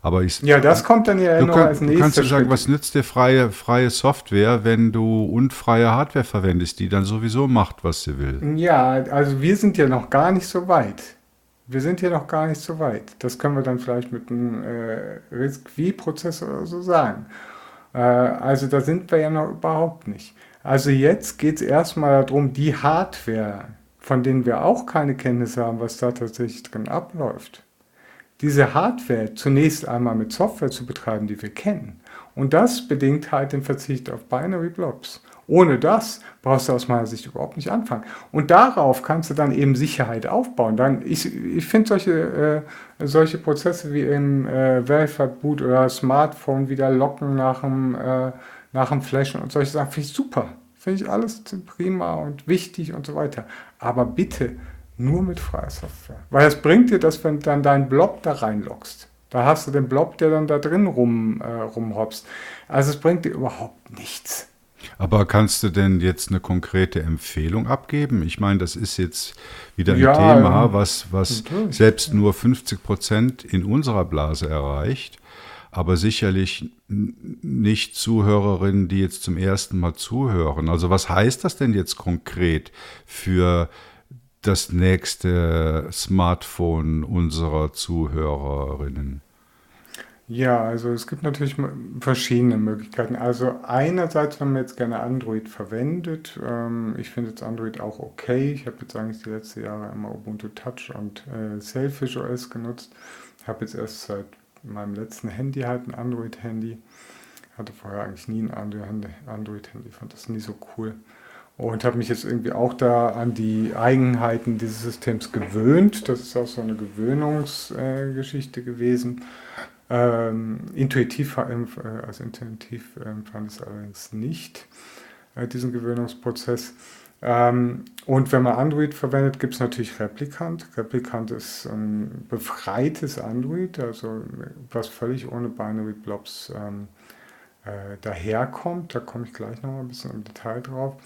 Aber ich, ja, das kommt dann ja noch kann, als nächstes. Kannst du sagen, was nützt dir freie, freie Software, wenn du unfreie Hardware verwendest, die dann sowieso macht, was sie will? Ja, also wir sind ja noch gar nicht so weit. Wir sind hier noch gar nicht so weit. Das können wir dann vielleicht mit einem äh, Risk-V-Prozessor oder so sagen. Äh, also da sind wir ja noch überhaupt nicht. Also jetzt geht es erstmal darum, die Hardware, von denen wir auch keine Kenntnis haben, was da tatsächlich drin abläuft, diese Hardware zunächst einmal mit Software zu betreiben, die wir kennen. Und das bedingt halt den Verzicht auf Binary Blobs. Ohne das brauchst du aus meiner Sicht überhaupt nicht anfangen. Und darauf kannst du dann eben Sicherheit aufbauen. Dann, ich ich finde solche, äh, solche Prozesse wie im äh, Verified Boot oder Smartphone wieder locken nach dem, äh, nach dem Flashen und solche Sachen, finde ich super. Finde ich alles prima und wichtig und so weiter. Aber bitte nur mit freier Software. Weil es bringt dir das, wenn du dann deinen Blob da reinlockst. Da hast du den Blob, der dann da drin rum, äh, rumhopst. Also es bringt dir überhaupt nichts. Aber kannst du denn jetzt eine konkrete Empfehlung abgeben? Ich meine, das ist jetzt wieder ein ja, Thema, was, was selbst nur 50 Prozent in unserer Blase erreicht, aber sicherlich nicht Zuhörerinnen, die jetzt zum ersten Mal zuhören. Also was heißt das denn jetzt konkret für das nächste Smartphone unserer Zuhörerinnen? Ja, also es gibt natürlich verschiedene Möglichkeiten. Also einerseits, wenn man jetzt gerne Android verwendet, ähm, ich finde jetzt Android auch okay. Ich habe jetzt eigentlich die letzten Jahre immer Ubuntu Touch und äh, Selfish OS genutzt. Habe jetzt erst seit meinem letzten Handy halt ein Android-Handy. Hatte vorher eigentlich nie ein Android-Handy, fand das nie so cool und habe mich jetzt irgendwie auch da an die Eigenheiten dieses Systems gewöhnt. Das ist auch so eine Gewöhnungsgeschichte äh, gewesen. Ähm, intuitiv, äh, also intuitiv äh, fand ich es allerdings nicht, äh, diesen Gewöhnungsprozess. Ähm, und wenn man Android verwendet, gibt es natürlich Replikant. Replikant ist ein befreites Android, also was völlig ohne Binary Blobs ähm, äh, daherkommt. Da komme ich gleich noch mal ein bisschen im Detail drauf.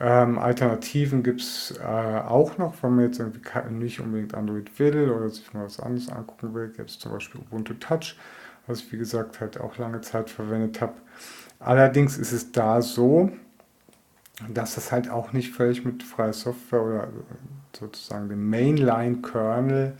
Ähm, Alternativen gibt es äh, auch noch, wenn man jetzt irgendwie nicht unbedingt Android will oder sich mal was anderes angucken will. Gibt es zum Beispiel Ubuntu Touch, was ich wie gesagt halt auch lange Zeit verwendet habe. Allerdings ist es da so, dass das halt auch nicht völlig mit freier Software oder sozusagen dem Mainline-Kernel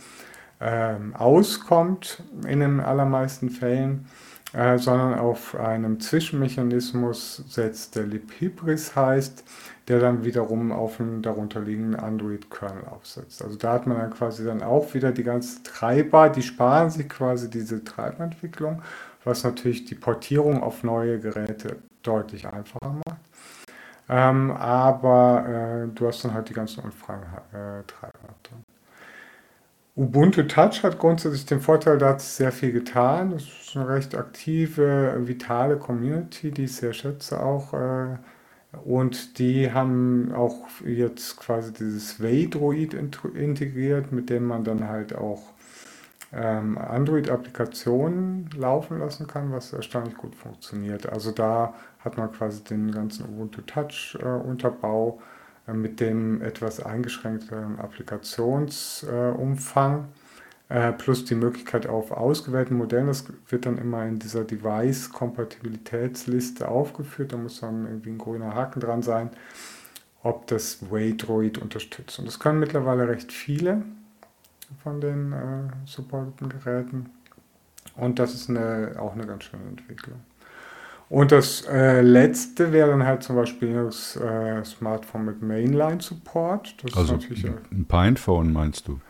ähm, auskommt in den allermeisten Fällen. Äh, sondern auf einem Zwischenmechanismus setzt, der libhybris heißt, der dann wiederum auf einen darunterliegenden Android-Kernel aufsetzt. Also da hat man dann quasi dann auch wieder die ganzen Treiber, die sparen sich quasi diese Treiberentwicklung, was natürlich die Portierung auf neue Geräte deutlich einfacher macht. Ähm, aber äh, du hast dann halt die ganzen unfreien äh, Treiber. Ubuntu Touch hat grundsätzlich den Vorteil, da hat es sehr viel getan. Das ist eine recht aktive, vitale Community, die ich sehr schätze auch. Äh, und die haben auch jetzt quasi dieses Waydroid integriert, mit dem man dann halt auch ähm, Android-Applikationen laufen lassen kann, was erstaunlich gut funktioniert. Also da hat man quasi den ganzen Ubuntu Touch-Unterbau. Äh, mit dem etwas eingeschränkteren Applikationsumfang äh, plus die Möglichkeit auf ausgewählten Modellen. Das wird dann immer in dieser Device-Kompatibilitätsliste aufgeführt. Da muss dann irgendwie ein grüner Haken dran sein, ob das Waydroid unterstützt. Und das können mittlerweile recht viele von den äh, supporteten Geräten. Und das ist eine, auch eine ganz schöne Entwicklung. Und das äh, letzte wäre dann halt zum Beispiel das äh, Smartphone mit Mainline-Support. Also ein Pinephone meinst du?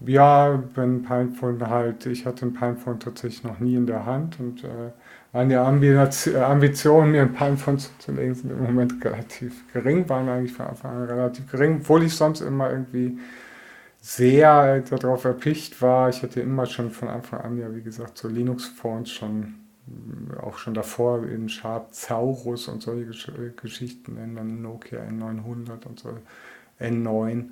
Ja, wenn Pinephone halt, ich hatte ein Pinephone tatsächlich noch nie in der Hand und äh, meine Ambitionen, mir ein Pinephone zuzulegen, sind im Moment relativ gering, waren eigentlich von Anfang an relativ gering, obwohl ich sonst immer irgendwie sehr darauf erpicht war. Ich hatte immer schon von Anfang an, ja, wie gesagt, so Linux-Phones schon auch schon davor in Sharp Zaurus und solche Geschichten, dann Nokia N900 und so, N9.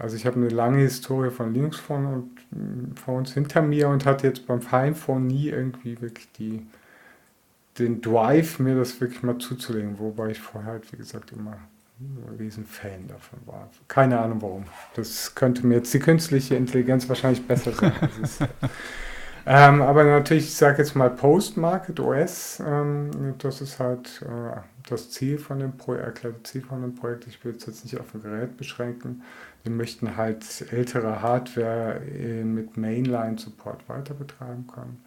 Also ich habe eine lange Historie von Linux-Phones hinter mir und hatte jetzt beim Finephone nie irgendwie wirklich die, den Drive, mir das wirklich mal zuzulegen, wobei ich vorher halt, wie gesagt, immer ein riesen Fan davon war. Keine Ahnung warum. Das könnte mir jetzt die künstliche Intelligenz wahrscheinlich besser sagen. Ähm, aber natürlich, ich sage jetzt mal Post-Market OS, ähm, das ist halt äh, das Ziel von dem Projekt, erklärte Ziel von dem Projekt. Ich will es jetzt nicht auf ein Gerät beschränken. Wir möchten halt ältere Hardware äh, mit Mainline-Support weiter betreiben können.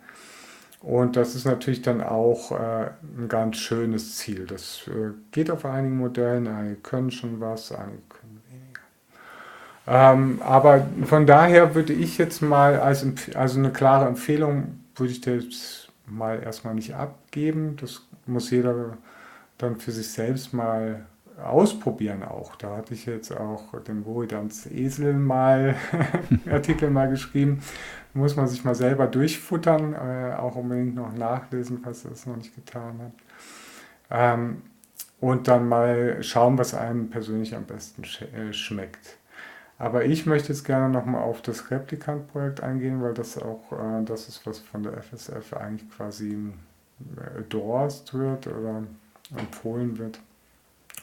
Und das ist natürlich dann auch äh, ein ganz schönes Ziel. Das äh, geht auf einigen Modellen, einige können schon was, einige können Ähm, aber von daher würde ich jetzt mal als also eine klare Empfehlung würde ich dir jetzt mal erstmal nicht abgeben. Das muss jeder dann für sich selbst mal ausprobieren auch. Da hatte ich jetzt auch den Woridans Esel mal Artikel mal geschrieben. Muss man sich mal selber durchfuttern, äh, auch unbedingt noch nachlesen, falls er das noch nicht getan hat. Ähm, und dann mal schauen, was einem persönlich am besten sch äh, schmeckt. Aber ich möchte jetzt gerne nochmal auf das Replikant-Projekt eingehen, weil das auch äh, das ist, was von der FSF eigentlich quasi äh, endorsed wird oder empfohlen wird.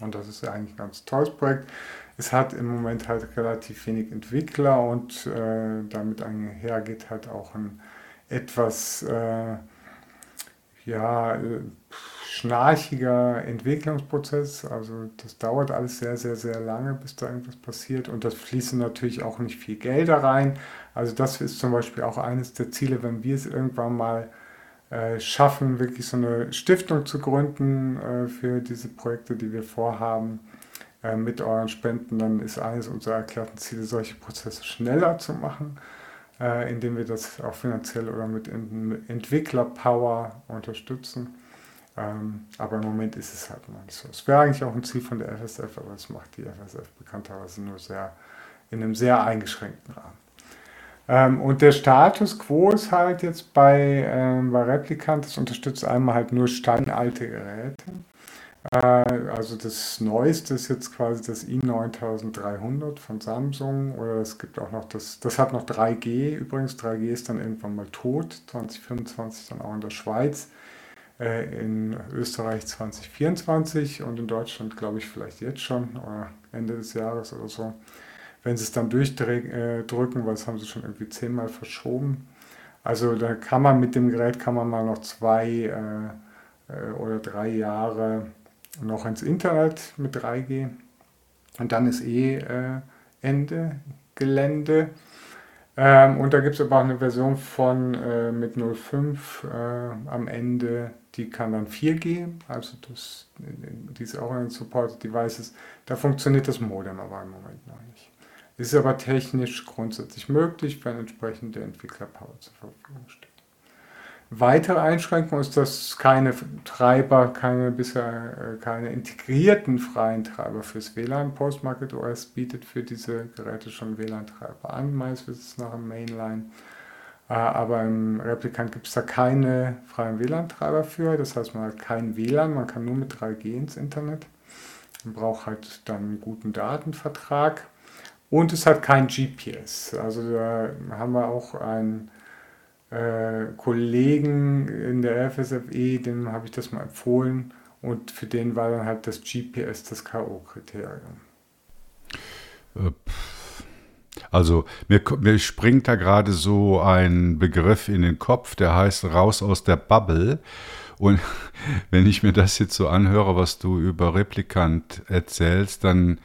Und das ist ja eigentlich ein ganz tolles Projekt. Es hat im Moment halt relativ wenig Entwickler und äh, damit einhergeht halt auch ein etwas äh, ja, äh, schnarchiger Entwicklungsprozess. Also das dauert alles sehr, sehr, sehr lange, bis da irgendwas passiert. Und das fließen natürlich auch nicht viel Gelder rein. Also das ist zum Beispiel auch eines der Ziele, wenn wir es irgendwann mal schaffen, wirklich so eine Stiftung zu gründen äh, für diese Projekte, die wir vorhaben. Äh, mit euren Spenden, dann ist eines unserer erklärten Ziele, solche Prozesse schneller zu machen, äh, indem wir das auch finanziell oder mit Entwicklerpower unterstützen. Ähm, aber im Moment ist es halt noch nicht so. Es wäre eigentlich auch ein Ziel von der FSF, aber das macht die FSF bekannterweise nur sehr in einem sehr eingeschränkten Rahmen. Ähm, und der Status quo ist halt jetzt bei, ähm, bei Replicant, das unterstützt einmal halt nur standalte Geräte. Äh, also das Neueste ist jetzt quasi das i9300 von Samsung oder es gibt auch noch das, das hat noch 3G übrigens. 3G ist dann irgendwann mal tot, 2025 dann auch in der Schweiz, äh, in Österreich 2024 und in Deutschland glaube ich vielleicht jetzt schon oder Ende des Jahres oder so wenn sie es dann durchdrücken, äh, das haben sie schon irgendwie zehnmal verschoben. Also da kann man mit dem Gerät kann man mal noch zwei äh, äh oder drei Jahre noch ins Internet mit 3G. Und dann ist eh äh, Ende Gelände. Ähm, und da gibt es aber auch eine Version von äh, mit 05 äh, am Ende, die kann dann 4G, also das, die ist auch ein Supported Devices. Da funktioniert das Modem aber im Moment noch nicht. Ist aber technisch grundsätzlich möglich, wenn entsprechende Entwicklerpower zur Verfügung steht. Weitere Einschränkung ist, dass keine Treiber, keine bisher äh, keine integrierten freien Treiber fürs WLAN Postmarket OS bietet für diese Geräte schon WLAN-Treiber an, meist ist es nach dem Mainline. Äh, aber im Replikant gibt es da keine freien WLAN-Treiber für. Das heißt, man hat kein WLAN, man kann nur mit 3G ins Internet. Man braucht halt dann einen guten Datenvertrag. Und es hat kein GPS. Also da haben wir auch einen äh, Kollegen in der FSFE, dem habe ich das mal empfohlen. Und für den war dann halt das GPS das K.O.-Kriterium. Äh, also mir, mir springt da gerade so ein Begriff in den Kopf, der heißt raus aus der Bubble. Und wenn ich mir das jetzt so anhöre, was du über Replikant erzählst, dann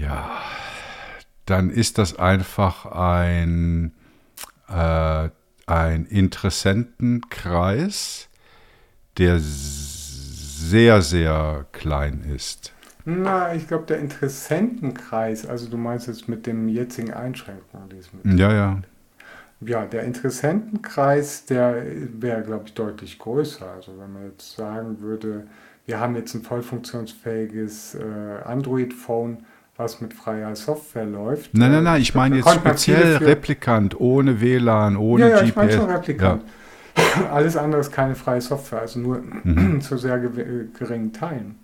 ja, dann ist das einfach ein, äh, ein Interessentenkreis, der sehr, sehr klein ist. Na, ich glaube, der Interessentenkreis, also du meinst jetzt mit den jetzigen Einschränkungen, die. Ja, ja. Ja, der Interessentenkreis, der wäre, glaube ich, deutlich größer. Also wenn man jetzt sagen würde, wir haben jetzt ein voll funktionsfähiges äh, Android-Phone, was mit freier Software läuft. Nein, nein, nein, ich meine jetzt speziell Replikant, ohne WLAN, ohne ja, ja, GPS. Ich meine schon Replikant. Ja. Alles andere ist keine freie Software, also nur mhm. zu sehr geringen Teilen.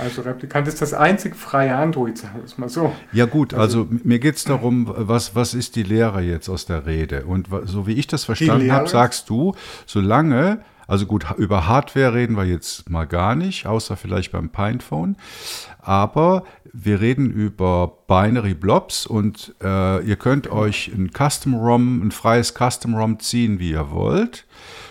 Also Replikant ist das einzig freie Android, sagen wir es mal so. Ja gut, also, also mir geht es darum, was, was ist die Lehre jetzt aus der Rede? Und so wie ich das verstanden habe, sagst du, solange also gut, über Hardware reden wir jetzt mal gar nicht, außer vielleicht beim Pinephone. Aber wir reden über Binary Blobs und äh, ihr könnt euch ein Custom ROM, ein freies Custom ROM ziehen, wie ihr wollt.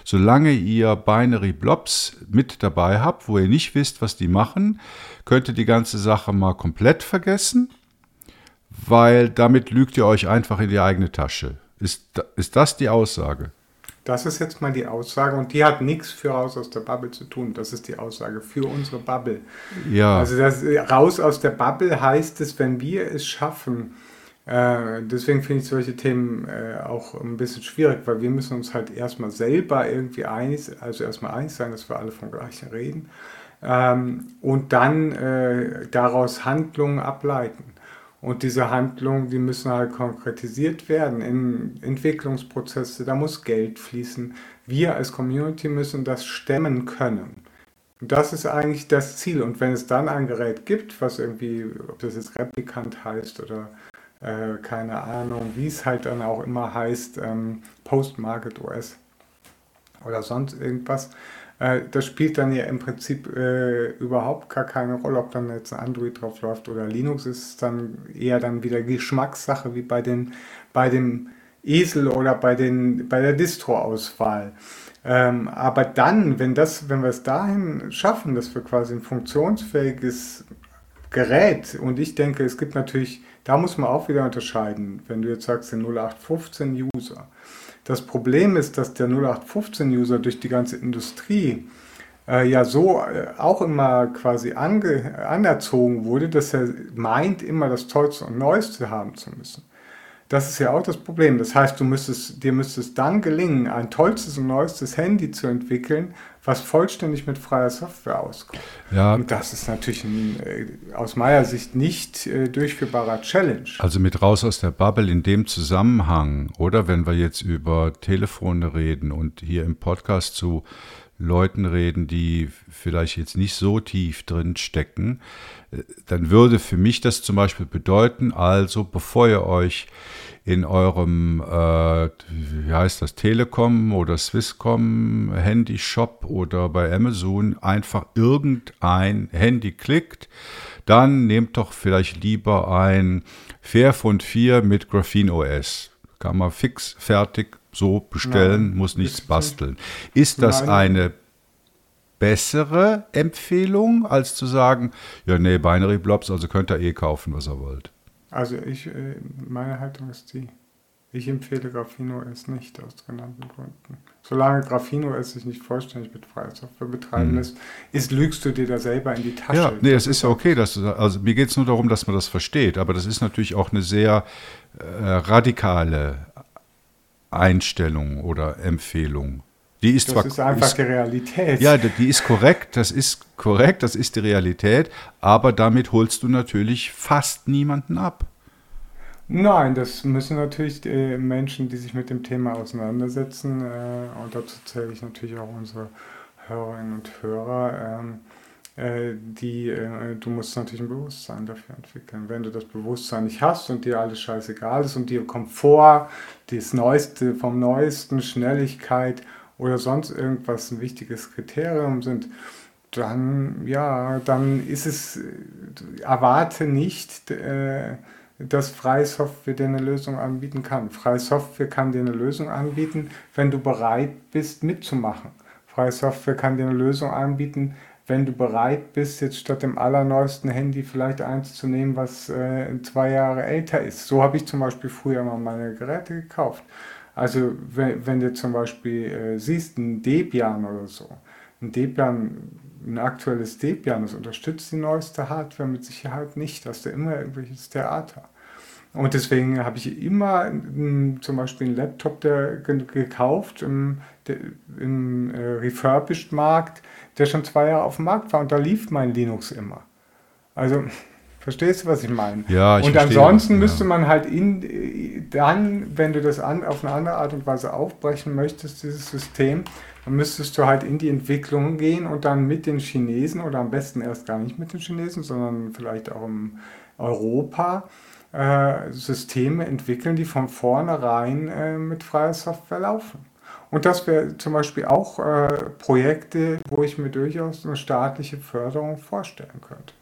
Solange ihr Binary Blobs mit dabei habt, wo ihr nicht wisst, was die machen, könnt ihr die ganze Sache mal komplett vergessen, weil damit lügt ihr euch einfach in die eigene Tasche. Ist, ist das die Aussage? Das ist jetzt mal die Aussage und die hat nichts für raus aus der Bubble zu tun. Das ist die Aussage für unsere Bubble. Ja. Also das raus aus der Bubble heißt es, wenn wir es schaffen, äh, deswegen finde ich solche Themen äh, auch ein bisschen schwierig, weil wir müssen uns halt erstmal selber irgendwie einig, also erstmal einig sein, dass wir alle vom Gleichen reden ähm, und dann äh, daraus Handlungen ableiten. Und diese Handlungen, die müssen halt konkretisiert werden in Entwicklungsprozesse, da muss Geld fließen. Wir als Community müssen das stemmen können. Und das ist eigentlich das Ziel. Und wenn es dann ein Gerät gibt, was irgendwie, ob das jetzt Replikant heißt oder äh, keine Ahnung, wie es halt dann auch immer heißt, ähm, Post-Market OS oder sonst irgendwas, äh, das spielt dann ja im Prinzip äh, überhaupt gar keine Rolle, ob dann jetzt ein Android drauf läuft oder Linux, ist dann eher dann wieder Geschmackssache wie bei, den, bei dem Esel oder bei, den, bei der Distro-Auswahl. Ähm, aber dann, wenn, das, wenn wir es dahin schaffen, dass wir quasi ein funktionsfähiges Gerät, und ich denke, es gibt natürlich, da muss man auch wieder unterscheiden, wenn du jetzt sagst, den 0815-User, das Problem ist, dass der 0815-User durch die ganze Industrie äh, ja so äh, auch immer quasi ange, anerzogen wurde, dass er meint, immer das Tollste und Neueste haben zu müssen. Das ist ja auch das Problem. Das heißt, du müsstest, dir müsste es dann gelingen, ein tollstes und neuestes Handy zu entwickeln, was vollständig mit freier Software auskommt. Ja. Und das ist natürlich ein, äh, aus meiner Sicht nicht äh, durchführbarer Challenge. Also mit raus aus der Bubble in dem Zusammenhang, oder wenn wir jetzt über Telefone reden und hier im Podcast zu Leuten reden, die vielleicht jetzt nicht so tief drin stecken, äh, dann würde für mich das zum Beispiel bedeuten, also bevor ihr euch in eurem, äh, wie heißt das, Telekom oder Swisscom Handy-Shop oder bei Amazon einfach irgendein Handy klickt, dann nehmt doch vielleicht lieber ein Fairphone 4 mit Graphene OS. Kann man fix, fertig so bestellen, Nein, muss nichts basteln. Ist das Nein. eine bessere Empfehlung, als zu sagen, ja, nee, Binary Blobs, also könnt ihr eh kaufen, was ihr wollt? Also ich, äh, meine Haltung ist die. Ich empfehle Graphino S nicht aus genannten Gründen. Solange Graphino S sich nicht vollständig mit freier Software betreiben mhm. lässt, ist, lügst du dir da selber in die Tasche. Ja, nee, es ist ja okay. Dass du, also mir geht es nur darum, dass man das versteht. Aber das ist natürlich auch eine sehr äh, radikale Einstellung oder Empfehlung. Die ist das zwar, ist einfach ist, die Realität. Ja, die ist korrekt, das ist korrekt, das ist die Realität, aber damit holst du natürlich fast niemanden ab. Nein, das müssen natürlich äh, Menschen, die sich mit dem Thema auseinandersetzen, äh, und dazu zähle ich natürlich auch unsere Hörerinnen und Hörer, ähm, äh, die, äh, du musst natürlich ein Bewusstsein dafür entwickeln. Wenn du das Bewusstsein nicht hast und dir alles scheißegal ist und dir Komfort, das Neueste vom Neuesten, Schnelligkeit oder sonst irgendwas ein wichtiges Kriterium sind, dann, ja, dann ist es, erwarte nicht, äh, dass freie Software dir eine Lösung anbieten kann. Freie Software kann dir eine Lösung anbieten, wenn du bereit bist mitzumachen. Freie Software kann dir eine Lösung anbieten, wenn du bereit bist, jetzt statt dem allerneuesten Handy vielleicht eins zu nehmen, was äh, zwei Jahre älter ist. So habe ich zum Beispiel früher mal meine Geräte gekauft. Also wenn, wenn du zum Beispiel äh, siehst, ein Debian oder so, ein Debian, ein aktuelles Debian, das unterstützt die neueste Hardware mit Sicherheit nicht. Hast du immer irgendwelches Theater. Und deswegen habe ich immer m, zum Beispiel einen Laptop der, gekauft im, im äh, Refurbished-Markt, der schon zwei Jahre auf dem Markt war und da lief mein Linux immer. Also Verstehst du, was ich meine? Ja, ich Und ansonsten das, müsste man halt in, dann, wenn du das an, auf eine andere Art und Weise aufbrechen möchtest, dieses System, dann müsstest du halt in die Entwicklung gehen und dann mit den Chinesen oder am besten erst gar nicht mit den Chinesen, sondern vielleicht auch in Europa äh, Systeme entwickeln, die von vornherein äh, mit freier Software laufen. Und das wäre zum Beispiel auch äh, Projekte, wo ich mir durchaus eine staatliche Förderung vorstellen könnte.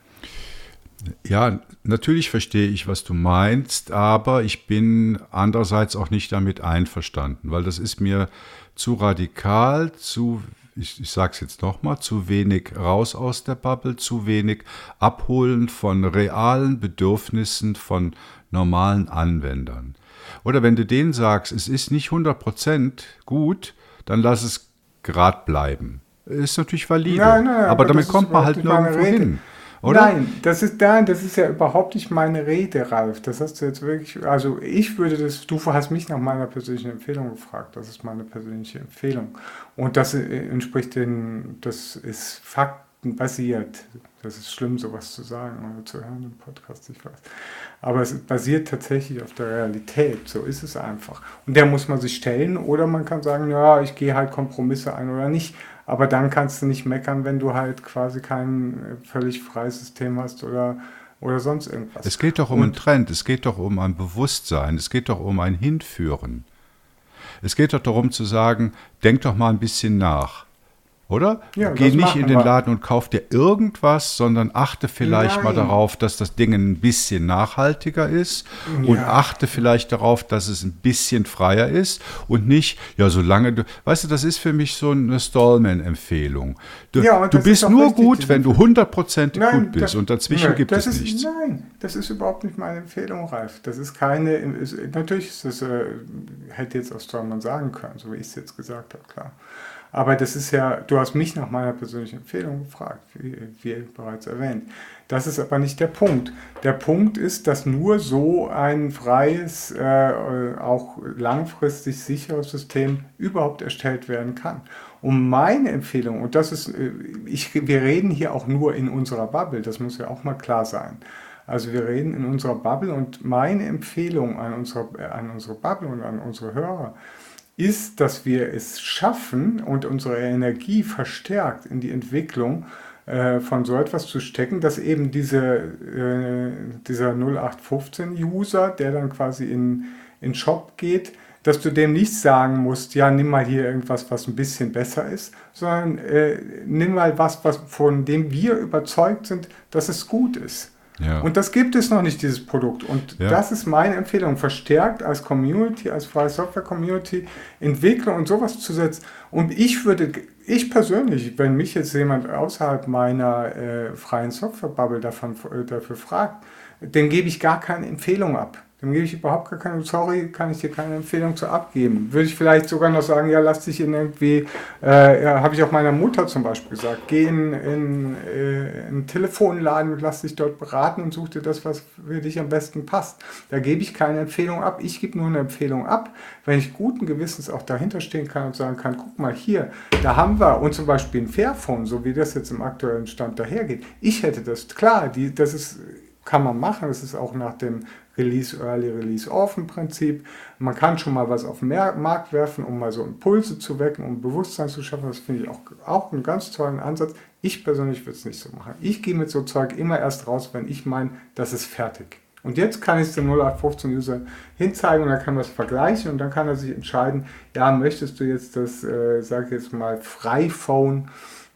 Ja, natürlich verstehe ich, was du meinst, aber ich bin andererseits auch nicht damit einverstanden, weil das ist mir zu radikal, zu, ich, ich sage es jetzt nochmal, zu wenig raus aus der Bubble, zu wenig abholen von realen Bedürfnissen von normalen Anwendern. Oder wenn du denen sagst, es ist nicht 100% gut, dann lass es grad bleiben. Ist natürlich valide. Nein, nein, aber, aber damit kommt man halt nirgendwo hin. Oder? Nein, das ist, nein, das ist ja überhaupt nicht meine Rede, Ralf. Das hast du jetzt wirklich, also ich würde das, du hast mich nach meiner persönlichen Empfehlung gefragt. Das ist meine persönliche Empfehlung. Und das äh, entspricht den, das ist faktenbasiert. Das ist schlimm, sowas zu sagen oder zu hören im Podcast, ich weiß. Aber es basiert tatsächlich auf der Realität. So ist es einfach. Und der muss man sich stellen oder man kann sagen, ja, ich gehe halt Kompromisse ein oder nicht. Aber dann kannst du nicht meckern, wenn du halt quasi kein äh, völlig freies System hast oder, oder sonst irgendwas. Es geht doch um Und, einen Trend, es geht doch um ein Bewusstsein, es geht doch um ein Hinführen. Es geht doch darum zu sagen, denk doch mal ein bisschen nach. Oder? Ja, Geh nicht in den Laden und kauf dir irgendwas, sondern achte vielleicht Nein. mal darauf, dass das Ding ein bisschen nachhaltiger ist ja. und achte vielleicht darauf, dass es ein bisschen freier ist und nicht, ja, solange du, weißt du, das ist für mich so eine Stallman-Empfehlung. Du, ja, du bist nur richtig, gut, wenn du hundertprozentig gut bist das, und dazwischen nein, gibt es ist, nichts. Nein, das ist überhaupt nicht meine Empfehlung, Ralf. Das ist keine, ist, natürlich ist das, äh, hätte jetzt auch Stallman sagen können, so wie ich es jetzt gesagt habe, klar. Aber das ist ja, du hast mich nach meiner persönlichen Empfehlung gefragt, wie, wie bereits erwähnt. Das ist aber nicht der Punkt. Der Punkt ist, dass nur so ein freies, äh, auch langfristig sicheres System überhaupt erstellt werden kann. Und meine Empfehlung, und das ist, äh, ich, wir reden hier auch nur in unserer Bubble, das muss ja auch mal klar sein. Also wir reden in unserer Bubble und meine Empfehlung an unsere, an unsere Bubble und an unsere Hörer ist, dass wir es schaffen und unsere Energie verstärkt in die Entwicklung äh, von so etwas zu stecken, dass eben diese, äh, dieser 0815-User, der dann quasi in den Shop geht, dass du dem nicht sagen musst, ja, nimm mal hier irgendwas, was ein bisschen besser ist, sondern äh, nimm mal was, was, von dem wir überzeugt sind, dass es gut ist. Ja. Und das gibt es noch nicht, dieses Produkt. Und ja. das ist meine Empfehlung, verstärkt als Community, als freie Software-Community Entwickler und sowas zu setzen. Und ich würde, ich persönlich, wenn mich jetzt jemand außerhalb meiner äh, freien Software-Bubble davon, äh, dafür fragt, dem gebe ich gar keine Empfehlung ab. Dem gebe ich überhaupt gar keine, sorry, kann ich dir keine Empfehlung zu abgeben. Würde ich vielleicht sogar noch sagen, ja, lass dich in irgendwie, äh, ja, habe ich auch meiner Mutter zum Beispiel gesagt, geh in, in, äh, einen Telefonladen und lass dich dort beraten und such dir das, was für dich am besten passt. Da gebe ich keine Empfehlung ab, ich gebe nur eine Empfehlung ab, wenn ich guten Gewissens auch dahinter stehen kann und sagen kann, guck mal hier, da haben wir, und zum Beispiel ein Fairphone, so wie das jetzt im aktuellen Stand dahergeht. Ich hätte das, klar, die, das ist kann man machen. Das ist auch nach dem Release Early, Release Offen Prinzip. Man kann schon mal was auf den Markt werfen, um mal so Impulse zu wecken, um Bewusstsein zu schaffen. Das finde ich auch, auch einen ganz tollen Ansatz. Ich persönlich würde es nicht so machen. Ich gehe mit so Zeug immer erst raus, wenn ich meine, das ist fertig. Und jetzt kann ich es dem 0815-User hinzeigen und dann kann man es vergleichen und dann kann er sich entscheiden, ja, möchtest du jetzt das, äh, sag ich jetzt mal, Freiphone,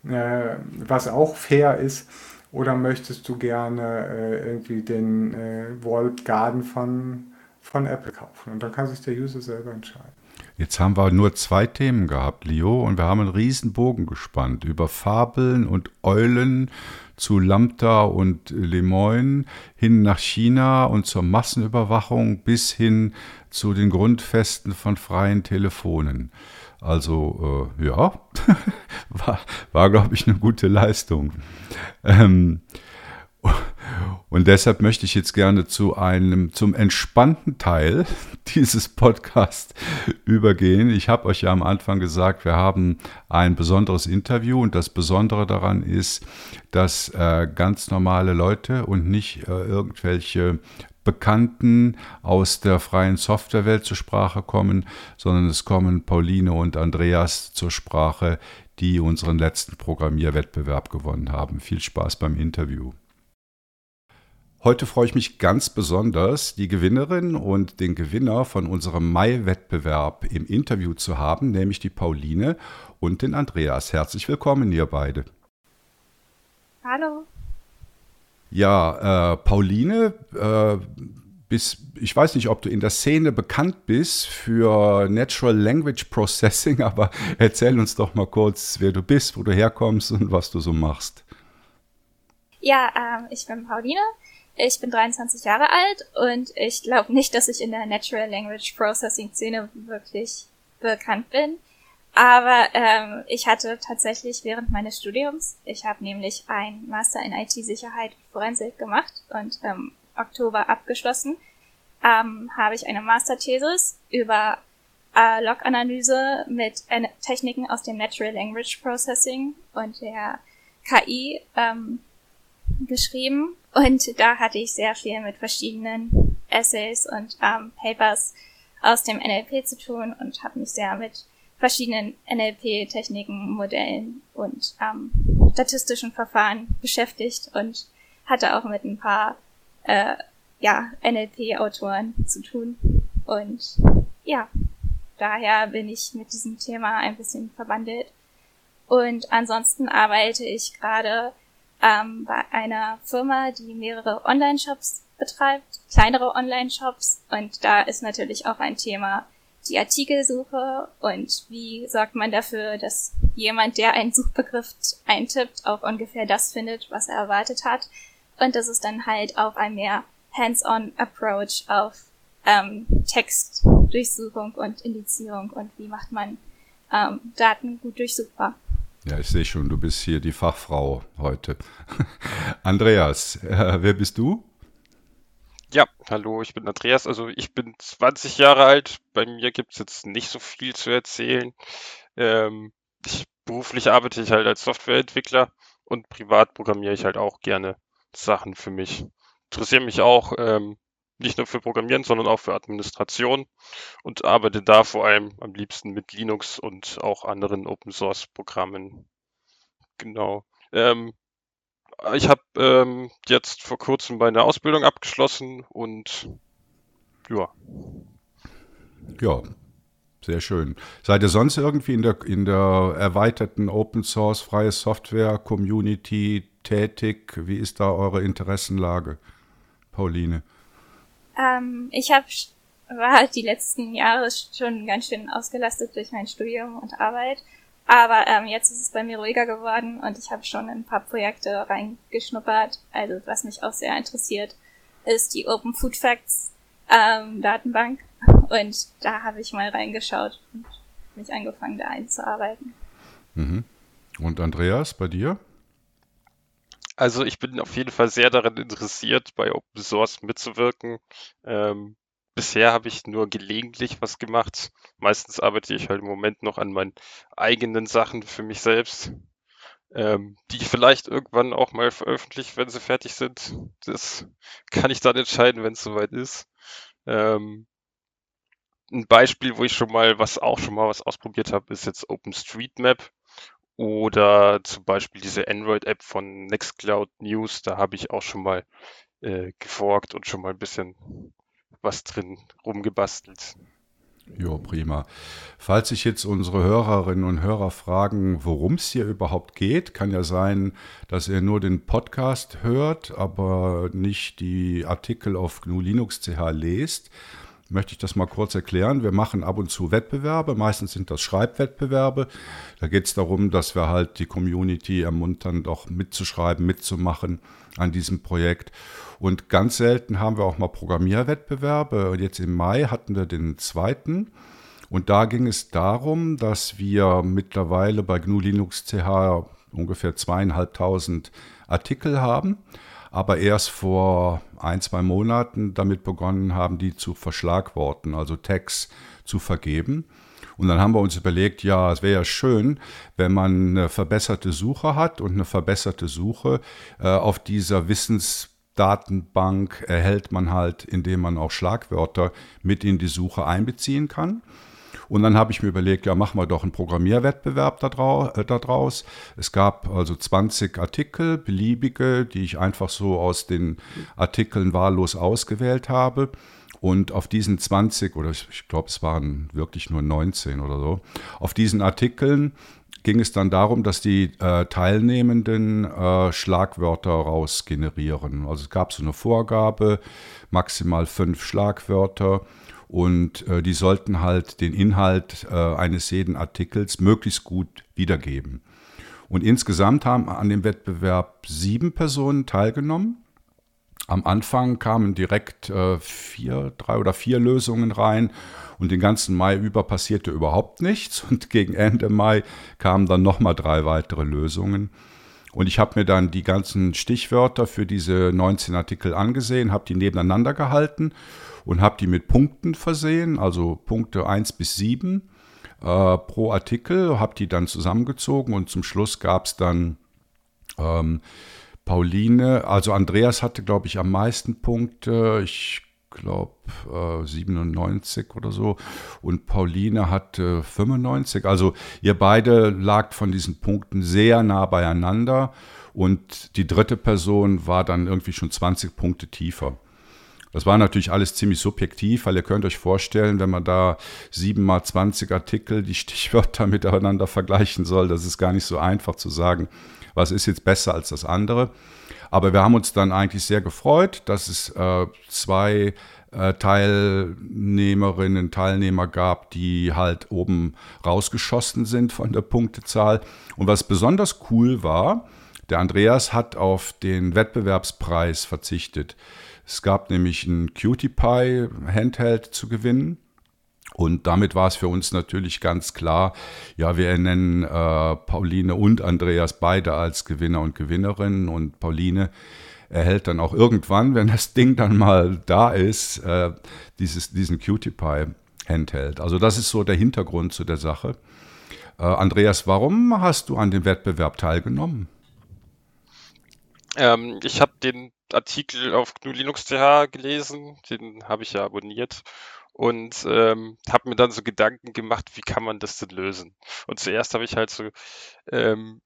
äh, was auch fair ist, oder möchtest du gerne äh, irgendwie den äh, Walled Garden von, von Apple kaufen? Und dann kann sich der User selber entscheiden. Jetzt haben wir nur zwei Themen gehabt, Leo, und wir haben einen riesen Bogen gespannt über Fabeln und Eulen zu Lambda und Lemoyne hin nach China und zur Massenüberwachung bis hin zu den Grundfesten von freien Telefonen. Also äh, ja, war, war glaube ich, eine gute Leistung. Ähm, und deshalb möchte ich jetzt gerne zu einem, zum entspannten Teil dieses Podcasts übergehen. Ich habe euch ja am Anfang gesagt, wir haben ein besonderes Interview und das Besondere daran ist, dass äh, ganz normale Leute und nicht äh, irgendwelche Bekannten aus der freien Softwarewelt zur Sprache kommen, sondern es kommen Pauline und Andreas zur Sprache, die unseren letzten Programmierwettbewerb gewonnen haben. Viel Spaß beim Interview. Heute freue ich mich ganz besonders, die Gewinnerin und den Gewinner von unserem Mai-Wettbewerb im Interview zu haben, nämlich die Pauline und den Andreas. Herzlich willkommen, ihr beide. Hallo. Ja, äh, Pauline, äh, bis, ich weiß nicht, ob du in der Szene bekannt bist für Natural Language Processing, aber erzähl uns doch mal kurz, wer du bist, wo du herkommst und was du so machst. Ja, äh, ich bin Pauline. Ich bin 23 Jahre alt und ich glaube nicht, dass ich in der Natural Language Processing Szene wirklich bekannt bin. Aber ähm, ich hatte tatsächlich während meines Studiums, ich habe nämlich ein Master in IT-Sicherheit Forensik gemacht und im Oktober abgeschlossen, ähm, habe ich eine Masterthesis über äh, Log-Analyse mit äh, Techniken aus dem Natural Language Processing und der KI ähm, geschrieben. Und da hatte ich sehr viel mit verschiedenen Essays und ähm, Papers aus dem NLP zu tun und habe mich sehr mit verschiedenen NLP-Techniken, Modellen und ähm, statistischen Verfahren beschäftigt und hatte auch mit ein paar äh, ja, NLP-Autoren zu tun. Und ja, daher bin ich mit diesem Thema ein bisschen verwandelt. Und ansonsten arbeite ich gerade ähm, bei einer Firma, die mehrere Online-Shops betreibt, kleinere Online-Shops. Und da ist natürlich auch ein Thema die Artikelsuche und wie sorgt man dafür, dass jemand, der einen Suchbegriff eintippt, auch ungefähr das findet, was er erwartet hat. Und das ist dann halt auch ein mehr hands-on Approach auf ähm, Textdurchsuchung und Indizierung und wie macht man ähm, Daten gut durchsuchbar. Ja, ich sehe schon, du bist hier die Fachfrau heute. Andreas, äh, wer bist du? Ja, hallo, ich bin Andreas. Also ich bin 20 Jahre alt. Bei mir gibt es jetzt nicht so viel zu erzählen. Ähm, ich, beruflich arbeite ich halt als Softwareentwickler und privat programmiere ich halt auch gerne Sachen für mich. Interessiere mich auch ähm, nicht nur für Programmieren, sondern auch für Administration und arbeite da vor allem am liebsten mit Linux und auch anderen Open Source Programmen. Genau. Ähm, ich habe ähm, jetzt vor kurzem meine Ausbildung abgeschlossen und ja. Ja, sehr schön. Seid ihr sonst irgendwie in der, in der erweiterten Open Source freie Software Community tätig? Wie ist da eure Interessenlage, Pauline? Ähm, ich habe war die letzten Jahre schon ganz schön ausgelastet durch mein Studium und Arbeit aber ähm, jetzt ist es bei mir ruhiger geworden und ich habe schon in ein paar Projekte reingeschnuppert. Also was mich auch sehr interessiert, ist die Open Food Facts ähm, Datenbank. Und da habe ich mal reingeschaut und mich angefangen, da einzuarbeiten. Mhm. Und Andreas, bei dir? Also ich bin auf jeden Fall sehr daran interessiert, bei Open Source mitzuwirken. Ähm, Bisher habe ich nur gelegentlich was gemacht. Meistens arbeite ich halt im Moment noch an meinen eigenen Sachen für mich selbst, ähm, die ich vielleicht irgendwann auch mal veröffentliche, wenn sie fertig sind. Das kann ich dann entscheiden, wenn es soweit ist. Ähm, ein Beispiel, wo ich schon mal was auch schon mal was ausprobiert habe, ist jetzt OpenStreetMap oder zum Beispiel diese Android-App von Nextcloud News. Da habe ich auch schon mal äh, geforkt und schon mal ein bisschen was drin rumgebastelt. Jo, prima. Falls sich jetzt unsere Hörerinnen und Hörer fragen, worum es hier überhaupt geht, kann ja sein, dass ihr nur den Podcast hört, aber nicht die Artikel auf GNU Linux CH lest möchte ich das mal kurz erklären. Wir machen ab und zu Wettbewerbe, meistens sind das Schreibwettbewerbe. Da geht es darum, dass wir halt die Community ermuntern, doch mitzuschreiben, mitzumachen an diesem Projekt. Und ganz selten haben wir auch mal Programmierwettbewerbe. Und jetzt im Mai hatten wir den zweiten. Und da ging es darum, dass wir mittlerweile bei GNU Linux CH ungefähr zweieinhalbtausend Artikel haben aber erst vor ein, zwei Monaten damit begonnen haben, die zu verschlagworten, also Tags zu vergeben. Und dann haben wir uns überlegt, ja, es wäre ja schön, wenn man eine verbesserte Suche hat und eine verbesserte Suche äh, auf dieser Wissensdatenbank erhält man halt, indem man auch Schlagwörter mit in die Suche einbeziehen kann. Und dann habe ich mir überlegt, ja, machen wir doch einen Programmierwettbewerb äh, daraus. Es gab also 20 Artikel, beliebige, die ich einfach so aus den Artikeln wahllos ausgewählt habe. Und auf diesen 20, oder ich, glaube, es waren wirklich nur 19 oder so, auf diesen Artikeln ging es dann darum, dass die äh, Teilnehmenden äh, Schlagwörter raus generieren. Also es gab so eine Vorgabe, maximal fünf Schlagwörter und äh, die sollten halt den Inhalt äh, eines jeden Artikels möglichst gut wiedergeben. Und insgesamt haben an dem Wettbewerb sieben Personen teilgenommen. am Anfang kamen direkt äh, vier, drei oder vier Lösungen rein und den ganzen Mai über passierte überhaupt nichts und gegen Ende Mai kamen dann nochmal drei weitere Lösungen. Und ich habe mir dann die ganzen Stichwörter für diese 19 Artikel angesehen, habe die nebeneinander gehalten und habe die mit Punkten versehen, also Punkte 1 bis 7 äh, pro Artikel, habe die dann zusammengezogen und zum Schluss gab es dann ähm, Pauline, also Andreas hatte, glaube ich, am meisten Punkte. Ich glaube äh, 97 oder so. Und Pauline hatte 95. Also ihr beide lagt von diesen Punkten sehr nah beieinander. Und die dritte Person war dann irgendwie schon 20 Punkte tiefer. Das war natürlich alles ziemlich subjektiv, weil ihr könnt euch vorstellen, wenn man da 7 mal 20 Artikel die Stichwörter miteinander vergleichen soll, das ist gar nicht so einfach zu sagen, was ist jetzt besser als das andere. Aber wir haben uns dann eigentlich sehr gefreut, dass es äh, zwei äh, Teilnehmerinnen, Teilnehmer gab, die halt oben rausgeschossen sind von der Punktezahl. Und was besonders cool war, der Andreas hat auf den Wettbewerbspreis verzichtet. Es gab nämlich ein Cutie Pie Handheld zu gewinnen. Und damit war es für uns natürlich ganz klar, ja, wir nennen äh, Pauline und Andreas beide als Gewinner und Gewinnerinnen. Und Pauline erhält dann auch irgendwann, wenn das Ding dann mal da ist, äh, dieses, diesen Cutie Pie Handheld. Also das ist so der Hintergrund zu der Sache. Äh, Andreas, warum hast du an dem Wettbewerb teilgenommen? Ähm, ich habe den Artikel auf GNU Linux gelesen, den habe ich ja abonniert und ähm, habe mir dann so Gedanken gemacht, wie kann man das denn lösen? Und zuerst habe ich halt so ähm,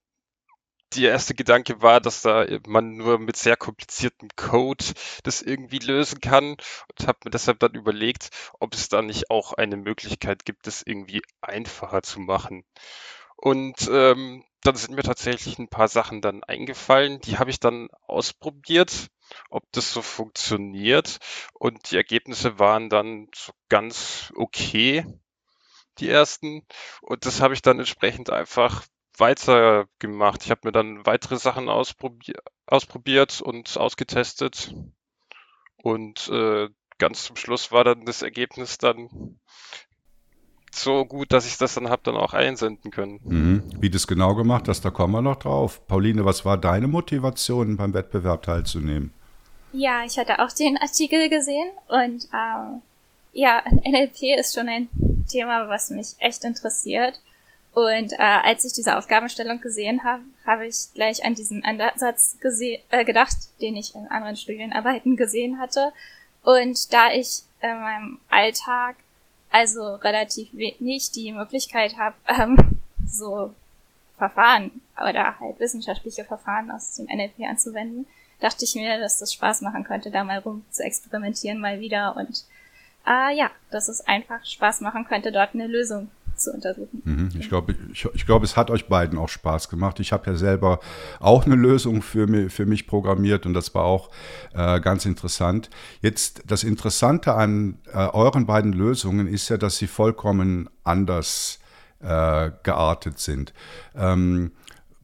der erste Gedanke war, dass da man nur mit sehr kompliziertem Code das irgendwie lösen kann und habe mir deshalb dann überlegt, ob es da nicht auch eine Möglichkeit gibt, das irgendwie einfacher zu machen. Und ähm, dann sind mir tatsächlich ein paar Sachen dann eingefallen, die habe ich dann ausprobiert ob das so funktioniert. Und die Ergebnisse waren dann so ganz okay, die ersten. Und das habe ich dann entsprechend einfach weiter gemacht. Ich habe mir dann weitere Sachen ausprobier ausprobiert und ausgetestet. Und äh, ganz zum Schluss war dann das Ergebnis dann so gut, dass ich das dann habe dann auch einsenden können. Mhm. Wie das genau gemacht hast, da kommen wir noch drauf. Pauline, was war deine Motivation beim Wettbewerb teilzunehmen? Ja, ich hatte auch den Artikel gesehen und ähm, ja, NLP ist schon ein Thema, was mich echt interessiert. Und äh, als ich diese Aufgabenstellung gesehen habe, habe ich gleich an diesen Ansatz äh, gedacht, den ich in anderen Studienarbeiten gesehen hatte. Und da ich in meinem Alltag also relativ wenig die Möglichkeit habe, ähm, so Verfahren oder halt wissenschaftliche Verfahren aus dem NLP anzuwenden, dachte ich mir, dass das Spaß machen könnte, da mal rum zu experimentieren mal wieder. Und äh, ja, dass es einfach Spaß machen könnte, dort eine Lösung zu untersuchen. Mhm, ich glaube, ich, ich glaube, es hat euch beiden auch Spaß gemacht. Ich habe ja selber auch eine Lösung für mich, für mich programmiert und das war auch äh, ganz interessant. Jetzt das Interessante an äh, euren beiden Lösungen ist ja, dass sie vollkommen anders äh, geartet sind. Ähm,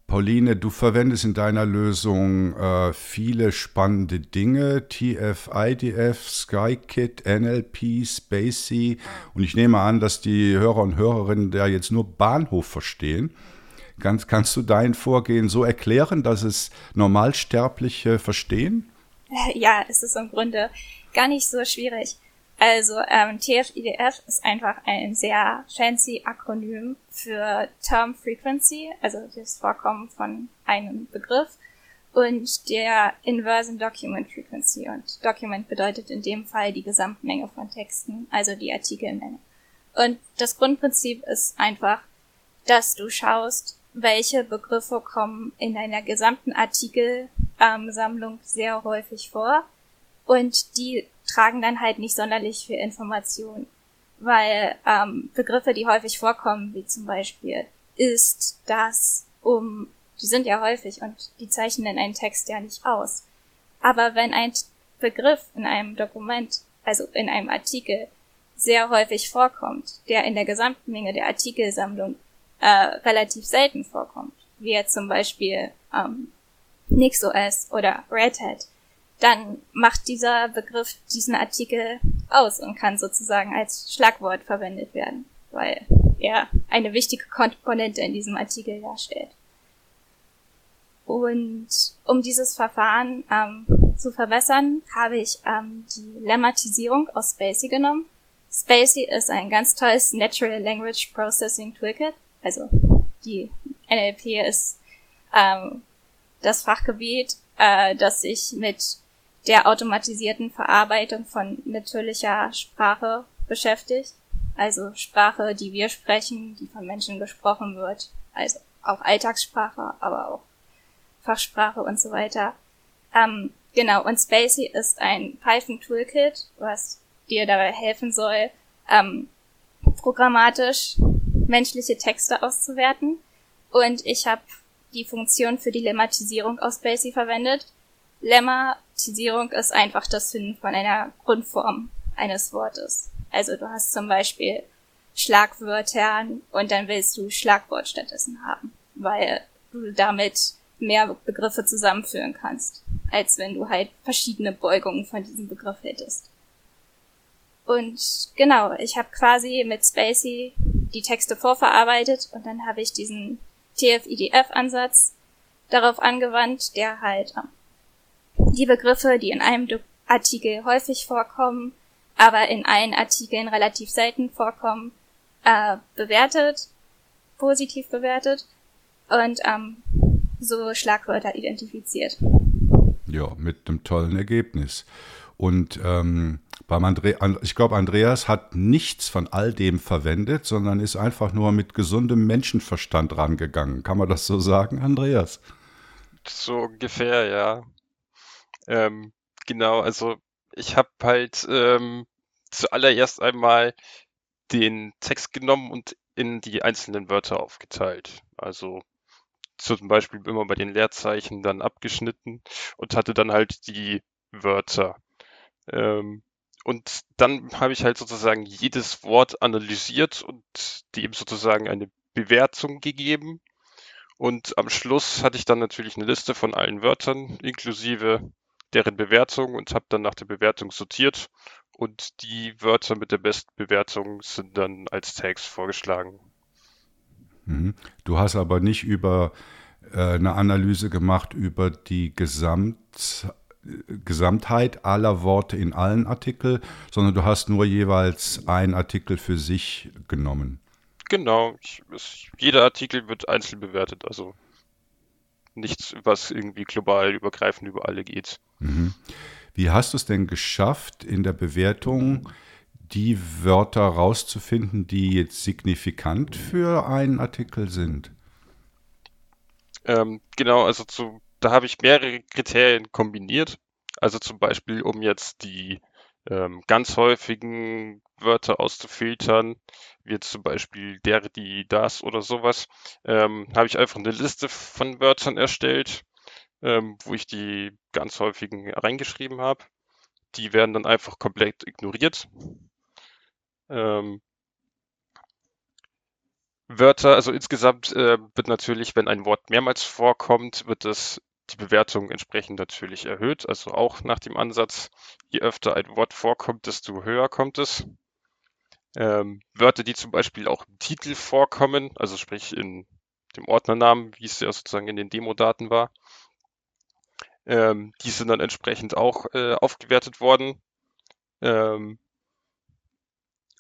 Pauline, du verwendest in deiner Lösung äh, viele spannende Dinge, TF, IDF, SkyKit, NLP, Spacey und ich nehme an, dass die Hörer und Hörerinnen da jetzt nur Bahnhof verstehen. Kannst, kannst du dein Vorgehen so erklären, dass es Normalsterbliche verstehen? Ja, es ist im Grunde gar nicht so schwierig. Also ähm, TF-IDF ist einfach ein sehr fancy Akronym für Term Frequency, also das Vorkommen von einem Begriff und der Inversion Document Frequency. Und Document bedeutet in dem Fall die Gesamtmenge von Texten, also die Artikelmenge. Und das Grundprinzip ist einfach, dass du schaust, welche Begriffe kommen in deiner gesamten Artikelsammlung ähm, sehr häufig vor und die tragen dann halt nicht sonderlich viel Information, weil ähm, Begriffe, die häufig vorkommen, wie zum Beispiel ist, das, um, die sind ja häufig und die zeichnen einen Text ja nicht aus. Aber wenn ein Begriff in einem Dokument, also in einem Artikel, sehr häufig vorkommt, der in der gesamten Menge der Artikelsammlung äh, relativ selten vorkommt, wie jetzt zum Beispiel ähm, NixOS oder Red Hat, dann macht dieser Begriff diesen Artikel aus und kann sozusagen als Schlagwort verwendet werden, weil er eine wichtige Komponente in diesem Artikel darstellt. Und um dieses Verfahren ähm, zu verbessern, habe ich ähm, die Lemmatisierung aus Spacey genommen. Spacey ist ein ganz tolles Natural Language Processing Toolkit. Also die NLP ist ähm, das Fachgebiet, äh, das sich mit der automatisierten Verarbeitung von natürlicher Sprache beschäftigt. Also Sprache, die wir sprechen, die von Menschen gesprochen wird. Also auch Alltagssprache, aber auch Fachsprache und so weiter. Ähm, genau, und Spacey ist ein Python-Toolkit, was dir dabei helfen soll, ähm, programmatisch menschliche Texte auszuwerten. Und ich habe die Funktion für die Lemmatisierung aus Spacey verwendet. Lemmatisierung ist einfach das Finden von einer Grundform eines Wortes. Also du hast zum Beispiel Schlagwörter und dann willst du Schlagwort stattdessen haben, weil du damit mehr Begriffe zusammenführen kannst, als wenn du halt verschiedene Beugungen von diesem Begriff hättest. Und genau, ich habe quasi mit Spacey die Texte vorverarbeitet und dann habe ich diesen TF-IDF-Ansatz darauf angewandt, der halt die Begriffe, die in einem Artikel häufig vorkommen, aber in allen Artikeln relativ selten vorkommen, äh, bewertet, positiv bewertet und ähm, so Schlagwörter identifiziert. Ja, mit einem tollen Ergebnis. Und ähm, beim Andre ich glaube, Andreas hat nichts von all dem verwendet, sondern ist einfach nur mit gesundem Menschenverstand rangegangen. Kann man das so sagen, Andreas? So ungefähr, ja. Ähm, genau, also ich habe halt ähm, zuallererst einmal den Text genommen und in die einzelnen Wörter aufgeteilt. Also zum Beispiel immer bei den Leerzeichen dann abgeschnitten und hatte dann halt die Wörter. Ähm, und dann habe ich halt sozusagen jedes Wort analysiert und dem sozusagen eine Bewertung gegeben. Und am Schluss hatte ich dann natürlich eine Liste von allen Wörtern inklusive deren Bewertung und habe dann nach der Bewertung sortiert und die Wörter mit der besten Bewertung sind dann als Tags vorgeschlagen. Mhm. Du hast aber nicht über äh, eine Analyse gemacht über die Gesamt, Gesamtheit aller Worte in allen Artikeln, sondern du hast nur jeweils einen Artikel für sich genommen. Genau, ich, es, jeder Artikel wird einzeln bewertet, also nichts, was irgendwie global übergreifend über alle geht. Mhm. Wie hast du es denn geschafft, in der Bewertung die Wörter rauszufinden, die jetzt signifikant für einen Artikel sind? Ähm, genau, also zu, da habe ich mehrere Kriterien kombiniert. Also zum Beispiel, um jetzt die ähm, ganz häufigen Wörter auszufiltern, wie zum Beispiel der, die, das oder sowas, ähm, habe ich einfach eine Liste von Wörtern erstellt, ähm, wo ich die ganz häufigen reingeschrieben habe. Die werden dann einfach komplett ignoriert. Ähm, Wörter, also insgesamt äh, wird natürlich, wenn ein Wort mehrmals vorkommt, wird das die Bewertung entsprechend natürlich erhöht. Also auch nach dem Ansatz, je öfter ein Wort vorkommt, desto höher kommt es. Ähm, Wörter, die zum Beispiel auch im Titel vorkommen, also sprich in dem Ordnernamen, wie es ja sozusagen in den Demo-Daten war, ähm, die sind dann entsprechend auch äh, aufgewertet worden. Ähm,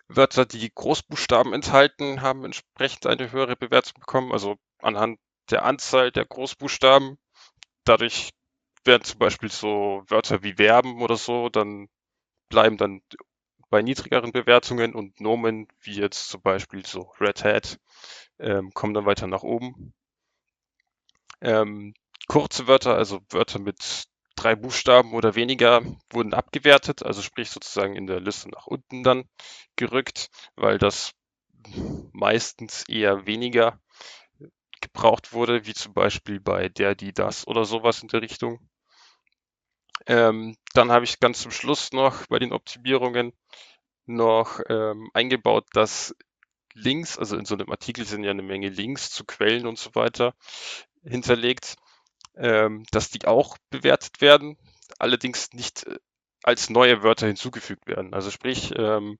Wörter, die Großbuchstaben enthalten, haben entsprechend eine höhere Bewertung bekommen, also anhand der Anzahl der Großbuchstaben. Dadurch werden zum Beispiel so Wörter wie Verben oder so, dann bleiben dann bei niedrigeren Bewertungen und Nomen, wie jetzt zum Beispiel so Red Hat, ähm, kommen dann weiter nach oben. Ähm, kurze Wörter, also Wörter mit drei Buchstaben oder weniger wurden abgewertet, also sprich sozusagen in der Liste nach unten dann gerückt, weil das meistens eher weniger gebraucht wurde, wie zum Beispiel bei der, die, das oder sowas in der Richtung. Ähm, dann habe ich ganz zum Schluss noch bei den Optimierungen noch ähm, eingebaut, dass Links, also in so einem Artikel sind ja eine Menge Links zu Quellen und so weiter hinterlegt ähm, dass die auch bewertet werden. allerdings nicht äh, als neue Wörter hinzugefügt werden. Also sprich, ähm,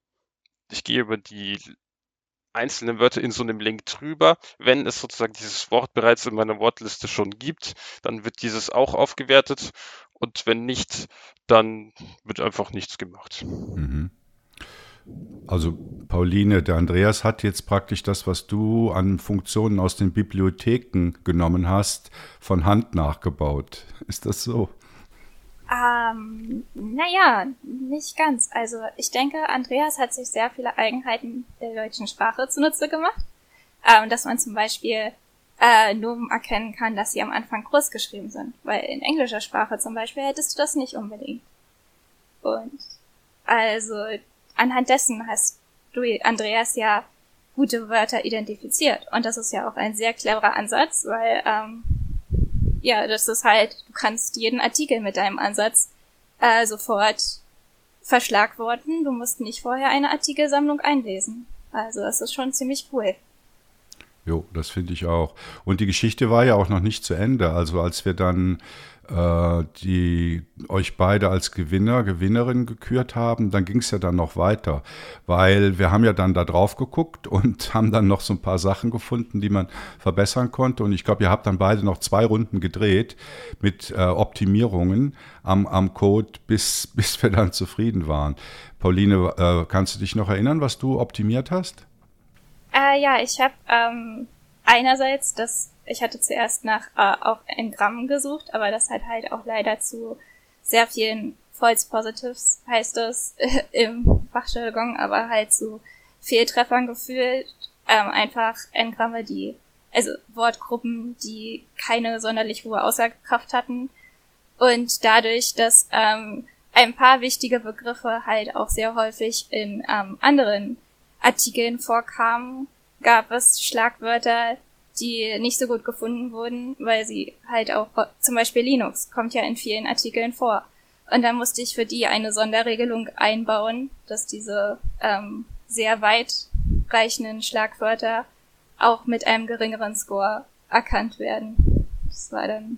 ich gehe über die einzelnen Wörter in so einem Link drüber. Wenn es sozusagen dieses Wort bereits in meiner Wortliste schon gibt, dann wird dieses auch aufgewertet und wenn nicht, dann wird einfach nichts gemacht. Mhm. Also Pauline, der Andreas hat jetzt praktisch das, was du an Funktionen aus den Bibliotheken genommen hast, von Hand nachgebaut. Ist das so? Ähm, naja, nicht ganz. Also ich denke, Andreas hat sich sehr viele Eigenheiten der deutschen Sprache zunutze gemacht. Ähm, dass man zum Beispiel äh, nur erkennen kann, dass sie am Anfang groß geschrieben sind. Weil in englischer Sprache zum Beispiel hättest du das nicht unbedingt. Und also anhand dessen hast du, Andreas, ja gute Wörter identifiziert. Und das ist ja auch ein sehr cleverer Ansatz, weil ähm, ja, das ist halt, du kannst jeden Artikel mit deinem Ansatz äh, sofort verschlagworten. Du musst nicht vorher eine Artikelsammlung einlesen. Also das ist schon ziemlich cool. Jo, das finde ich auch. Und die Geschichte war ja auch noch nicht zu Ende. Also als wir dann die euch beide als Gewinner, Gewinnerin gekürt haben, dann ging es ja dann noch weiter, weil wir haben ja dann da drauf geguckt und haben dann noch so ein paar Sachen gefunden, die man verbessern konnte. Und ich glaube, ihr habt dann beide noch zwei Runden gedreht mit äh, Optimierungen am, am Code, bis, bis wir dann zufrieden waren. Pauline, äh, kannst du dich noch erinnern, was du optimiert hast? Äh, ja, ich habe ähm, einerseits das ich hatte zuerst nach äh, auf Engramm gesucht, aber das hat halt auch leider zu sehr vielen False Positives, heißt es im Fachjargon, aber halt zu Fehltreffern gefühlt. Ähm, einfach Engramme, die, also Wortgruppen, die keine sonderlich hohe Aussagekraft hatten. Und dadurch, dass ähm, ein paar wichtige Begriffe halt auch sehr häufig in ähm, anderen Artikeln vorkamen, gab es Schlagwörter, die nicht so gut gefunden wurden, weil sie halt auch, zum Beispiel Linux kommt ja in vielen Artikeln vor. Und da musste ich für die eine Sonderregelung einbauen, dass diese ähm, sehr weitreichenden Schlagwörter auch mit einem geringeren Score erkannt werden. Das war dann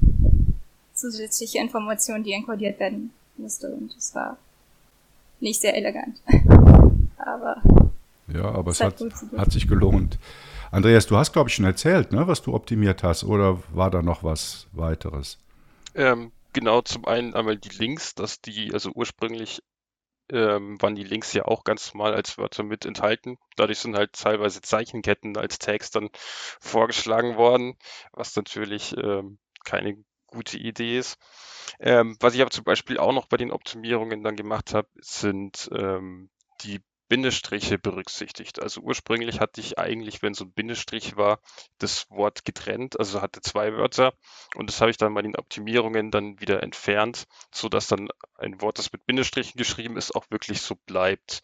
zusätzliche Information, die enkodiert werden musste und das war nicht sehr elegant. aber ja, aber es hat, hat sich gelohnt. Andreas, du hast, glaube ich, schon erzählt, ne, was du optimiert hast, oder war da noch was weiteres? Ähm, genau, zum einen einmal die Links, dass die, also ursprünglich ähm, waren die Links ja auch ganz normal als Wörter mit enthalten. Dadurch sind halt teilweise Zeichenketten als Tags dann vorgeschlagen worden, was natürlich ähm, keine gute Idee ist. Ähm, was ich aber zum Beispiel auch noch bei den Optimierungen dann gemacht habe, sind ähm, die Bindestriche berücksichtigt. Also ursprünglich hatte ich eigentlich, wenn so ein Bindestrich war, das Wort getrennt, also hatte zwei Wörter und das habe ich dann bei den Optimierungen dann wieder entfernt, sodass dann ein Wort, das mit Bindestrichen geschrieben ist, auch wirklich so bleibt.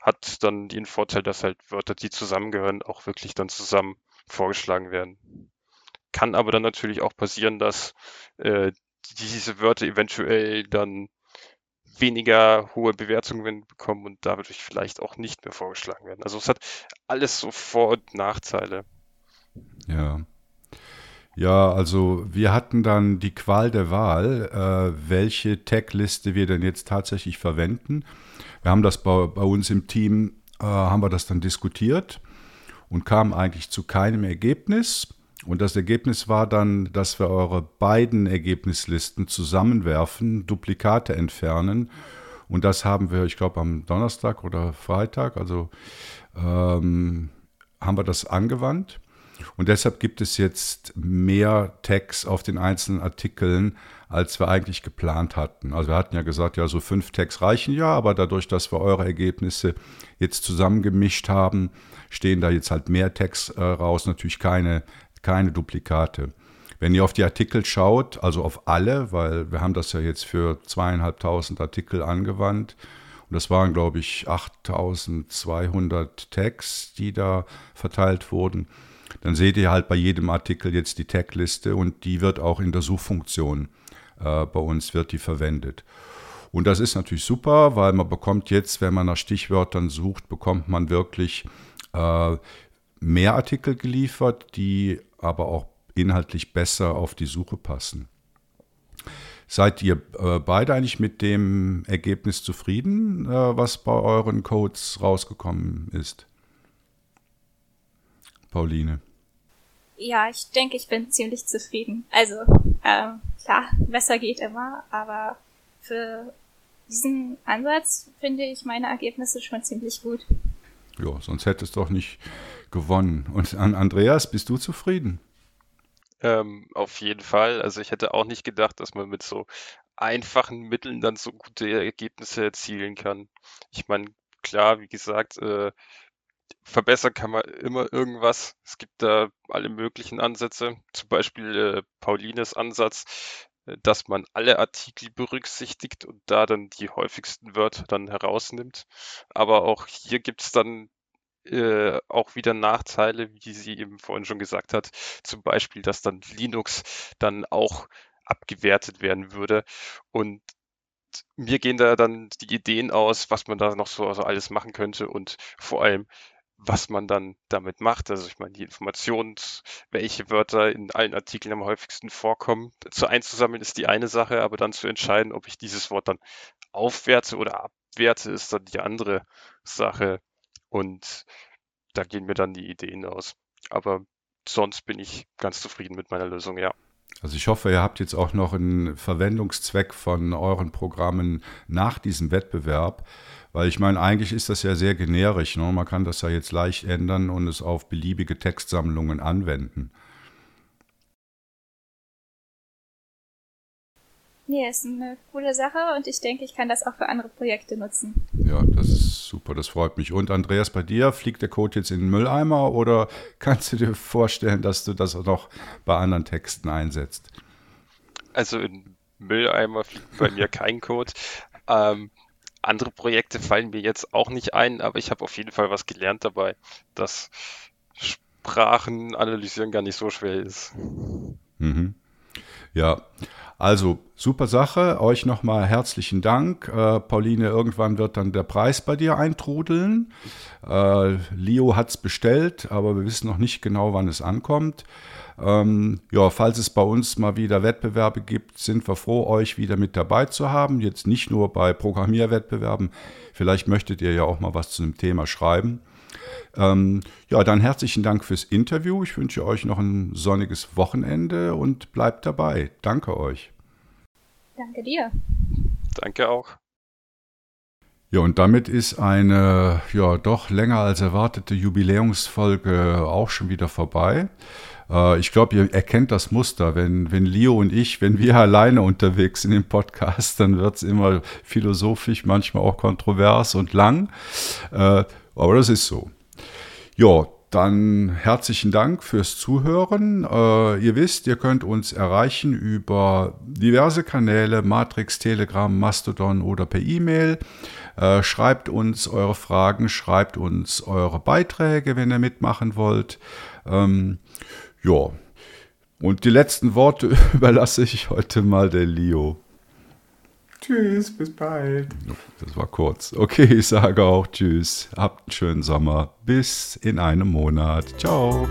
Hat dann den Vorteil, dass halt Wörter, die zusammengehören, auch wirklich dann zusammen vorgeschlagen werden. Kann aber dann natürlich auch passieren, dass äh, diese Wörter eventuell dann weniger hohe Bewertungen bekommen und dadurch vielleicht auch nicht mehr vorgeschlagen werden. Also es hat alles so Vor- und Nachteile. Ja. Ja, also wir hatten dann die Qual der Wahl, äh, welche Tag-Liste wir denn jetzt tatsächlich verwenden. Wir haben das bei, bei uns im Team, äh, haben wir das dann diskutiert und kamen eigentlich zu keinem Ergebnis. Und das Ergebnis war dann, dass wir eure beiden Ergebnislisten zusammenwerfen, Duplikate entfernen. Und das haben wir, ich glaube, am Donnerstag oder Freitag, also ähm, haben wir das angewandt. Und deshalb gibt es jetzt mehr Tags auf den einzelnen Artikeln, als wir eigentlich geplant hatten. Also wir hatten ja gesagt, ja, so fünf Tags reichen ja, aber dadurch, dass wir eure Ergebnisse jetzt zusammengemischt haben, stehen da jetzt halt mehr Tags äh, raus, natürlich keine keine Duplikate. Wenn ihr auf die Artikel schaut, also auf alle, weil wir haben das ja jetzt für zweieinhalbtausend Artikel angewandt, und das waren, glaube ich, 8200 Tags, die da verteilt wurden, dann seht ihr halt bei jedem Artikel jetzt die Tagliste und die wird auch in der Suchfunktion äh, bei uns wird die verwendet. Und das ist natürlich super, weil man bekommt jetzt, wenn man nach Stichwörtern sucht, bekommt man wirklich äh, mehr Artikel geliefert, die aber auch inhaltlich besser auf die Suche passen. Seid ihr äh, beide eigentlich mit dem Ergebnis zufrieden, äh, was bei euren Codes rausgekommen ist? Pauline. Ja, ich denke, ich bin ziemlich zufrieden. Also, ähm, klar, besser geht immer, aber für diesen Ansatz finde ich meine Ergebnisse schon ziemlich gut. Ja, sonst hättest du doch nicht gewonnen. Und an Andreas, bist du zufrieden? Ähm, auf jeden Fall. Also ich hätte auch nicht gedacht, dass man mit so einfachen Mitteln dann so gute Ergebnisse erzielen kann. Ich meine, klar, wie gesagt, äh, verbessern kann man immer irgendwas. Es gibt da alle möglichen Ansätze, zum Beispiel äh, Paulines Ansatz, dass man alle Artikel berücksichtigt und da dann die häufigsten Wörter dann herausnimmt. Aber auch hier gibt es dann äh, auch wieder Nachteile, wie sie eben vorhin schon gesagt hat. Zum Beispiel, dass dann Linux dann auch abgewertet werden würde. Und mir gehen da dann die Ideen aus, was man da noch so also alles machen könnte und vor allem, was man dann damit macht. Also ich meine, die Informationen, welche Wörter in allen Artikeln am häufigsten vorkommen, zu einzusammeln ist die eine Sache, aber dann zu entscheiden, ob ich dieses Wort dann aufwerte oder abwerte, ist dann die andere Sache. Und da gehen mir dann die Ideen aus. Aber sonst bin ich ganz zufrieden mit meiner Lösung, ja. Also ich hoffe, ihr habt jetzt auch noch einen Verwendungszweck von euren Programmen nach diesem Wettbewerb. Weil ich meine, eigentlich ist das ja sehr generisch. Ne? Man kann das ja jetzt leicht ändern und es auf beliebige Textsammlungen anwenden. Nee, ist eine coole Sache und ich denke, ich kann das auch für andere Projekte nutzen. Ja, das ist super, das freut mich. Und Andreas, bei dir fliegt der Code jetzt in den Mülleimer oder kannst du dir vorstellen, dass du das auch noch bei anderen Texten einsetzt? Also in Mülleimer fliegt bei mir kein Code. Ähm, andere Projekte fallen mir jetzt auch nicht ein, aber ich habe auf jeden Fall was gelernt dabei, dass Sprachen analysieren gar nicht so schwer ist. Mhm. Ja, also super Sache. Euch nochmal herzlichen Dank. Äh, Pauline, irgendwann wird dann der Preis bei dir eintrudeln. Äh, Leo hat es bestellt, aber wir wissen noch nicht genau, wann es ankommt. Ähm, ja, falls es bei uns mal wieder Wettbewerbe gibt, sind wir froh, euch wieder mit dabei zu haben. Jetzt nicht nur bei Programmierwettbewerben. Vielleicht möchtet ihr ja auch mal was zu dem Thema schreiben. Ähm, ja, dann herzlichen Dank fürs Interview. Ich wünsche euch noch ein sonniges Wochenende und bleibt dabei. Danke euch. Danke dir. Danke auch. Ja, und damit ist eine ja doch länger als erwartete Jubiläumsfolge auch schon wieder vorbei. Äh, ich glaube, ihr erkennt das Muster. Wenn, wenn Leo und ich, wenn wir alleine unterwegs sind im Podcast, dann wird es immer philosophisch, manchmal auch kontrovers und lang. Äh, aber das ist so. Ja, dann herzlichen Dank fürs Zuhören. Äh, ihr wisst, ihr könnt uns erreichen über diverse Kanäle, Matrix, Telegram, Mastodon oder per E-Mail. Äh, schreibt uns eure Fragen, schreibt uns eure Beiträge, wenn ihr mitmachen wollt. Ähm, ja, und die letzten Worte überlasse ich heute mal der Leo. Tschüss, bis bald. Das war kurz. Okay, ich sage auch Tschüss. Habt einen schönen Sommer. Bis in einem Monat. Ciao.